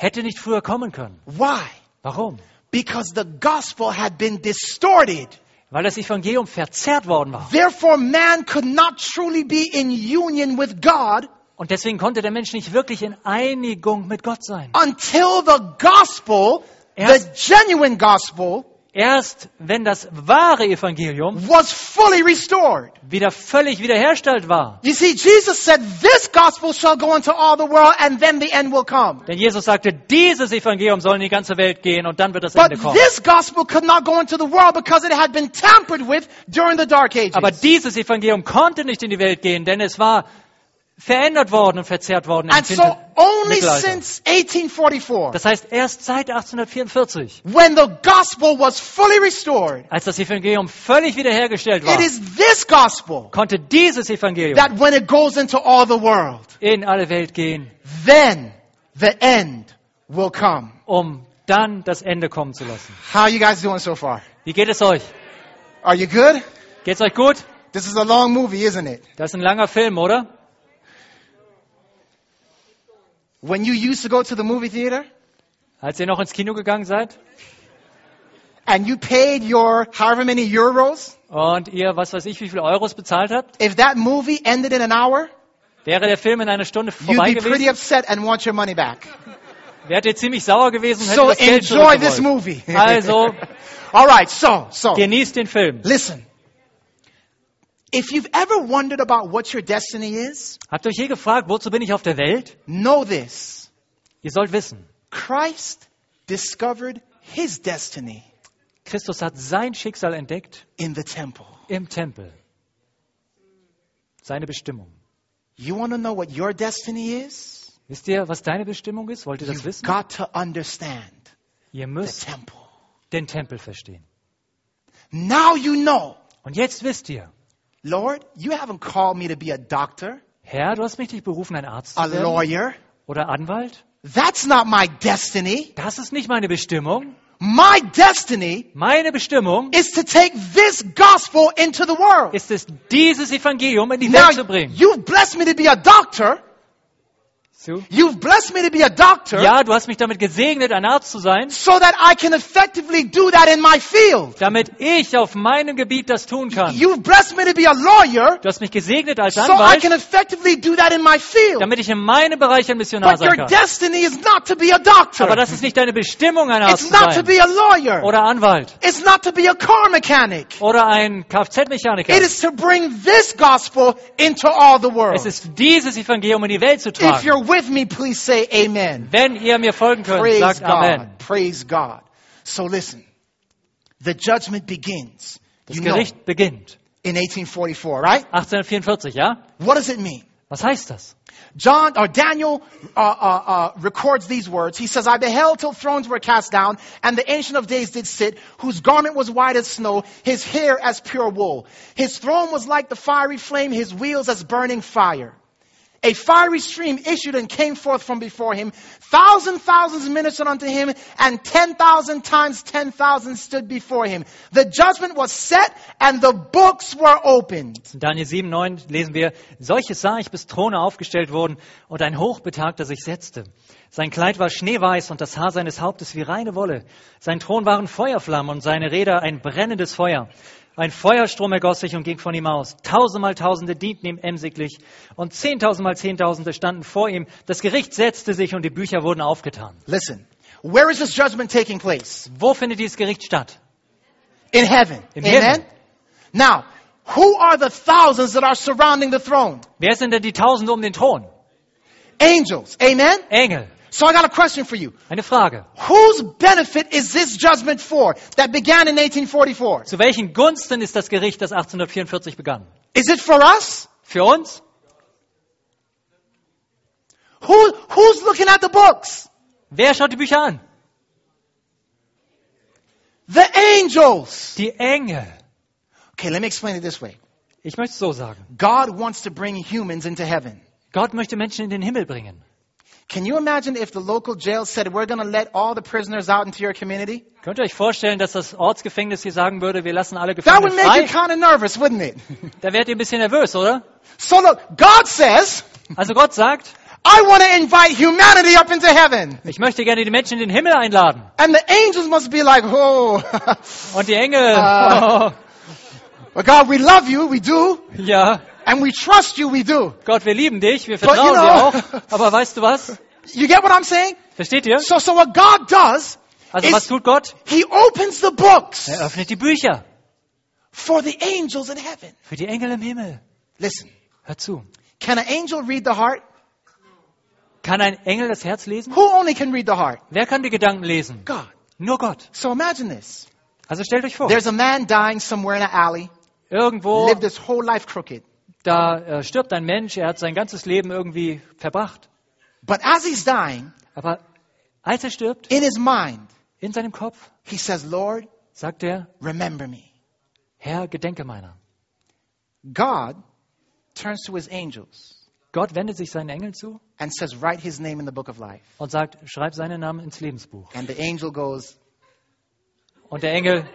Hätte nicht früher kommen können. Why? Warum? Because the gospel had been distorted. Weil das Evangelium verzerrt worden war. Therefore, man could not truly be in union with God Und deswegen konnte der Mensch nicht wirklich in Einigung mit Gott sein. until the gospel, the Erst, genuine gospel, erst wenn das wahre Evangelium was fully restored. wieder völlig wiederhergestellt war. You see, Jesus said, This gospel shall go into all the world, and then the end will come. Denn Jesus sagte, dieses Evangelium soll in die ganze Welt gehen und dann wird das Ende kommen. this gospel could not go into the world because it had been tampered with during the Dark Ages. Aber dieses Evangelium konnte nicht in die Welt gehen, denn es war verändert worden und verzerrt worden And so only since 1844, Das heißt, erst seit 1844, when the gospel was fully restored, als das Evangelium völlig wiederhergestellt war, it is this gospel konnte dieses Evangelium that when it goes into all the world, in alle Welt gehen, then the end will come. um dann das Ende kommen zu lassen. How are you guys doing so far? Wie geht es euch? Are you good? Geht's euch gut? This is a long movie, isn't it? Das ist ein langer Film, oder? When you used to go to the movie theater Als ihr noch ins Kino gegangen seid and you paid your however many euros, und ihr, was weiß ich, wie viele Euros bezahlt habt, if that movie ended in an hour, wäre der Film in einer Stunde you'd vorbei be pretty gewesen, upset and want your money back. wärt ihr ziemlich sauer gewesen und hättet So das Geld enjoy this zurückgewollt. movie. Also, All right, so, so, genießt den Film. listen. If you've ever wondered about what your destiny is, Habt ihr euch je gefragt, wozu bin ich auf der Welt? know this. Ihr sollt wissen, Christ discovered his destiny Christus hat sein Schicksal entdeckt in the temple. im Tempel. Seine Bestimmung. You want to know what your destiny is? Wisst ihr, was deine Bestimmung ist? Wollt ihr das You've wissen? got to understand Ihr müsst den Tempel verstehen. Now you know. Und jetzt wisst ihr, Lord, you haven't called me to be a doctor, Herr, du hast mich nicht berufen, ein Arzt a zu werden lawyer. oder Anwalt. That's not my destiny. Das ist nicht meine Bestimmung. My destiny Meine Bestimmung is to take this gospel into the world. ist es, dieses Evangelium in die Now, Welt zu bringen. you've blessed me to be a doctor. So? You've blessed me to be a doctor Ja, du hast mich damit gesegnet, ein Arzt zu sein, so that I can effectively do that in my field. damit ich auf meinem Gebiet das tun kann. You've blessed me to be a lawyer Du hast mich gesegnet als so I can Anwalt, effectively do that in my field. damit ich in meinem Bereich ein Missionar But sein your kann. destiny is not to be a doctor. Aber das ist nicht deine Bestimmung, ein Arzt It's zu not to sein. be a lawyer. Oder Anwalt. It's not to be a car mechanic. Oder ein Kfz-Mechaniker. It is to bring this gospel into all the world. Es ist dieses Evangelium in die Welt zu tragen. With me, please say amen. Wenn ihr mir folgen könnt, Praise sagt Amen. God. Praise God. So listen. The judgment begins. Das You know, Gericht beginnt. in 1844, right? 1844, ja? What does it mean? Was heißt das? John or Daniel uh, uh, uh, records these words. He says, "I beheld till thrones were cast down, and the ancient of days did sit, whose garment was white as snow, his hair as pure wool. His throne was like the fiery flame, his wheels as burning fire." A fiery stream issued and came forth from before him. Thousand thousands ministered unto him, and ten thousand times ten thousand stood before him. The judgment was set, and the books were opened. Daniel 7, 9 lesen wir, solches sah ich, bis Throne aufgestellt wurden und ein Hochbetagter sich setzte. Sein Kleid war schneeweiß und das Haar seines Hauptes wie reine Wolle. Sein Thron waren Feuerflammen und seine Räder ein brennendes Feuer. Ein Feuerstrom ergoss sich und ging von ihm aus. Tausendmal Tausende dienten ihm emsiglich und zehntausendmal Zehntausende standen vor ihm. Das Gericht setzte sich und die Bücher wurden aufgetan. Listen, where is this judgment taking place? Wo findet dieses Gericht statt? In heaven. Im Amen? Himmel. Now, who are the thousands that are surrounding the throne? Wer sind denn die Tausende um den Thron? Angels. Amen? Engel. So I got a question for you. Eine Frage. Whose benefit is this judgment for that began in 1844? Zu welchen Gunsten ist das Gericht, das 1844 begann? Is it for us? Für uns? Who, who's looking at the books? Wer schaut die Bücher an? The angels. Die Engel. Okay, let me explain it this way. Ich möchte es so sagen. God wants to bring humans into heaven. Gott möchte Menschen in den Himmel bringen. Can you imagine if the local jail said, we're going to let all the prisoners out into your community? Könnt ihr euch vorstellen, dass das Ortsgefängnis hier sagen würde, wir lassen alle That would make you frei? kind of nervous, wouldn't it? Da wärt ihr ein bisschen nervös, oder? So look, God says, Also Gott sagt, I want to invite humanity up into heaven. ich möchte gerne die Menschen in den Himmel einladen. And the angels must be like, oh, Und die Engel, Ah. well, God, we love you, we do. ja, And we trust you, we do. Gott, wir lieben dich, wir But you vertrauen know- dir auch. Aber weißt du was? You get what I'm saying? Versteht ihr? So, so what God does, Also is was tut Gott? He opens the books Er öffnet die Bücher for the angels in heaven. für die Engel im Himmel. Listen, Hör zu. can an angel read the heart? Kann ein Engel das Herz lesen? Who only can read the heart? Wer kann die Gedanken lesen? God. Nur Gott. So imagine this. Also stellt euch vor, There's a man dying somewhere in an alley, irgendwo, lived his whole life crooked. Da äh, stirbt ein Mensch, er hat sein ganzes Leben irgendwie verbracht. But as he's dying, Aber als er stirbt, in his mind, in seinem Kopf, he says, Lord, sagt er, remember me. Herr, gedenke meiner. God turns to his angels Gott wendet sich seinen Engeln zu and says, write his name in the book of life. und sagt, schreib seinen Namen ins Lebensbuch. And the angel goes, Und der Engel,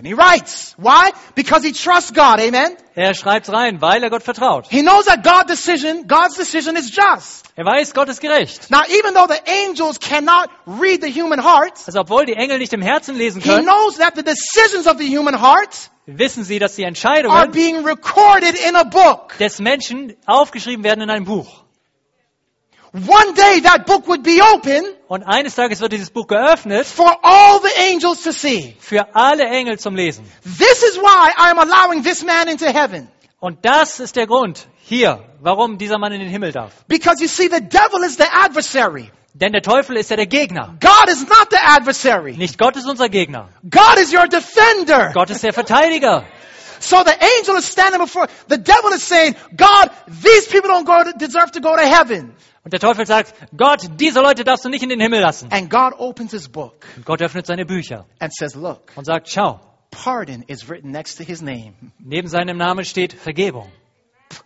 and he writes. Why? Because he trusts God. Amen. er schreibt's rein, weil er Gott vertraut. He knows that God's decision, God's decision is just. Er weiß, Gott ist gerecht. Now, even though the angels cannot read the human heart, Also obwohl die Engel nicht im Herzen lesen he können, knows that the decisions of the human heart wissen sie, dass die are Entscheidungen being recorded in a book. des Menschen aufgeschrieben werden in einem Buch. One day that book would be open Und eines Tages wird dieses Buch geöffnet for all the angels to see. für alle Engel zum Lesen. This is why I am allowing this man into heaven. Und das ist der Grund hier, warum dieser Mann in den Himmel darf. Because you see, the devil is the adversary. Denn der Teufel ist ja der Gegner. God is not the adversary. Nicht Gott ist unser Gegner. God is your defender. Gott ist der Verteidiger. So the angel is standing before, the devil is saying, God, these people don't go to, deserve to go to heaven. Und der Teufel sagt, Gott, diese Leute darfst du nicht in den Himmel lassen. And God opens his book Und Gott öffnet seine Bücher and says, look, und sagt, schau, pardon is written next to his name. neben seinem Namen steht Vergebung.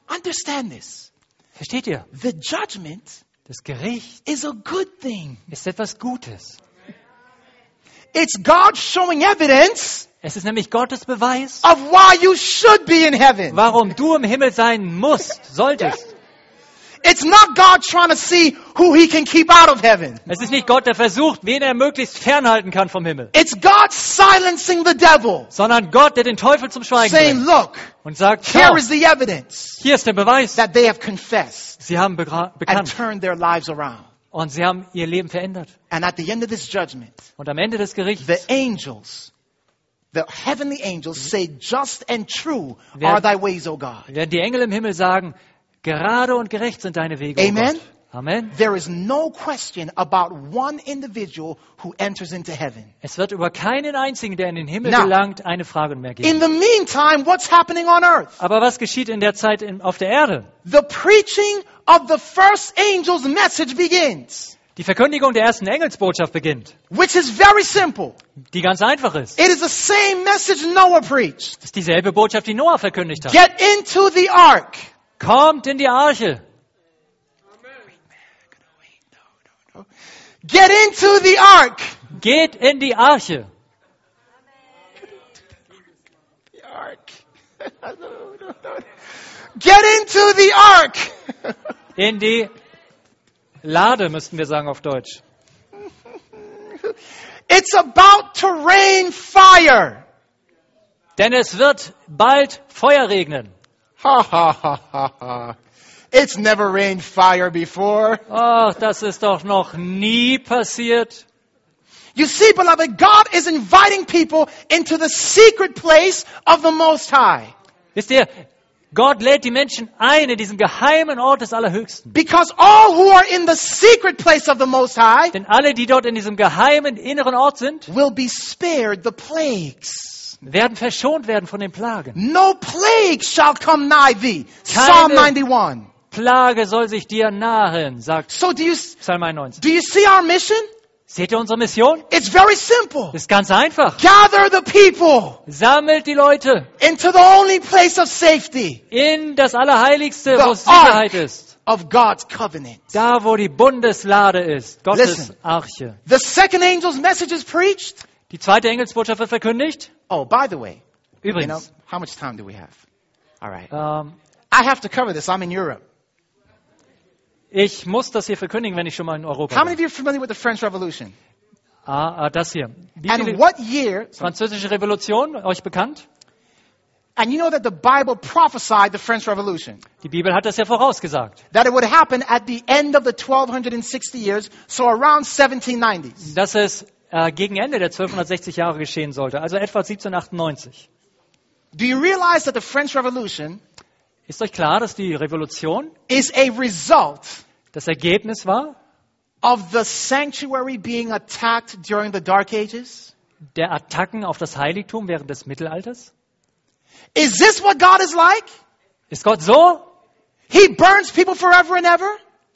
Understand this. Versteht ihr? The judgment Das Gericht is a good thing. ist etwas Gutes. It's God showing evidence Es ist nämlich Gottes Beweis, of why you should be in heaven. warum du im Himmel sein musst, solltest. It's not God trying to see who he can keep out of heaven. Es ist nicht Gott, der versucht, wen er möglichst fernhalten kann vom Himmel, It's God silencing the devil, sondern Gott, der den Teufel zum Schweigen saying, bringt look, und sagt, here is the evidence hier ist der Beweis. that they have confessed Sie haben begra- and bekannt turned their lives around. und sie haben ihr Leben verändert. And at the end of this judgment, Und am Ende des Gerichts the angels, the heavenly angels say, just and true are thy ways, O God. werden die Engel im Himmel sagen, gerade und gerecht sind deine Wege. Amen. Gott. Amen. There is no question about one individual who enters into heaven. Es wird über keinen einzigen, der in den Himmel Now, gelangt, eine Frage mehr In geben. the meantime, what's happening on earth? Aber was geschieht in der Zeit in, auf der Erde? The preaching of the first angel's message begins. Die Verkündigung der ersten Engelsbotschaft beginnt, which is very simple. die ganz einfach ist. It is the same message Noah preached. Das ist dieselbe Botschaft, die Noah verkündigt hat. Get into the ark. Kommt in die Arche. Get into the ark. Geht in die Arche. The ark. Get into the ark. In die Lade, müssten wir sagen auf Deutsch. It's about to rain fire. Denn es wird bald Feuer regnen. Ha ha ha ha ha. It's never rained fire before. Ach, das ist doch noch nie passiert. You see, beloved, God is inviting people into the secret place of the Most High. Wisst ihr, Gott lädt die Menschen ein in diesen geheimen Ort des Allerhöchsten. Because all who are in the secret place of the Most High Denn alle, die dort in diesem geheimen inneren Ort sind, will be spared the plagues. Werden verschont werden von den Plagen. No plague shall come nigh thee. Psalm Keine- 91. Plage soll sich dir nahen, sagt So do you, Psalm 91. do you see our mission? Seht ihr unsere Mission? It's very simple. Ist ganz einfach. Gather the people Sammelt die Leute into the only place of safety in das Allerheiligste, The wo Sicherheit ist. of God's covenant. Da, wo die Bundeslade ist. Gottes Listen. Arche. The second angel's message is preached. Die zweite Engelsbotschaft wird verkündigt. Oh, by the way, you know, Übrigens, how much time do we have? All right. ähm, I have to cover this. I'm in Europe. ich muss das hier verkündigen, wenn ich schon mal in Europa How many bin. of you are familiar with the French Revolution? Ah, ah, das hier. Wie And what year? Französische Revolution, euch bekannt? And you know that the Bible prophesied the French Revolution. Die Bibel hat das ja vorausgesagt. That it would happen at the end of the 1260 years, so around 1790s. dass es äh, gegen Ende der 1260 Jahre geschehen sollte, also etwa 1798. Do you realize that the French Revolution Ist euch klar, dass die Revolution is a result das Ergebnis war of the sanctuary being attacked during the Dark Ages? der Attacken auf das Heiligtum während des Mittelalters? Is this what God is like? Ist Gott so? He burns people forever and ever?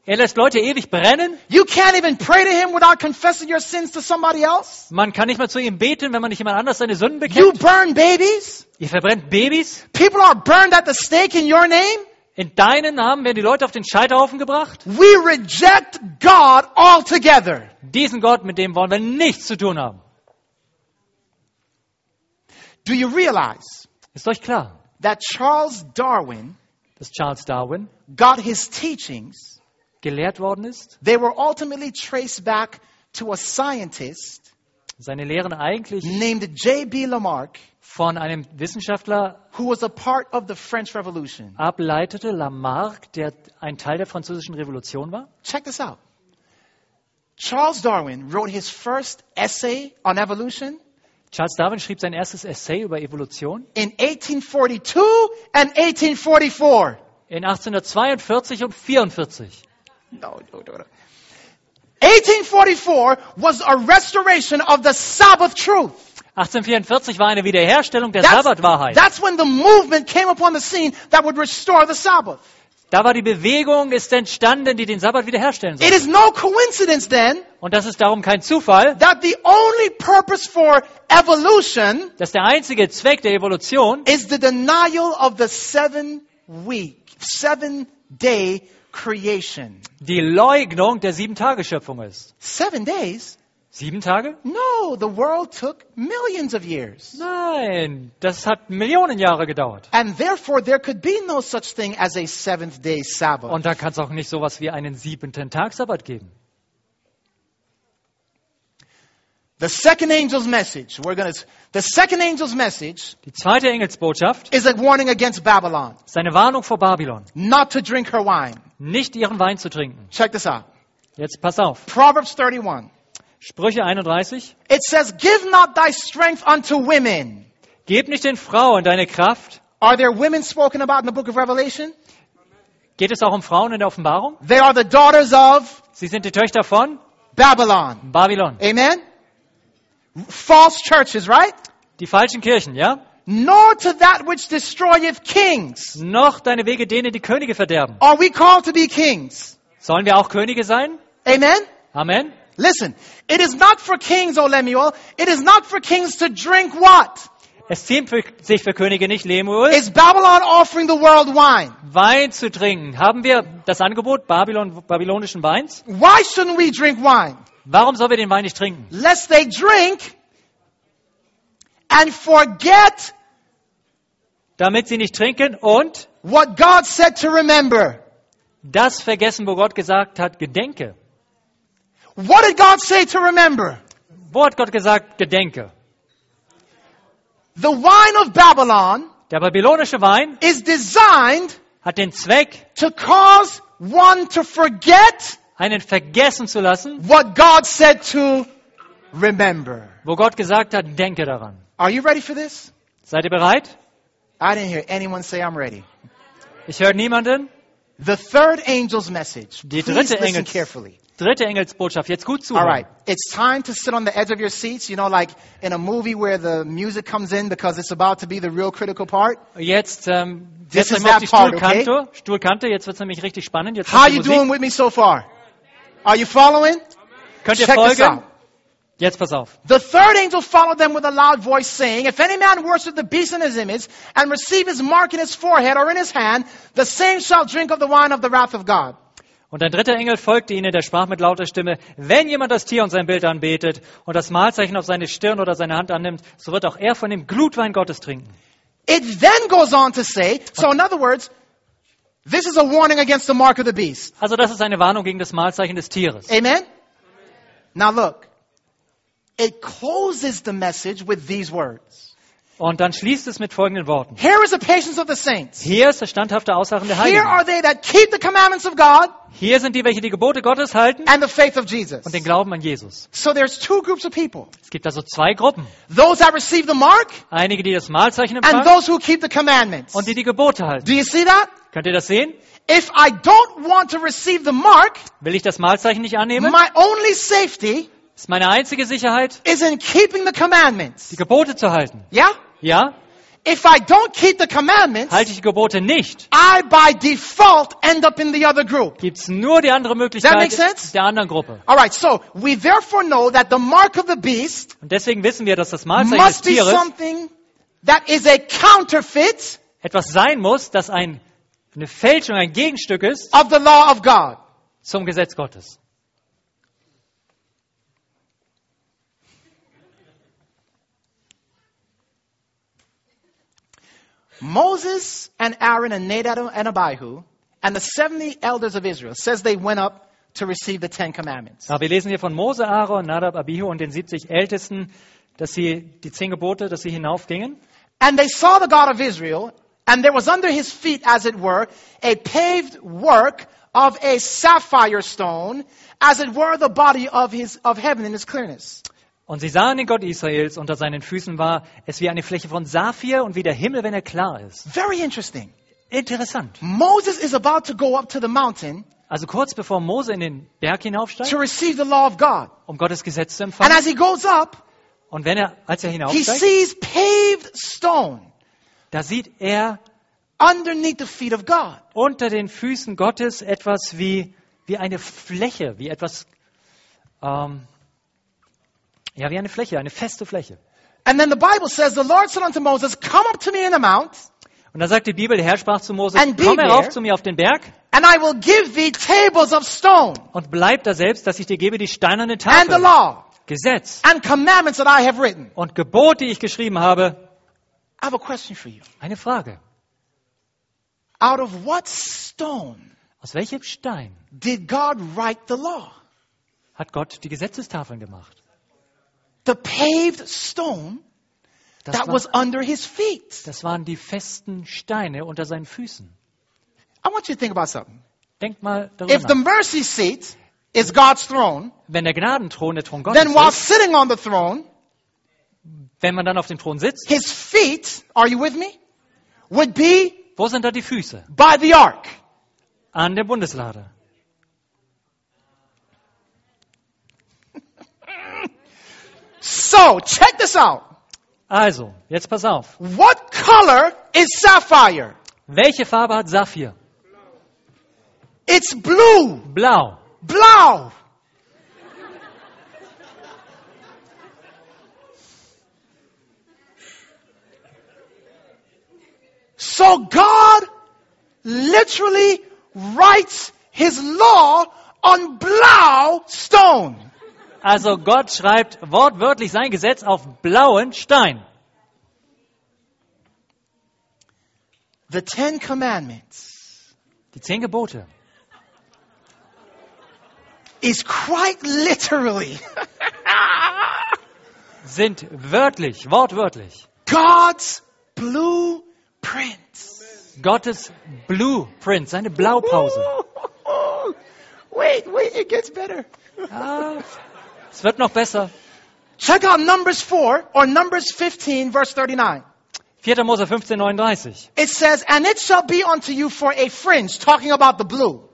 Er lässt Leute ewig brennen? You can't even pray to Him without confessing your sins to somebody else? Man kann nicht mal zu ihm beten, wenn man nicht jemand anders seine Sünden You bekennt? burn babies? Ihr verbrennt Babys? People are burned at the stake in your name? In deinen Namen werden die Leute auf den Scheiterhaufen gebracht? We reject God altogether. Diesen Gott, mit dem wollen wir nichts zu tun haben. Do you realize Ist euch klar, that Charles Darwin dass Charles Darwin got his teachings? Gelehrt worden ist? They were ultimately traced back to a scientist Seine Lehren eigentlich named J.B. Lamarck, von einem Wissenschaftler who was a part of the French Revolution. ableitete, Lamarck, der ein Teil der französischen Revolution war. Check this out. Charles Darwin wrote his first essay on evolution Charles Darwin schrieb sein erstes Essay über Evolution in 1842 and 1844. in 1842 und 44. No, no, no, no. 1844 was a restoration of the Sabbath truth. 1844 war eine Wiederherstellung der That's, Sabbatwahrheit. that's when the movement came upon the scene that would restore the Sabbath. Da war die Bewegung ist entstanden, die den Sabbat wiederherstellen It soll. is no coincidence then Und das ist darum kein Zufall, that the only purpose for evolution dass der einzige Zweck der Evolution is the denial of the seven week, seven day creation. die Leugnung der Sieben-Tage-Schöpfung ist. Seven days? Sieben Tage? No, the world took millions of years. Nein, das hat Millionen Jahre gedauert. And therefore, there could be no such thing as a seventh day Sabbath. Und da kann es auch nicht sowas wie einen siebenten Tag Sabbat geben. The second angel's message, we're gonna, the second angel's message Die zweite Engelsbotschaft is a warning against Babylon, ist eine Warnung vor Babylon, not to drink her wine. nicht ihren Wein zu trinken. Check this out. Jetzt pass auf. Proverbs 31. Sprüche 31. It says, give not thy strength unto women. Gib nicht den Frauen deine Kraft. Are there women spoken about in the book of Revelation? Geht es auch um Frauen in der Offenbarung? They are the daughters of Sie sind die Töchter von Babylon. Babylon. Amen? False churches, right? Die falschen Kirchen, ja? Nor to that which destroyeth kings. Noch deine Wege denen die Könige verderben. Are we called to be kings? Sollen wir auch Könige sein? Amen? Amen. Listen, it is not for kings, O Lemuel. It is not for kings to drink what? Es ziemt sich für Könige nicht, Lemuel, Is Babylon offering the world wine? Wein zu trinken. Haben wir das Angebot Babylon, babylonischen Weins? Why shouldn't we drink wine? Warum sollen wir den Wein nicht trinken? Lest they drink and forget Damit sie nicht trinken und what God said to remember. das vergessen, wo Gott gesagt hat, gedenke. What did God say to remember? Wo hat Gott gesagt, gedenke? The wine of Babylon Der babylonische Wein is designed hat den Zweck, to cause one to forget einen vergessen zu lassen, what God said to remember. wo Gott gesagt hat, denke daran. Are you ready for this? Seid ihr bereit? I didn't hear anyone say I'm ready. Ich höre niemanden. The third angel's message. Die Please dritte listen Engels- carefully. Dritte Engelsbotschaft. Jetzt gut All zuhören. right. It's time to sit on the edge of your seats. You know, like in a movie where the music comes in because it's about to be the real critical part. Jetzt ähm, This setzt is euch mal auf that die part, Stuhlkante. Stuhlkante. Jetzt wird's nämlich richtig spannend. Jetzt How you Musik. doing with me so far? Are you following? Könnt ihr Check folgen? Jetzt pass auf. The third angel followed them with a loud voice saying, If any man worship the beast in his image and receive his mark in his forehead or in his hand, the same shall drink of the wine of the wrath of God. Und ein dritter Engel folgte ihnen, der sprach mit lauter Stimme, wenn jemand das Tier und sein Bild anbetet und das Mahlzeichen auf seine Stirn oder seine Hand annimmt, so wird auch er von dem Glutwein Gottes trinken. It then goes on to say, so in other words, this is a warning against the mark of the beast. Also das ist eine Warnung gegen das Mahlzeichen des Tieres. Amen? Now look, it closes the message with these words. Und dann schließt es mit folgenden Worten. Here is the patience of the saints. Hier ist das standhafte Ausharren der Here Heiligen. are they that keep the commandments of God Hier sind die, welche die Gebote Gottes halten and the faith of Jesus. und den Glauben an Jesus. So there's two groups of people. Es gibt also zwei Gruppen. Those that receive the mark Einige, die das Mahlzeichen and empfangen those who keep the commandments. und die die Gebote halten. Do you see that? Könnt ihr das sehen? If I don't want to receive the mark, Will ich das Mahlzeichen nicht annehmen? my only safety Ist meine einzige Sicherheit, is in keeping the commandments. die Gebote zu halten. Yeah? Ja? If I don't keep the commandments, Halte ich die Gebote nicht, I by default end up in the other group. gibt's nur die andere That Möglichkeit make sense? der anderen Gruppe. Alright, so we therefore know that the mark of the beast Und deswegen wissen wir, dass das Mahlzeichen des must be Tieres something that is a counterfeit etwas sein muss, das ein, eine Fälschung, ein Gegenstück ist of the law of God. zum Gesetz Gottes. Moses and Aaron and Nadab and Abihu and the 70 elders of Israel says they went up to receive the Ten Commandments. Aber wir lesen hier von Mose, Aaron, Nadab, Abihu und den 70 Ältesten, dass sie die zehn Gebote, dass sie hinaufgingen. And they saw the God of Israel, and there was under his feet, as it were, a paved work of a sapphire stone, as it were the body of his of heaven in its clearness. Und sie sahen den Gott Israels, unter seinen Füßen war es wie eine Fläche von Saphir und wie der Himmel, wenn er klar ist. Very interesting. Interessant. Moses is about to go up to the mountain Also kurz bevor Mose in den Berg hinaufsteigt, to receive the law of God. um Gottes Gesetz zu empfangen. And as he goes up, und wenn er, als er hinaufsteigt, he sees paved stone da sieht er underneath the feet of God. unter den Füßen Gottes etwas wie, wie eine Fläche, wie etwas, ähm, ja, wie eine Fläche, eine feste Fläche. And then the Bible says, the Lord said unto Moses, come up to me in the mount, Und dann sagt die Bibel, der Herr sprach zu Mose, And be komm herauf zu mir auf den Berg and I will give thee tables of stone und bleib da selbst, dass ich dir gebe die steinerne and the Tafel, law Gesetz and commandments that I have written. und Gebot, die ich geschrieben habe. I have a question for you. Eine Frage. Out of what stone Aus welchem Stein did God write the law? hat Gott die Gesetzestafeln gemacht? The paved stone Das, that war, was under his feet. das waren die festen Steine unter seinen Füßen. I want you to think about something. Denkt mal darüber If the nach. mercy seat is God's throne, Wenn der Gnadenthron der Thron Gottes then while ist, sitting on the throne, wenn man dann auf dem Thron sitzt, his feet, are you with me? Would be wo sind da die Füße? by the ark. An der Bundeslade. So, check this out. Also, jetzt pass auf. What color is sapphire? Welche Farbe hat Saphir? It's blue. Blau. Blau. So God literally writes his law on blau stone. Also Gott schreibt wortwörtlich sein Gesetz auf blauen Stein. The Ten Commandments Die zehn Gebote is quite literally sind wörtlich, wortwörtlich God's blueprint. Gottes Blueprint, seine Blaupause. wait, wait, it gets better. Ah, es wird noch besser. Check out Numbers 4 or Numbers 15 verse 39. 4. Mose 15, 39. It says, and it shall be unto you for a fringe, talking about the blue,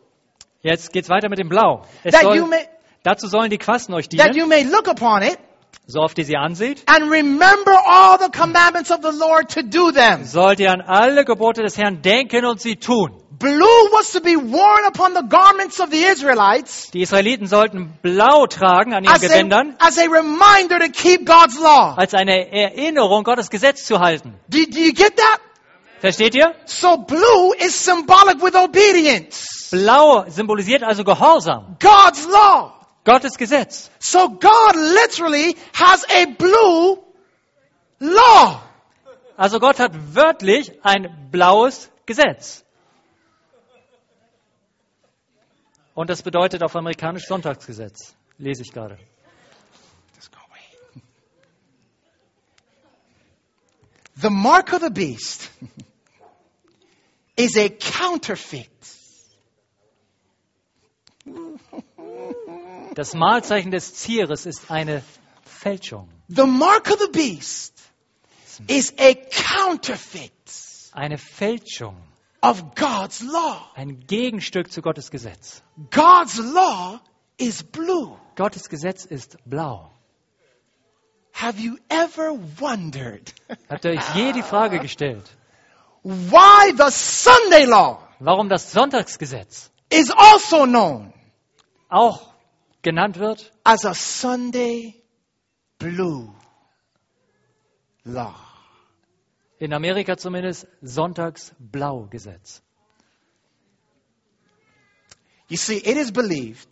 Jetzt geht's weiter mit dem Blau. Es that you soll, may, dazu sollen die Quasten euch that dienen, you may look upon it so oft ihr sie anseht. and remember all the commandments of the Lord to do them. Sollt ihr an alle Gebote des Herrn denken und sie tun. Blue was to be worn upon the garments of the Israelites Die Israeliten sollten Blau tragen an ihren Gewändern, as a reminder to keep God's law. als eine Erinnerung, Gottes Gesetz zu halten. Do, do you get that? Versteht ihr? So blue is symbolic with obedience. Blau symbolisiert also Gehorsam. God's law. Gottes Gesetz. So God literally has a blue law. Also Gott hat wörtlich ein blaues Gesetz. Und das bedeutet auf amerikanisch Sonntagsgesetz. Lese ich gerade. The mark of the beast is a counterfeit. Das Mahlzeichen des Zieres ist eine Fälschung. The mark of the beast is a counterfeit Eine Fälschung. of God's law. Ein Gegenstück zu Gottes Gesetz. God's law is blue. Gottes Gesetz ist blau. Have you ever wondered Habt ihr euch je die Frage gestellt, why the Sunday law warum das Sonntagsgesetz is also known auch genannt wird as a Sunday blue law? in Amerika zumindest Sonntagsblau-Gesetz. You see, it is believed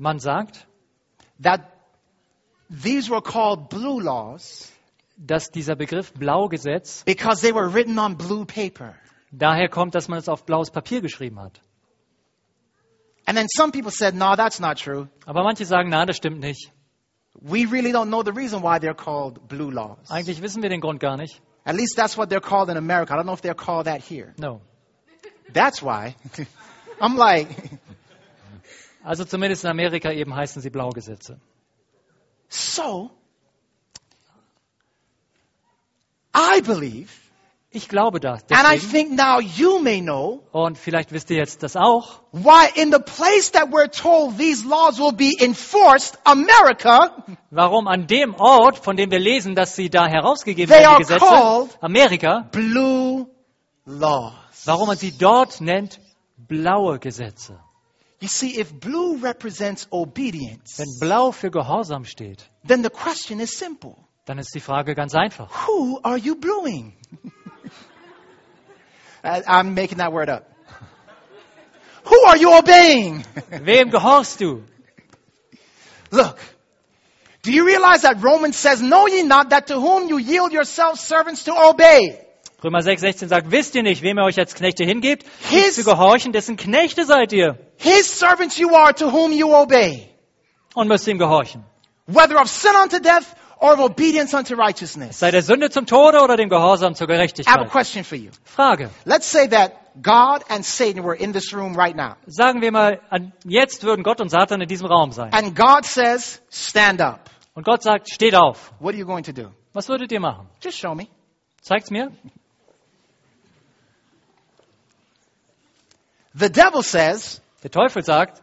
Man sagt, that these were called blue laws dass dieser Begriff Blaugesetz because they were written on blue paper. daher kommt, dass man es auf blaues Papier geschrieben hat. And then some people said, no, that's not true. Aber manche sagen, na, das stimmt nicht. We really don't know the reason why they're called blue laws. Eigentlich wissen wir den Grund gar nicht. At least that's what they're called in America. I don't know if they're called that here. No. That's why. I'm like, Also zumindest in Amerika eben heißen sie Blaugesetze. so, I believe, Ich glaube das. and I think now you may know, und vielleicht wisst ihr jetzt das auch, why in the place that we're told these laws will be enforced, America, warum an dem Ort, von dem wir lesen, dass sie da herausgegeben werden, die Gesetze, called- Amerika, blue laws. warum man sie dort nennt, blaue Gesetze. You see, if blue represents obedience, Wenn blau für Gehorsam steht, then the question is simple. dann ist die Frage ganz einfach. Who are you bluing? I- I'm making that word up. Who are you obeying? Wem gehorchst du? Look, do you realize that Romans says, Know ye not that to whom you yield yourselves servants to obey? Römer 6, 16 sagt, wisst ihr nicht, wem ihr euch als Knechte hingebt? His- zu gehorchen, dessen Knechte seid ihr His servants you are to whom you obey, und müsst ihm gehorchen. whether of sin unto death or of obedience unto righteousness. Sei der Sünde zum Tode oder dem Gehorsam zur I have a Gerechtigkeit. question for you. Frage. Let's say that God and Satan were in this room right now. Sagen wir mal, jetzt würden Gott und Satan in diesem Raum sein. And God says, Stand up. Und Gott sagt, steht auf. What are you going to do? Was würdet ihr machen? Just show me. Zeigt's mir. The devil says, Der Teufel sagt,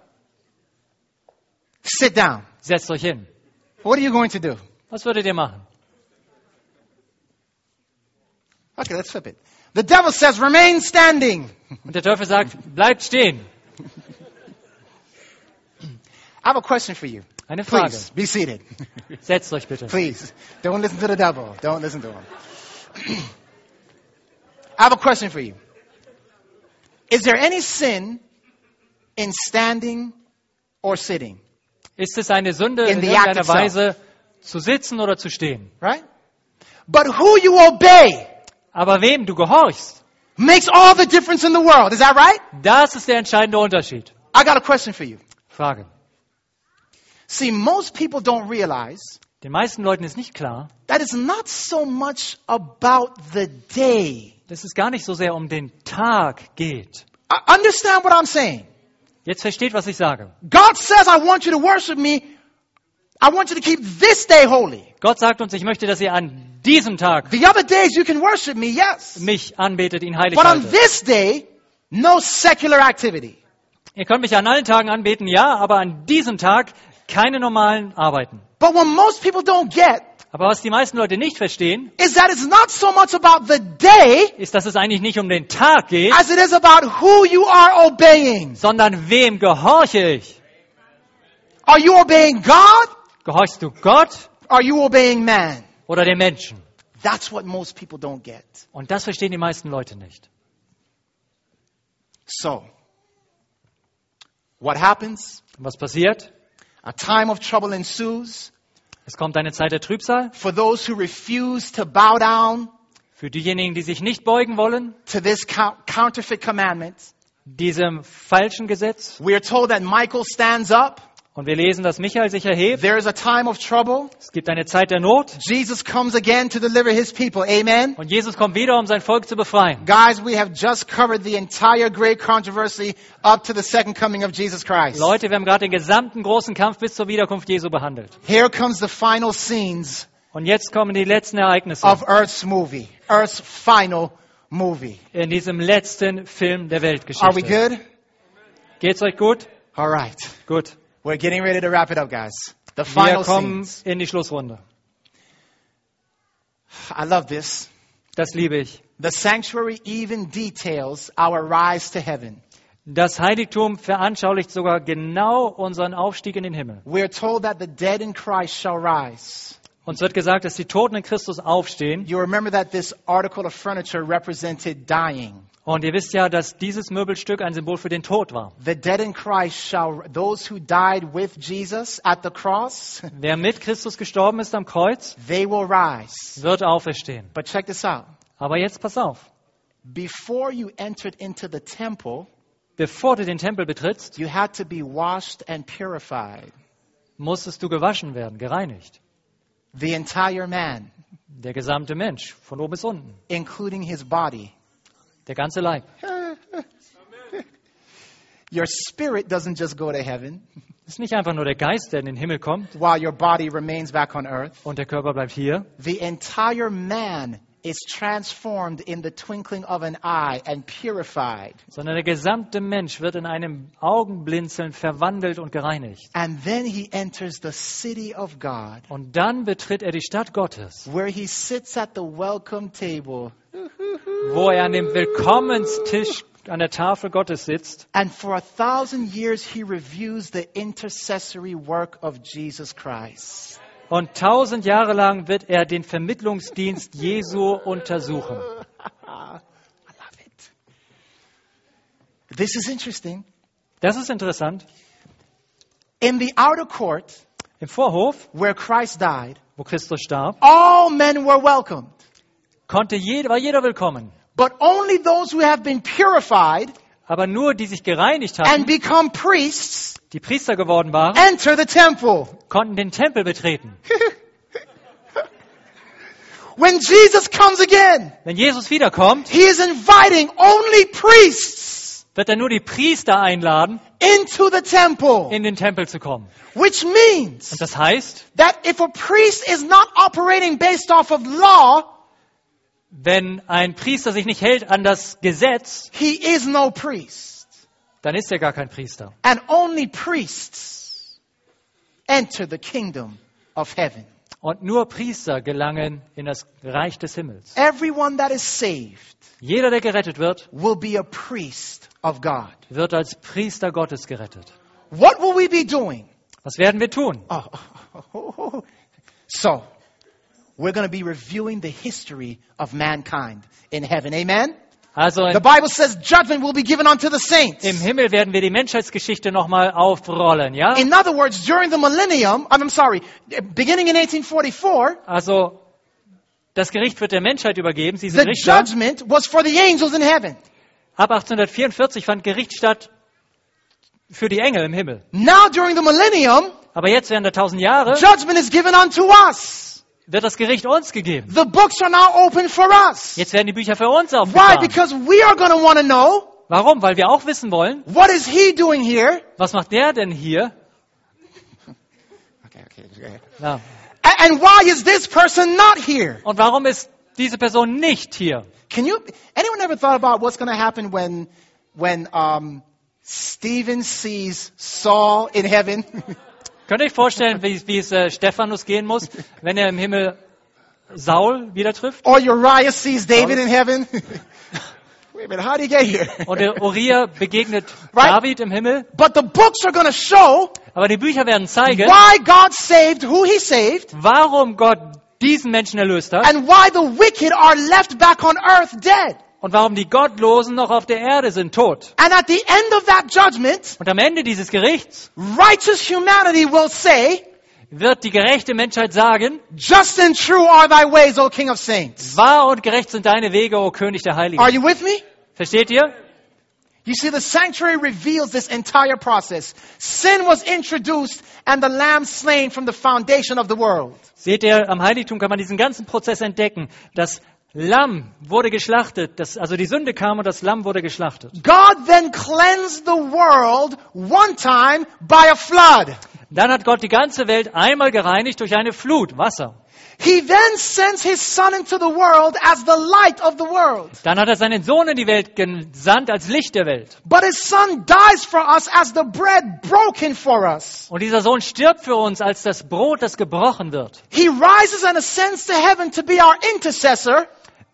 Sit down. setzt euch hin. What are you going to do? Was würdet ihr machen? Okay, let's flip it. The devil says, Remain standing. Und der Teufel sagt, bleibt stehen. I have a question for you. Eine Frage. Please, be seated. Setzt euch bitte. Please, don't listen to the devil. Don't listen to him. I have a question for you. Is there any sin in standing or sitting? Ist es eine Sünde, In in irgendeiner. Weise zu sitzen oder zu stehen? Right? But who you obey Aber wem du gehorchst, makes all the difference in the world. Is that right? das ist der entscheidende Unterschied. I got a question for you. Frage. See, most people don't realize Den meisten Leuten ist nicht klar, that it's not so much about the day. dass es gar nicht so sehr um den Tag geht. I understand what I'm saying. Jetzt versteht, was ich sage. God says, I want you to worship me. I want you to keep this day holy. Gott sagt uns, ich möchte, dass ihr an diesem Tag The other days you can worship me, yes. mich anbetet, ihn heilig But on haltet. this day, no secular activity. Ihr könnt mich an allen Tagen anbeten, ja, aber an diesem Tag keine normalen Arbeiten. But what most people don't get Aber was die meisten Leute nicht verstehen, is that it's not so much about the day ist, dass es eigentlich nicht um den Tag geht, as it is about who you are obeying. sondern wem gehorche ich? Are you obeying God? Gehorchst du Gott Are you obeying man? oder dem Menschen? That's what most people don't get. Und das verstehen die meisten Leute nicht. So, what happens? Was passiert? A time of trouble ensues Es kommt eine Zeit der Trübsal for those who refuse to bow down für diejenigen, die sich nicht beugen wollen, to this cou- counterfeit commandment. diesem falschen Gesetz. We are told that Michael stands up. Und wir lesen, dass Michael sich erhebt. There is a time of trouble. Es gibt eine Zeit der Not. Jesus comes again to deliver his people. Amen. Und Jesus kommt wieder, um sein Volk zu befreien. Guys, we have just covered the entire great controversy up to the second coming of Jesus Christ. Leute, wir haben gerade den gesamten großen Kampf bis zur Wiederkunft Jesu behandelt. Here comes the final scenes Und jetzt kommen die letzten Ereignisse of Earth's movie, Earth's final movie. in diesem letzten Film der Are we Weltgeschichte. good? Geht's euch gut? All right. Gut. We're getting ready to wrap it up, guys. The Wir final kommen scenes. in die Schlussrunde. I love this. Das liebe ich. The sanctuary even details our rise to heaven. Das Heiligtum veranschaulicht sogar genau unseren Aufstieg in den Himmel. We're told that the dead in Christ shall rise. Uns wird gesagt, dass die Toten in Christus aufstehen. You remember that this article of furniture represented dying. Und ihr wisst ja, dass dieses Möbelstück ein Symbol für den Tod war. The dead in Christ shall, those who died with Jesus at the cross, Wer mit Christus gestorben ist am Kreuz, they will rise. wird auferstehen. But check this out. Aber jetzt pass auf. Before you entered into the temple, Bevor du den Tempel betrittst, you had to be washed and purified. musstest du gewaschen werden, gereinigt. The entire man, Der gesamte Mensch, von oben bis unten. including his body. Der ganze Leib. Your spirit doesn't just go to heaven Es ist nicht einfach nur der Geist, der in den Himmel kommt while your body remains back on earth. und der Körper bleibt hier. The entire man is transformed in the twinkling of an eye and purified. sondern der gesamte Mensch wird in einem Augenblinzeln verwandelt und gereinigt. And then he enters the city of God, Und dann betritt er die Stadt Gottes, where he sits at the welcome table. Wo er an dem Willkommenstisch an der Tafel Gottes sitzt. And for a thousand years, he reviews the intercessory work of Jesus Christ. Und tausend Jahre lang wird er den Vermittlungsdienst Jesu untersuchen. I love it. This is interesting. Das ist interessant. In the outer court, Im Vorhof, where Christ died, wo Christus starb, all men were welcomed. Konnte jeder, war jeder willkommen. But only those who have been purified Aber nur die sich gereinigt and hatten, become priests die Priester geworden waren, enter the temple. konnten den Tempel betreten. When Jesus comes again, Wenn Jesus wiederkommt, he is inviting only priests wird er nur die Priester einladen, into the temple. in den Tempel zu kommen. Which means Und das heißt, that if a priest is not operating based off of law, wenn ein Priester sich nicht hält an das Gesetz, he is no priest. dann ist er gar kein Priester. And only priests enter the kingdom of heaven. Und nur Priester gelangen in das Reich des Himmels. Everyone that is saved Jeder, der gerettet wird, will be a priest of God. wird als Priester Gottes gerettet. What will we be doing? Was werden wir tun? Oh, so, we're going to be reviewing the history of mankind in heaven. Amen? Also The in, Bible says judgment will be given unto the saints. im Himmel werden wir die Menschheitsgeschichte nochmal aufrollen, ja? In other words, during the millennium, I'm sorry, beginning in 1844, Also das Gericht wird der Menschheit übergeben, diese the Richter. judgment was for the angels in heaven. Ab 1844 fand Gericht statt für die Engel im Himmel. Now during the millennium, Aber jetzt während der tausend Jahre judgment is given unto us. Wird das Gericht uns gegeben. The books are now open for us. Jetzt werden die Bücher für uns Why? aufgetan. Because we are going to want to know Warum? Weil wir auch wissen wollen, what is he doing here? was macht der denn hier? Okay, okay, okay. Ja. And why is this person not here? Und warum ist diese Person nicht hier? Can you, anyone ever thought about what's going to happen when, when, um, Stephen sees Saul in heaven? Könnt ihr euch vorstellen, wie, wie es äh, Stephanus gehen muss, wenn er im Himmel Saul wieder trifft? or Uriah sees David in heaven? Wait a minute, how did he get here? Und der Uriah begegnet Right. David im Himmel. But the books are going to show Aber die Bücher werden zeigen, why God saved who he saved warum Gott diesen Menschen erlöst hat and why the wicked are left back on earth dead. Und warum die Gottlosen noch auf der Erde sind, tot. And at the end of that judgment, Und am Ende dieses Gerichts righteous humanity will say, wird die gerechte Menschheit sagen, just and true are thy ways, O King of Saints. wahr und gerecht sind deine Wege, o König der Heiligen. Are you with me? Versteht ihr? You see, the sanctuary reveals this entire process. Sin was introduced and the lamb slain from the foundation of the world. Seht ihr, am Heiligtum kann man diesen ganzen Prozess entdecken. Das Lamm wurde geschlachtet, das, also die Sünde kam und das Lamm wurde geschlachtet. God then cleansed the world one time by a flood. Dann hat Gott die ganze Welt einmal gereinigt durch eine Flut, Wasser. He then sends his son into the world as the light of the world. Dann hat er seinen Sohn in die Welt gesandt als Licht der Welt. But his son dies for us as the bread broken for us. Und dieser Sohn stirbt für uns als das Brot, das gebrochen wird. He rises and ascends to heaven to be our intercessor.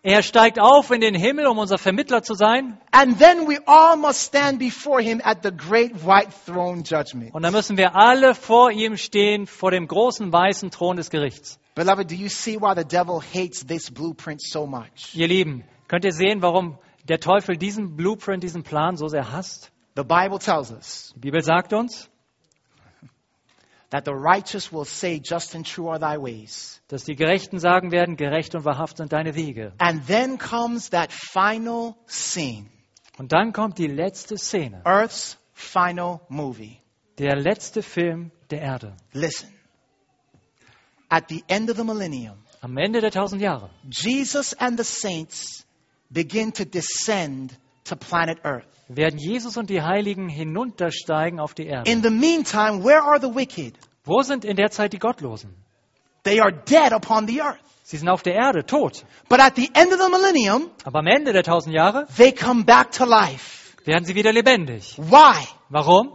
Er steigt auf in den Himmel, um unser Vermittler zu sein. And then we all must stand before him at the great white throne judgment. Und dann müssen wir alle vor ihm stehen, vor dem großen weißen Thron des Gerichts. Beloved, do you see why the devil hates this blueprint so much? Ihr Lieben, könnt ihr sehen, warum der Teufel diesen Blueprint, diesen Plan so sehr hasst? The Bible tells us Die Bibel sagt uns, that the righteous will say, Just and true are thy ways. dass die Gerechten sagen werden, gerecht und wahrhaft sind deine Wege. And then comes that final scene Und dann kommt die letzte Szene, Earth's final movie. der letzte Film der Erde. Listen. At the end of the millennium, Am Ende der tausend Jahre Jesus and the saints begin to descend to planet Earth. werden Jesus und die Heiligen hinuntersteigen auf die Erde. In the meantime, where are the wicked? Wo sind in der Zeit die Gottlosen? They are dead upon the earth. Sie sind auf der Erde, tot. But at the end of the millennium, Aber am Ende der tausend Jahre they come back to life. werden sie wieder lebendig. Why? Warum?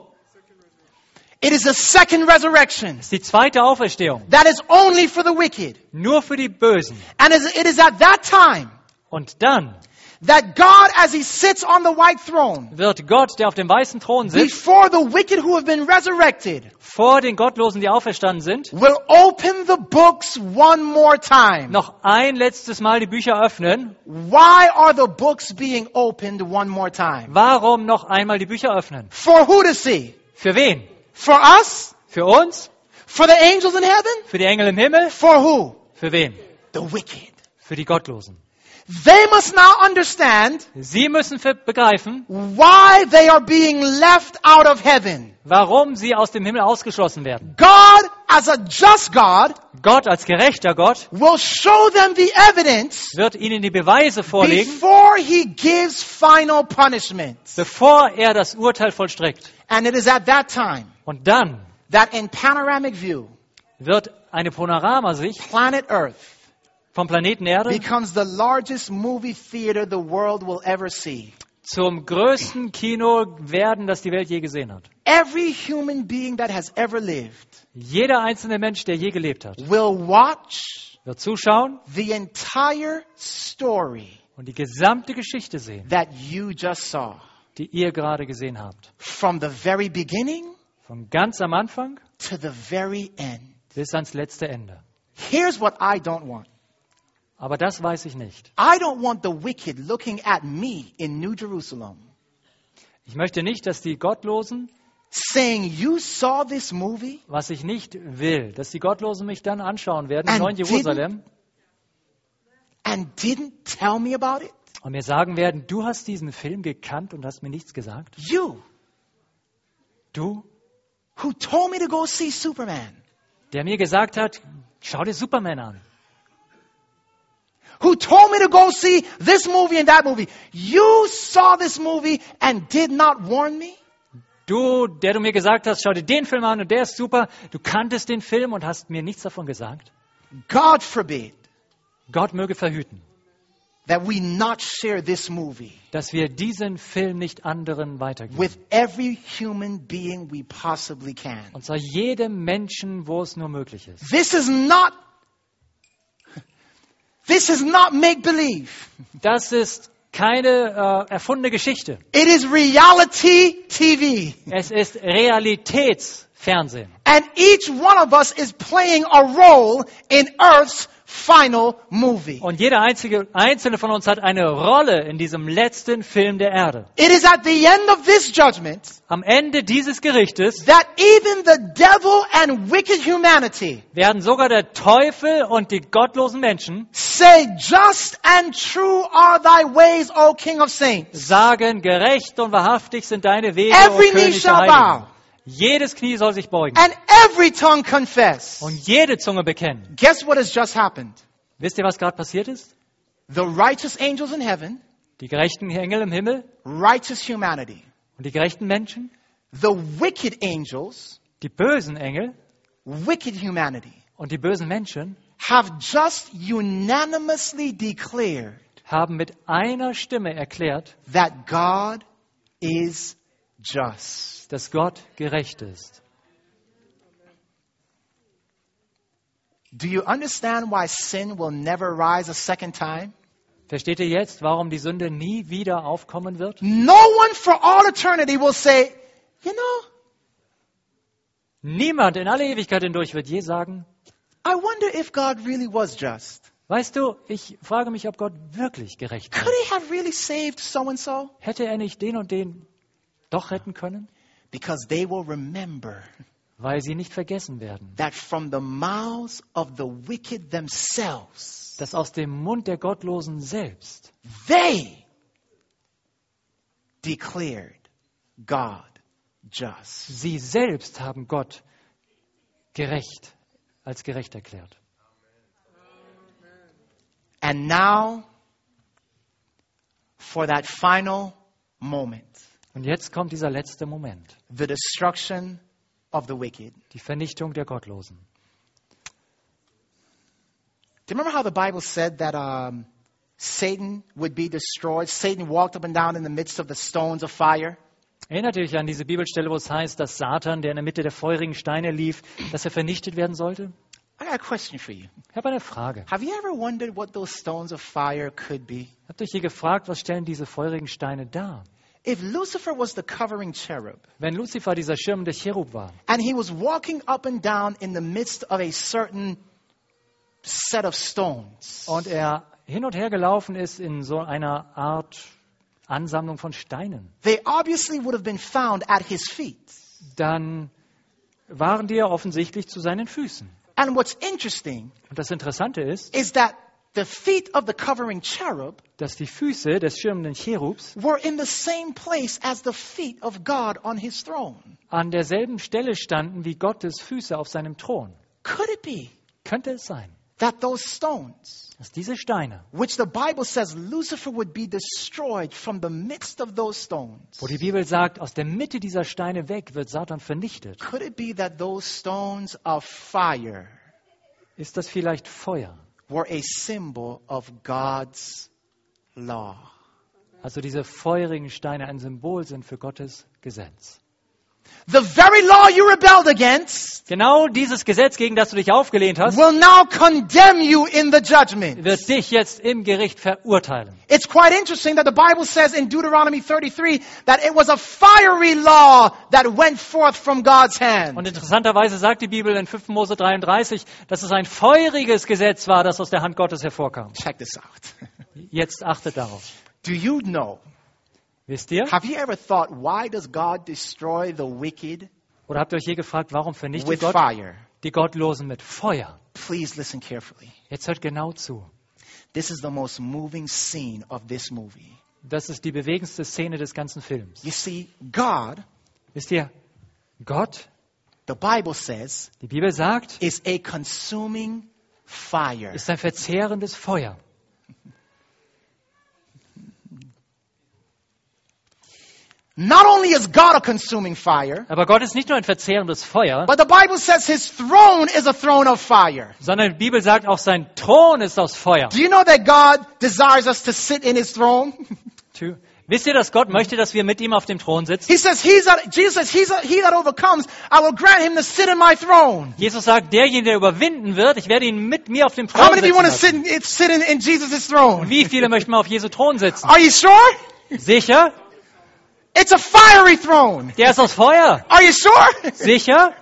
It is a second resurrection Das ist die zweite Auferstehung. that is only for the wicked. Nur für die Bösen. And it is at that time Und dann that God, as he sits on the white throne, wird Gott, der auf dem weißen Thron sitzt, before the wicked who have been resurrected, vor den Gottlosen, die auferstanden sind, will open the books one more time. noch ein letztes Mal die Bücher öffnen. Why are the books being opened one more time? Warum noch einmal die Bücher öffnen? For who to see? Für wen? For us? Für uns? For the angels in heaven? Für die Engel im Himmel? For who? Für wen? The wicked. Für die Gottlosen. They must now understand Sie müssen begreifen, why they are being left out of heaven. warum sie aus dem Himmel ausgeschlossen werden. God, as a just God, Gott als gerechter Gott will show them the evidence wird ihnen die Beweise vorlegen, before he gives final punishment. bevor er das Urteil vollstreckt. And it is at that time Und dann that in panoramic view, wird eine Panoramasicht planet Earth vom Planeten Erde becomes the largest movie theater the world will ever see. zum größten Kino werden, das die Welt je gesehen hat. Every human being that has ever lived Jeder einzelne Mensch, der je gelebt hat, will watch wird zuschauen the entire story und die gesamte Geschichte sehen, that you just saw. die ihr gerade gesehen habt. From the very beginning Von ganz am Anfang to the very end. bis ans letzte Ende. Here's what I don't want. Aber das weiß ich nicht. I don't want the wicked looking at me in New Jerusalem Ich möchte nicht, dass die Gottlosen, saying, You saw this movie was ich nicht will, dass die Gottlosen mich dann anschauen werden And neuen Jerusalem and didn't tell me about it. und mir sagen werden, du hast diesen Film gekannt und hast mir nichts gesagt. You Du, who told me to go see Superman, der mir gesagt hat, schau dir Superman an. Who told me to go see this movie and that movie. You saw this movie and did not warn me. Du, der du mir gesagt hast, schau dir den Film an und der ist super. Du kanntest den Film und hast mir nichts davon gesagt. God forbid Gott möge verhüten, that we not share this movie dass wir diesen Film nicht anderen weitergeben. with every human being we possibly can. Und zwar jedem Menschen, wo es nur möglich ist. This is not This is not make believe. Das ist keine äh, erfundene Geschichte. It is reality TV. Es ist Realitätsfernsehen. And each one of us is playing a role in Earth's final movie. Und jeder einzige, einzelne von uns hat eine Rolle in diesem letzten Film der Erde. It is at the end of this judgment Am Ende dieses Gerichtes that even the devil and wicked humanity werden sogar der Teufel und die gottlosen Menschen say, Just and true are thy ways, O King of Saints. sagen, gerecht und wahrhaftig sind deine Wege, Every o König der shall Heiligen. bow, Jedes Knie soll sich beugen and every tongue confess. und jede Zunge bekennen. Guess what has just happened? Wisst ihr, was gerade passiert ist? The righteous angels in heaven, Die gerechten Engel im Himmel righteous humanity. und die gerechten Menschen, The wicked angels, die bösen Engel wicked humanity, und die bösen Menschen have just unanimously declared haben mit einer Stimme erklärt, that God is just. Dass Gott gerecht ist. Do you understand why sin will never rise a second time? Versteht ihr jetzt, warum die Sünde nie wieder aufkommen wird? No one for all eternity will say, you know, Niemand in alle Ewigkeit hindurch wird je sagen, I wonder if God really was just. weißt du, ich frage mich, ob Gott wirklich gerecht Could ist. he have really saved so and so? Hätte er nicht den und den doch retten können? Because they will remember Weil sie nicht vergessen werden, that from the mouths of the wicked themselves, dass aus dem Mund der Gottlosen selbst they declared God just. Sie selbst haben Gott gerecht, als gerecht erklärt. And now, for that final moment, Und jetzt kommt dieser letzte Moment, the destruction of the wicked. die Vernichtung der Gottlosen. Do you remember how the Bible said that um, Satan would be destroyed? Satan walked up and down in the midst of the stones of fire. Erinnert ihr euch an diese Bibelstelle, wo es heißt, dass Satan, der in der Mitte der feurigen Steine lief, dass er vernichtet werden sollte? I got a question for you. Ich habe eine Frage. Have you ever wondered what those stones of fire could be? Habt ihr euch hier gefragt, was stellen diese feurigen Steine dar? If Lucifer was the covering cherub Wenn Luzifer dieser Schirm der Cherub war and he was walking up and down in the midst of a certain set of stones, und er hin und her gelaufen ist in so einer Art Ansammlung von Steinen, they obviously would have been found at his feet. dann waren die ja offensichtlich zu seinen Füßen. And what's interesting Und das Interessante ist, is that the feet of the covering cherub dass die Füße des schirmenden Cherubs were in the same place as the feet of God on his throne. an derselben Stelle standen wie Gottes Füße auf seinem Thron. Could it be Könnte es sein, that those stones, dass diese Steine, which the Bible says Lucifer would be destroyed from the midst of those stones, wo die Bibel sagt, aus der Mitte dieser Steine weg wird Satan vernichtet, could it be that those stones of fire ist das vielleicht Feuer? Were a symbol of God's law? Also diese feurigen Steine ein Symbol sind für Gottes Gesetz. The very law you rebelled against Genau dieses Gesetz, gegen das du dich aufgelehnt hast, will now condemn you in the judgment. wird dich jetzt im Gericht verurteilen. It's quite interesting that the Bible says in Deuteronomy 33 that it was a fiery law that went forth from God's hand. Und interessanterweise sagt die Bibel in 5. Mose 33, dass es ein feuriges Gesetz war, das aus der Hand Gottes hervorkam. Check this out. Jetzt achtet darauf. Do you know? Wisst ihr? Have you ever thought, why does God destroy the wicked Oder habt ihr euch je gefragt, warum vernichtet with Gott fire? die Gottlosen mit Feuer? Please listen carefully. Jetzt hört genau zu. This is the most moving scene of this movie. Das ist die bewegendste Szene des ganzen Films. You see, God, Wisst ihr, Gott, the Bible says, die Bibel sagt, is a consuming fire. ist ein verzehrendes Feuer. Not only is God a consuming fire, Aber Gott ist nicht nur ein verzehrendes Feuer, but the Bible says his throne is a throne of fire. sondern die Bibel sagt auch, sein Thron ist aus Feuer. Do you know that God desires us to sit in his throne? Two. Wisst ihr, dass Gott möchte, dass wir mit ihm auf dem Thron sitzen? He says, he's that, Jesus says, he's that, he that overcomes, I will grant him to sit in my throne. Jesus sagt, derjenige, der überwinden wird, ich werde ihn mit mir auf dem How Thron many of you sitzen want to lassen. sit in, sit in, in Jesus' throne? Wie viele möchten mal auf Jesu Thron sitzen? Are you sure? Sicher? It's a fiery throne. Der ist aus Feuer. Are you sure? Sicher?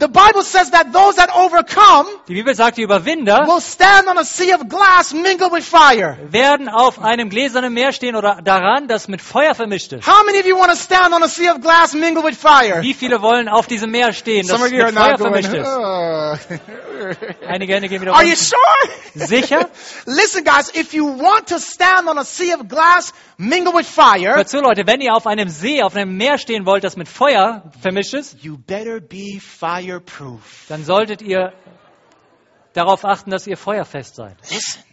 The Bible says that those that overcome Die Bibel sagt, die Überwinder will stand on a sea of glass mingled with fire. werden auf einem gläsernen Meer stehen oder daran, das mit Feuer vermischt ist. How many of you want to stand on a sea of glass mingled with fire? Wie viele wollen auf diesem Meer stehen, das Some of you are mit Feuer not going. vermischt ist? "Ugh." Einige Hände gehen wieder Are you runter. sure? Sicher? Listen, guys, if you want to stand on a sea of glass mingled with fire, Hört zu, Leute, wenn ihr auf einem See, auf einem Meer stehen wollt, das mit Feuer vermischt ist, you better be fireproof. Dann solltet ihr darauf achten, dass ihr feuerfest seid. Listen.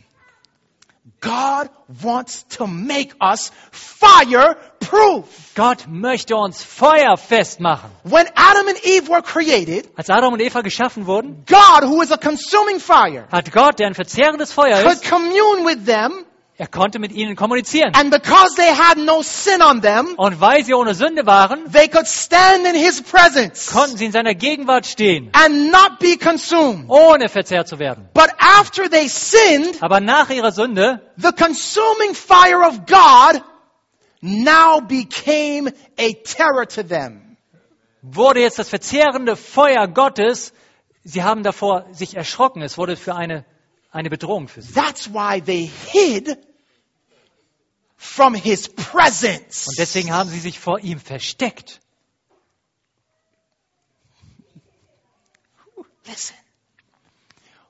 God wants to make us fireproof. Gott möchte uns feuerfest machen. When Adam and Eve were created, Als Adam und Eva geschaffen wurden, God, who is a consuming fire, hat Gott, der ein verzehrendes Feuer could ist, commune with them, er konnte mit ihnen kommunizieren. and because they had no sin on them, Und weil sie ohne Sünde waren, they could stand in His presence konnten sie in seiner Gegenwart stehen, and not be consumed. ohne verzehrt zu werden. But after they sinned, Aber nach ihrer Sünde the consuming fire of God now became a terror to them. wurde jetzt das verzehrende Feuer Gottes, sie haben davor sich erschrocken, es wurde für eine, eine Bedrohung für sie. That's why they hid from His presence. Und deswegen haben sie sich vor ihm versteckt. Listen.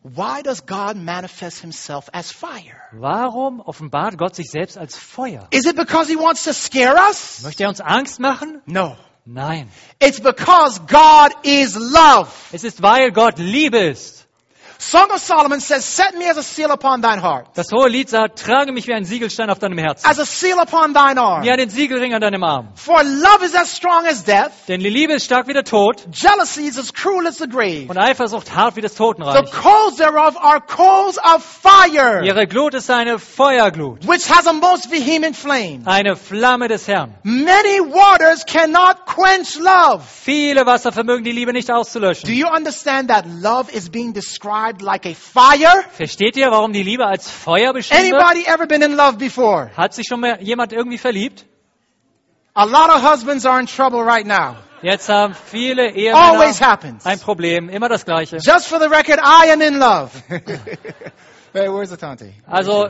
Why does God manifest himself as fire? Warum offenbart Gott sich selbst als Feuer? Is it because he wants to scare us? Möchte er uns Angst machen? No. Nein. It's because God is love. Es ist, weil Gott Liebe ist. Song of Solomon says, Set me as a seal upon thine heart, Das hohe Lied sagt, trage mich wie ein Siegelstein auf deinem Herzen. as a seal upon thine arm. Wie einen Siegelring an deinem Arm. For love is as strong as death, Denn die Liebe ist stark wie der Tod jealousy is as cruel as the grave. und Eifersucht hart wie das Totenreich. The coals thereof are coals of fire, Ihre Glut ist eine Feuerglut, which has a most vehement flame. eine Flamme des Herrn. Many waters cannot quench love. Viele Wasser vermögen die Liebe nicht auszulöschen. Do you understand that love is being described like a fire? Versteht ihr, warum die Liebe als Feuer beschrieben wird? Anybody ever been in love before? Hat sich schon mal jemand irgendwie verliebt? A lot of husbands are in trouble right now. Jetzt haben viele Always Ehemänner happens. ein Problem, immer das Gleiche. Just for the record, I am in love. hey, where's the tante? Also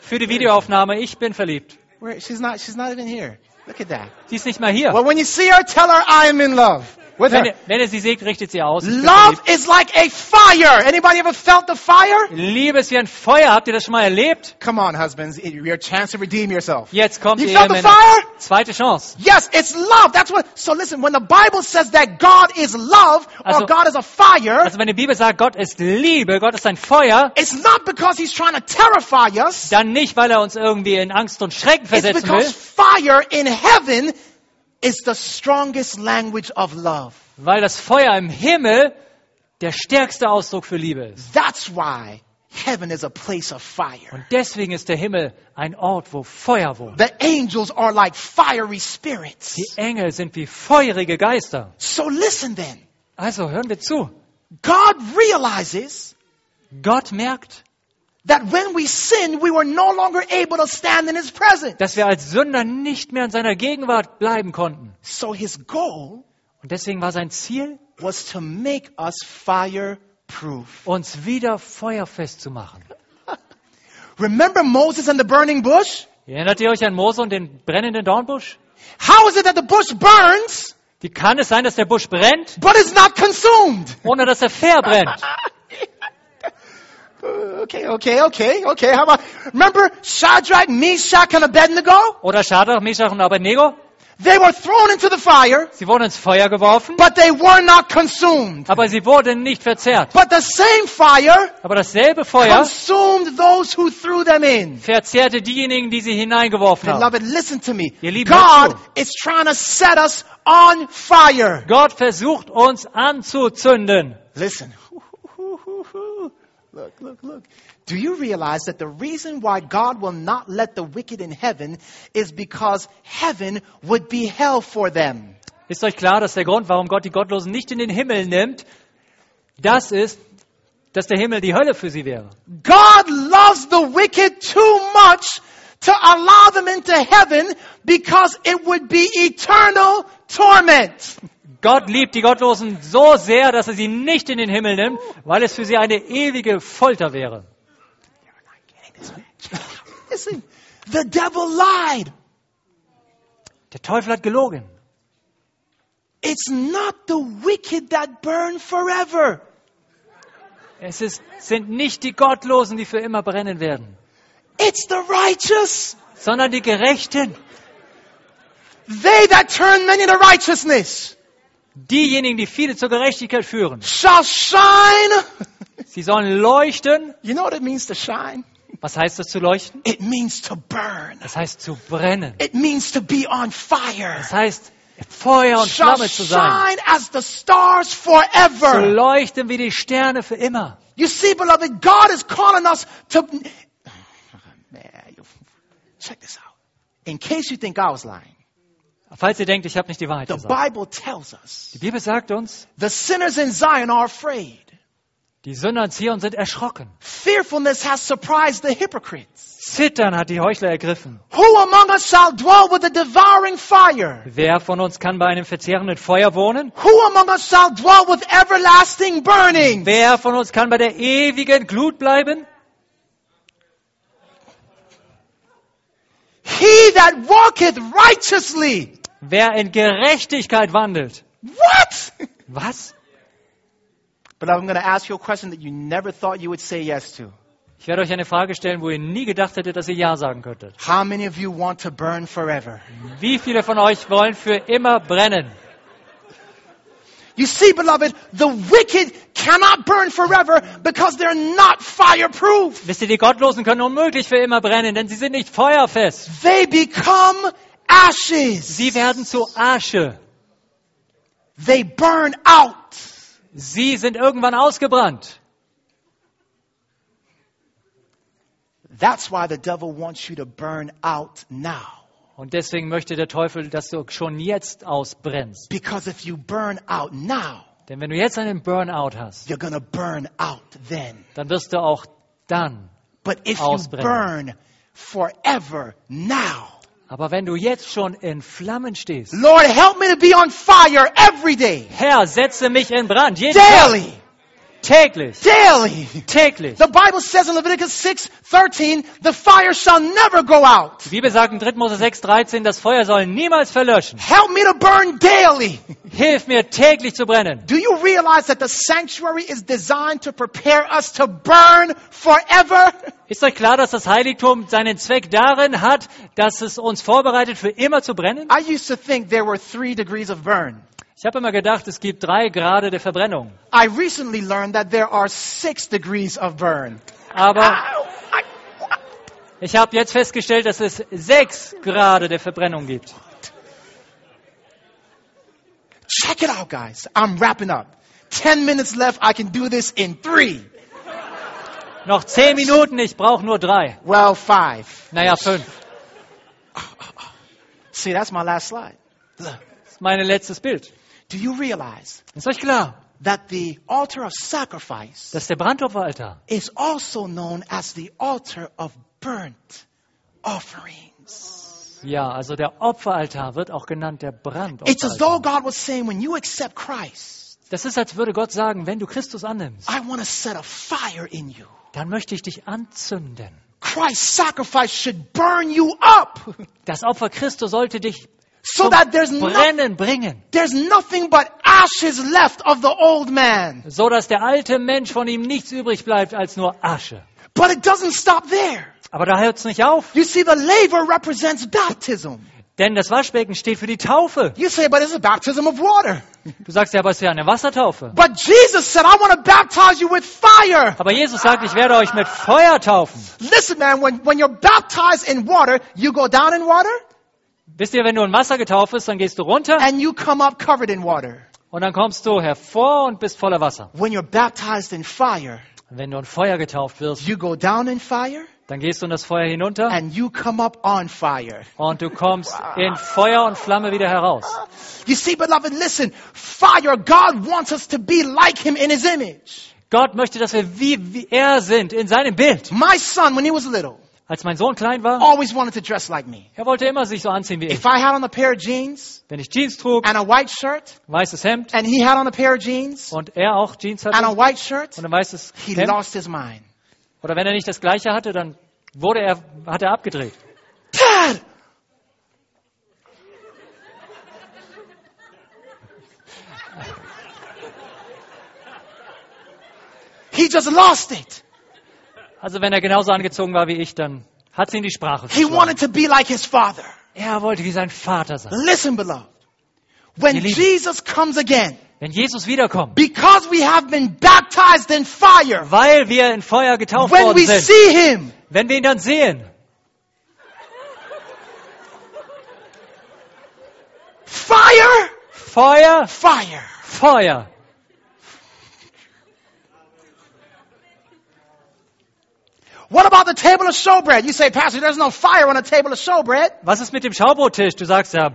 für die Videoaufnahme, ich bin verliebt. Where, she's not. She's not even here. Look at that. Sie ist nicht mal hier. Well, when you see her, tell her I am in love with Wenn her. wenn ihr sie seht, richtet sie aus. Love is like a fire. Anybody ever felt the fire? Liebe ist wie ein Feuer. Habt ihr das schon mal erlebt? Come on, husbands. Your chance to redeem yourself. Jetzt kommt You felt the fire? Zweite Chance. Yes, it's love. That's what. So listen, when the Bible says that God is love or Also- God is a fire, Also wenn die Bibel sagt, Gott ist Liebe, Gott ist ein Feuer, it's not because He's trying to terrify us. dann nicht, weil er uns irgendwie in Angst und Schrecken It's versetzen because will, fire in heaven is the strongest language of love. weil das Feuer im Himmel der stärkste Ausdruck für Liebe ist. That's why heaven is a place of fire. Und deswegen ist der Himmel ein Ort, wo Feuer wohnt. The angels are like fiery spirits. Die Engel sind wie feurige Geister. So listen then. Also hören wir zu. God realizes Gott merkt, that when we sin, we were no longer able to stand in His presence. dass wir als Sünder nicht mehr in seiner Gegenwart bleiben konnten. So His goal Und deswegen war sein Ziel, was to make us fireproof. uns wieder feuerfest zu machen. Remember Moses and the burning bush? Erinnert ihr euch an Mose und den brennenden Dornbusch? How is it that the bush burns, Wie kann es sein, dass der Busch brennt, but it's not consumed? ohne dass er verbrennt? Okay, okay, okay, okay. How about, remember Shadrach, Meshach, and Abednego? Oder Shadrach, Meshach und Abednego? They were thrown into the fire, Sie wurden ins Feuer geworfen, but they were not consumed. aber sie wurden nicht verzehrt. But the same fire Aber dasselbe Feuer consumed those who threw them in. verzehrte diejenigen, die sie hineingeworfen haben. Beloved, listen to me. Ihr Lieben, God is trying to set us on fire. Gott versucht uns anzuzünden. Listen. Look, look, look. Do you realize that the reason why God will not let the wicked in heaven is because heaven would be hell for them? Ist euch klar, dass der Grund, warum Gott die Gottlosen nicht in den Himmel nimmt, das ist, dass der Himmel die Hölle für sie wäre. God loves the wicked too much to allow them into heaven because it would be eternal torment. Gott liebt die Gottlosen so sehr, dass er sie nicht in den Himmel nimmt, weil es für sie eine ewige Folter wäre. Listen, the devil lied. Der Teufel hat gelogen. It's not the wicked that burn forever. Es ist, sind nicht die Gottlosen, die für immer brennen werden, It's the righteous. sondern die Gerechten. They that turn many to righteousness Diejenigen, die viele zur Gerechtigkeit führen. shall shine. Sie sollen leuchten. You know what it means to shine? Was heißt das zu leuchten? It means to burn. Das heißt zu brennen. It means to be on fire. Das heißt Feuer und Shall Flamme zu sein. shine as the stars Zu forever. leuchten wie die Sterne für immer. You see, beloved, God is calling us to. Man, check this out. In case you think I was lying, Falls ihr denkt, ich habe nicht die Wahrheit the gesagt. Bible tells us Die Bibel sagt uns, the sinners in Zion are afraid. die Sünder in Zion sind erschrocken. Fearfulness has surprised the hypocrites. Zittern hat die Heuchler ergriffen. Who among us shall dwell with the devouring fire? Wer von uns kann bei einem verzehrenden Feuer wohnen? Who among us shall dwell with everlasting burning? Wer von uns kann bei der ewigen Glut bleiben? He that walketh righteously. Wer in Gerechtigkeit wandelt. What? Was? But I'm going to ask you a question that you never thought you would say yes to. Ich werde euch eine Frage stellen, wo ihr nie gedacht hättet, dass ihr Ja sagen könntet. How many of you want to burn forever? Wie viele von euch wollen für immer brennen? You see, beloved, the wicked cannot burn forever because they're not fireproof. Wisst ihr, die Gottlosen können unmöglich für immer brennen, denn sie sind nicht feuerfest. They become ashes. Sie werden zu Asche. They burn out. Sie sind irgendwann ausgebrannt. That's why the devil wants you to burn out now. Und deswegen möchte der Teufel, dass du schon jetzt ausbrennst. Because if you burn out now, Denn wenn du jetzt einen Burnout hast, you're to burn out then. dann wirst du auch dann. But if you Ausbrennen. burn forever now, Aber wenn du jetzt schon in Flammen stehst, Lord, help me to be on fire every day, Herr, setze mich in Brand, jeden Tag, daily, täglich, daily. täglich. The Bible says in Leviticus 6 13, the fire shall never go out. Die Bibel sagt in 3. Mose 6, 13, das Feuer soll niemals verlöschen. Help me to burn daily. Hilf mir täglich zu brennen. Do you realize that the sanctuary is designed to prepare us to burn forever? Ist euch klar, dass das Heiligtum seinen Zweck darin hat, dass es uns vorbereitet, für immer zu brennen? I used to think there were three degrees of burn. Ich habe immer gedacht, es gibt drei Grade der Verbrennung. I recently learned that there are six degrees of burn. Aber ich habe jetzt festgestellt, dass es sechs Grade der Verbrennung gibt. Check it out, guys. I'm wrapping up. Ten minutes left. I can do this in three. Noch zehn Minuten, ich brauche nur drei. Well, five. Naja, fünf. See, that's my last slide. Das ist mein letztes Bild. Do you realize Ist euch klar, that the altar of sacrifice dass der Brandopferaltar is also known as the altar of burnt offerings? Ja, also der Opferaltar wird auch genannt der It's as though Brandopferaltar. God was saying, when you accept Christ, Das ist, als würde Gott sagen, wenn du Christus annimmst, I want to set a fire in you. dann möchte ich dich anzünden. Christ's sacrifice should burn you up Das Opfer Christus sollte dich so that there's, no, Brennen bringen, there's nothing but ashes left of the old man. so dass der alte Mensch von ihm nichts übrig bleibt als nur Asche. But it doesn't stop there. Aber da hört es nicht auf, You see, the laver represents baptism. denn das Waschbecken steht für die Taufe. You say, but it's a baptism of water. Du sagst ja, aber es ist ja eine Wassertaufe. But Jesus said, I want to baptize you with fire. Aber Jesus sagt, ich werde euch mit Feuer taufen. Listen, man, when, when you're baptized in water, you go down in water Wisst ihr, wenn du in Wasser getauft bist, dann gehst du runter and you come up covered in water. und dann kommst du hervor und bist voller Wasser. When you're baptized in fire, Und wenn du in Feuer getauft wirst, you go down in fire dann gehst du in das Feuer hinunter and you come up on fire. und du kommst in Feuer und Flamme wieder heraus. You see, beloved, listen, fire, God wants us to be like him in his image. Gott möchte, dass wir wie, wie er sind, in seinem Bild. My son, when he was little, Als mein Sohn klein war, always wanted to dress like me. er wollte immer sich so anziehen wie ich. If I had on a pair of jeans Wenn ich Jeans trug, and a white shirt, weißes Hemd and he had on a pair of jeans und er auch Jeans and a hatte white shirt, und ein weißes he Hemd, lost his mind. oder wenn er nicht das gleiche hatte, dann wurde er, hat er abgedreht. Dad! He just lost it. Also wenn er genauso angezogen war wie ich, dann hat sie in die Sprache He wanted to be like his father. Er wollte wie sein Vater sein. Listen, beloved. When. Jesus comes again, Wenn Jesus wiederkommt, because we have been baptized in fire, weil wir in Feuer getauft when worden we sind, see him, wenn wir ihn dann sehen, fire, Feuer, fire. Feuer. What about the table of showbread? You say, Pastor, there's no fire on a table of showbread. Was ist mit dem Schaubrottisch? Du sagst ja,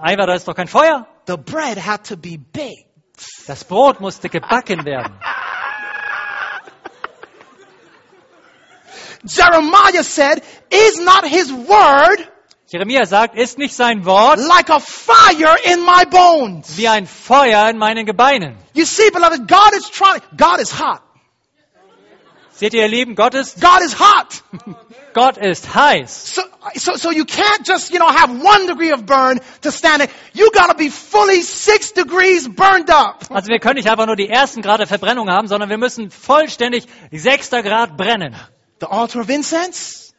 Eimer, da ist doch kein Feuer. The bread had to be baked. Das Brot musste gebacken werden. Jeremiah said, is not his word Jeremia sagt, ist nicht sein Wort like a fire in my bones? wie ein Feuer in meinen Gebeinen. You see, beloved, God is trying, God is hot. Seht ihr, ihr Lieben, Gott ist, God is hot. Gott ist heiß. So, so, so you can't just, you know, have one degree of burn to stand it. You gotta be fully six degrees burned up. Also wir können nicht einfach nur die ersten Grad der Verbrennung haben, sondern wir müssen vollständig sechster Grad brennen. The altar of incense,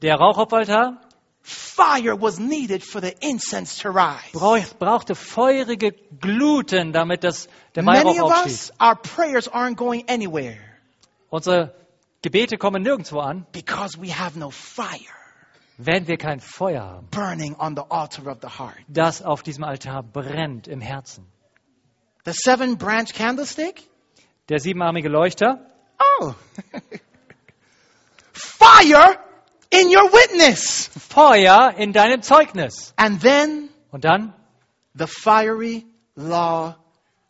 Der Rauchopferaltar fire was needed for the incense to rise. brauch- brauchte feurige Gluten, damit das, der Weihrauch Many of us, our prayers aren't going anywhere Unsere Gebete kommen nirgendwo an, because we have no fire wenn wir kein Feuer haben, burning on the altar of the heart. das auf diesem Altar brennt im Herzen. The seven branch candlestick? Der siebenarmige Leuchter, Oh. fire in your witness. Feuer in deinem Zeugnis. And then Und dann the fiery law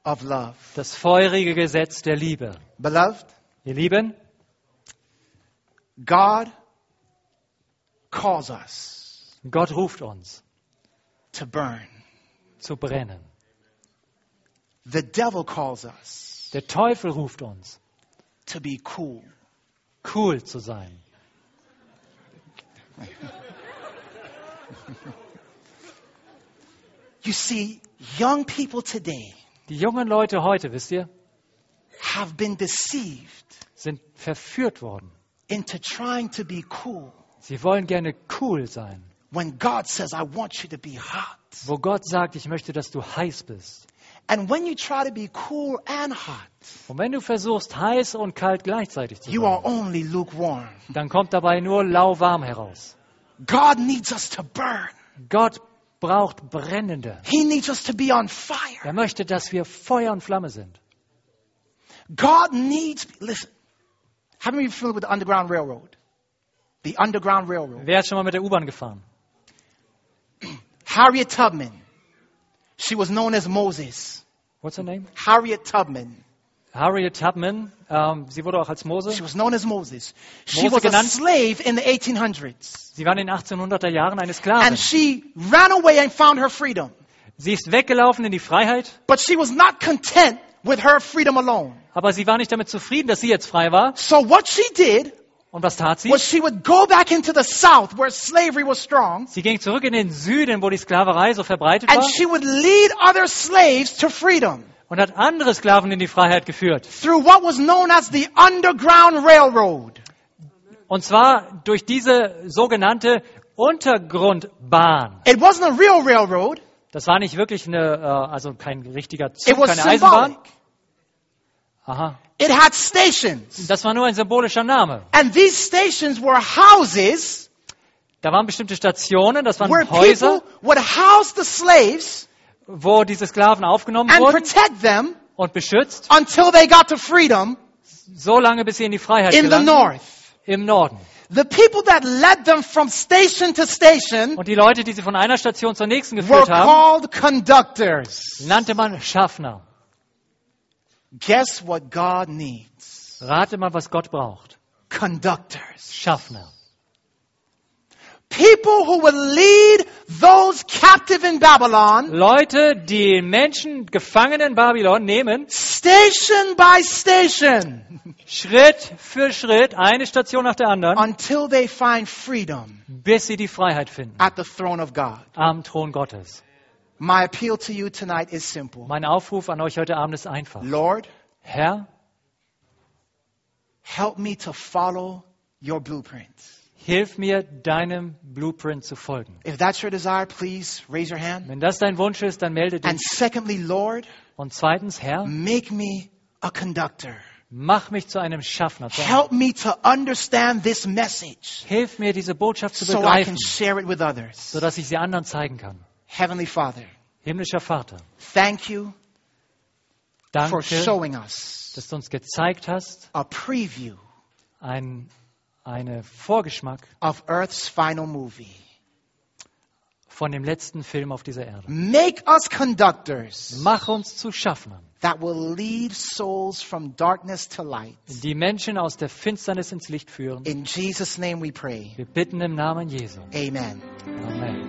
of love. das feurige Gesetz der Liebe. Beloved, Ihr Lieben, God calls us Gott ruft uns to burn. zu brennen. The devil calls us Der Teufel ruft uns, to be cool. cool zu sein. You see, young people today Die jungen Leute heute, wisst ihr, have been deceived sind verführt worden. Into trying to be cool Sie wollen gerne cool sein, when God says, I want you to be hot. wo Gott sagt, ich möchte, dass du heiß bist. And when you try to be cool and hot, Und wenn du versuchst, heiß und kalt gleichzeitig zu you are sein, only lukewarm. dann kommt dabei nur lauwarm heraus. God needs us to burn. Gott braucht Brennende. He needs us to be on fire. Er möchte, dass wir Feuer und Flamme sind. God needs, listen, How many of you familiar with the Underground Railroad? The Underground Railroad. Wer ist schon mal mit der U-Bahn gefahren? Harriet Tubman. She was known as Moses. What's her name? Harriet Tubman. Harriet Tubman. Ähm, sie wurde auch als Mose. She was known as Moses. She Mose was a genannt. slave in the 1800s. Sie war in den 1800er Jahren eine Sklavin. And she ran away and found her freedom. Sie ist weggelaufen in die Freiheit, But she was not content with her freedom alone. aber sie war nicht damit zufrieden, dass sie jetzt frei war. So what she did Und was tat sie? was she would go back into the South where slavery was strong Sie ging zurück in den Süden, wo die Sklaverei so verbreitet and war, she would lead other slaves to freedom und hat andere Sklaven in die Freiheit geführt. through what was known as the Underground Railroad. Und zwar durch diese sogenannte Untergrundbahn. It wasn't a real railroad. Das war nicht wirklich eine, äh, also kein richtiger Zug, keine Eisenbahn. symbolic. Aha. It had stations. Das war nur ein symbolischer Name. And these stations were houses Da waren bestimmte Stationen, das where waren Häuser, people would house the slaves wo diese Sklaven aufgenommen and wurden protect them und beschützt, until they got to freedom so lange bis sie in die Freiheit in the gelangten, north. im Norden. The people that led them from station to station Und die Leute, die sie von einer Station zur nächsten were geführt haben, called conductors. nannte man Schaffner. Guess what God needs? Rate mal, was Gott braucht. Conductors. Schaffner. People who will lead those captive in Babylon Leute, die Menschen gefangen in Babylon nehmen, station by station Schritt für Schritt, eine Station nach der anderen, until they find freedom bis sie die Freiheit finden at the throne of God. am Thron Gottes. My appeal to you tonight is simple. Mein Aufruf an euch heute Abend ist einfach. Lord, Herr, help me to follow your blueprint. Hilf mir, deinem Blueprint zu folgen. If that's your desire, please raise your hand. Wenn das dein Wunsch ist, dann melde And dich. secondly, Lord, Und zweitens, Herr, make me a conductor. mach mich zu einem Schaffner. Help me to understand this message Hilf mir, diese Botschaft zu so I begreifen, can share it with others. sodass ich sie anderen zeigen kann. Heavenly Father, Himmlischer Vater, thank you for danke, showing us dass du uns gezeigt hast, a preview ein eine Vorgeschmack of Earth's final movie. von dem letzten Film auf dieser Erde. Make us conductors Mach uns zu Schaffnern, that will lead souls from darkness to light. die Menschen aus der Finsternis ins Licht führen. In Jesus' name we pray. Wir bitten im Namen Jesu. Amen. Amen.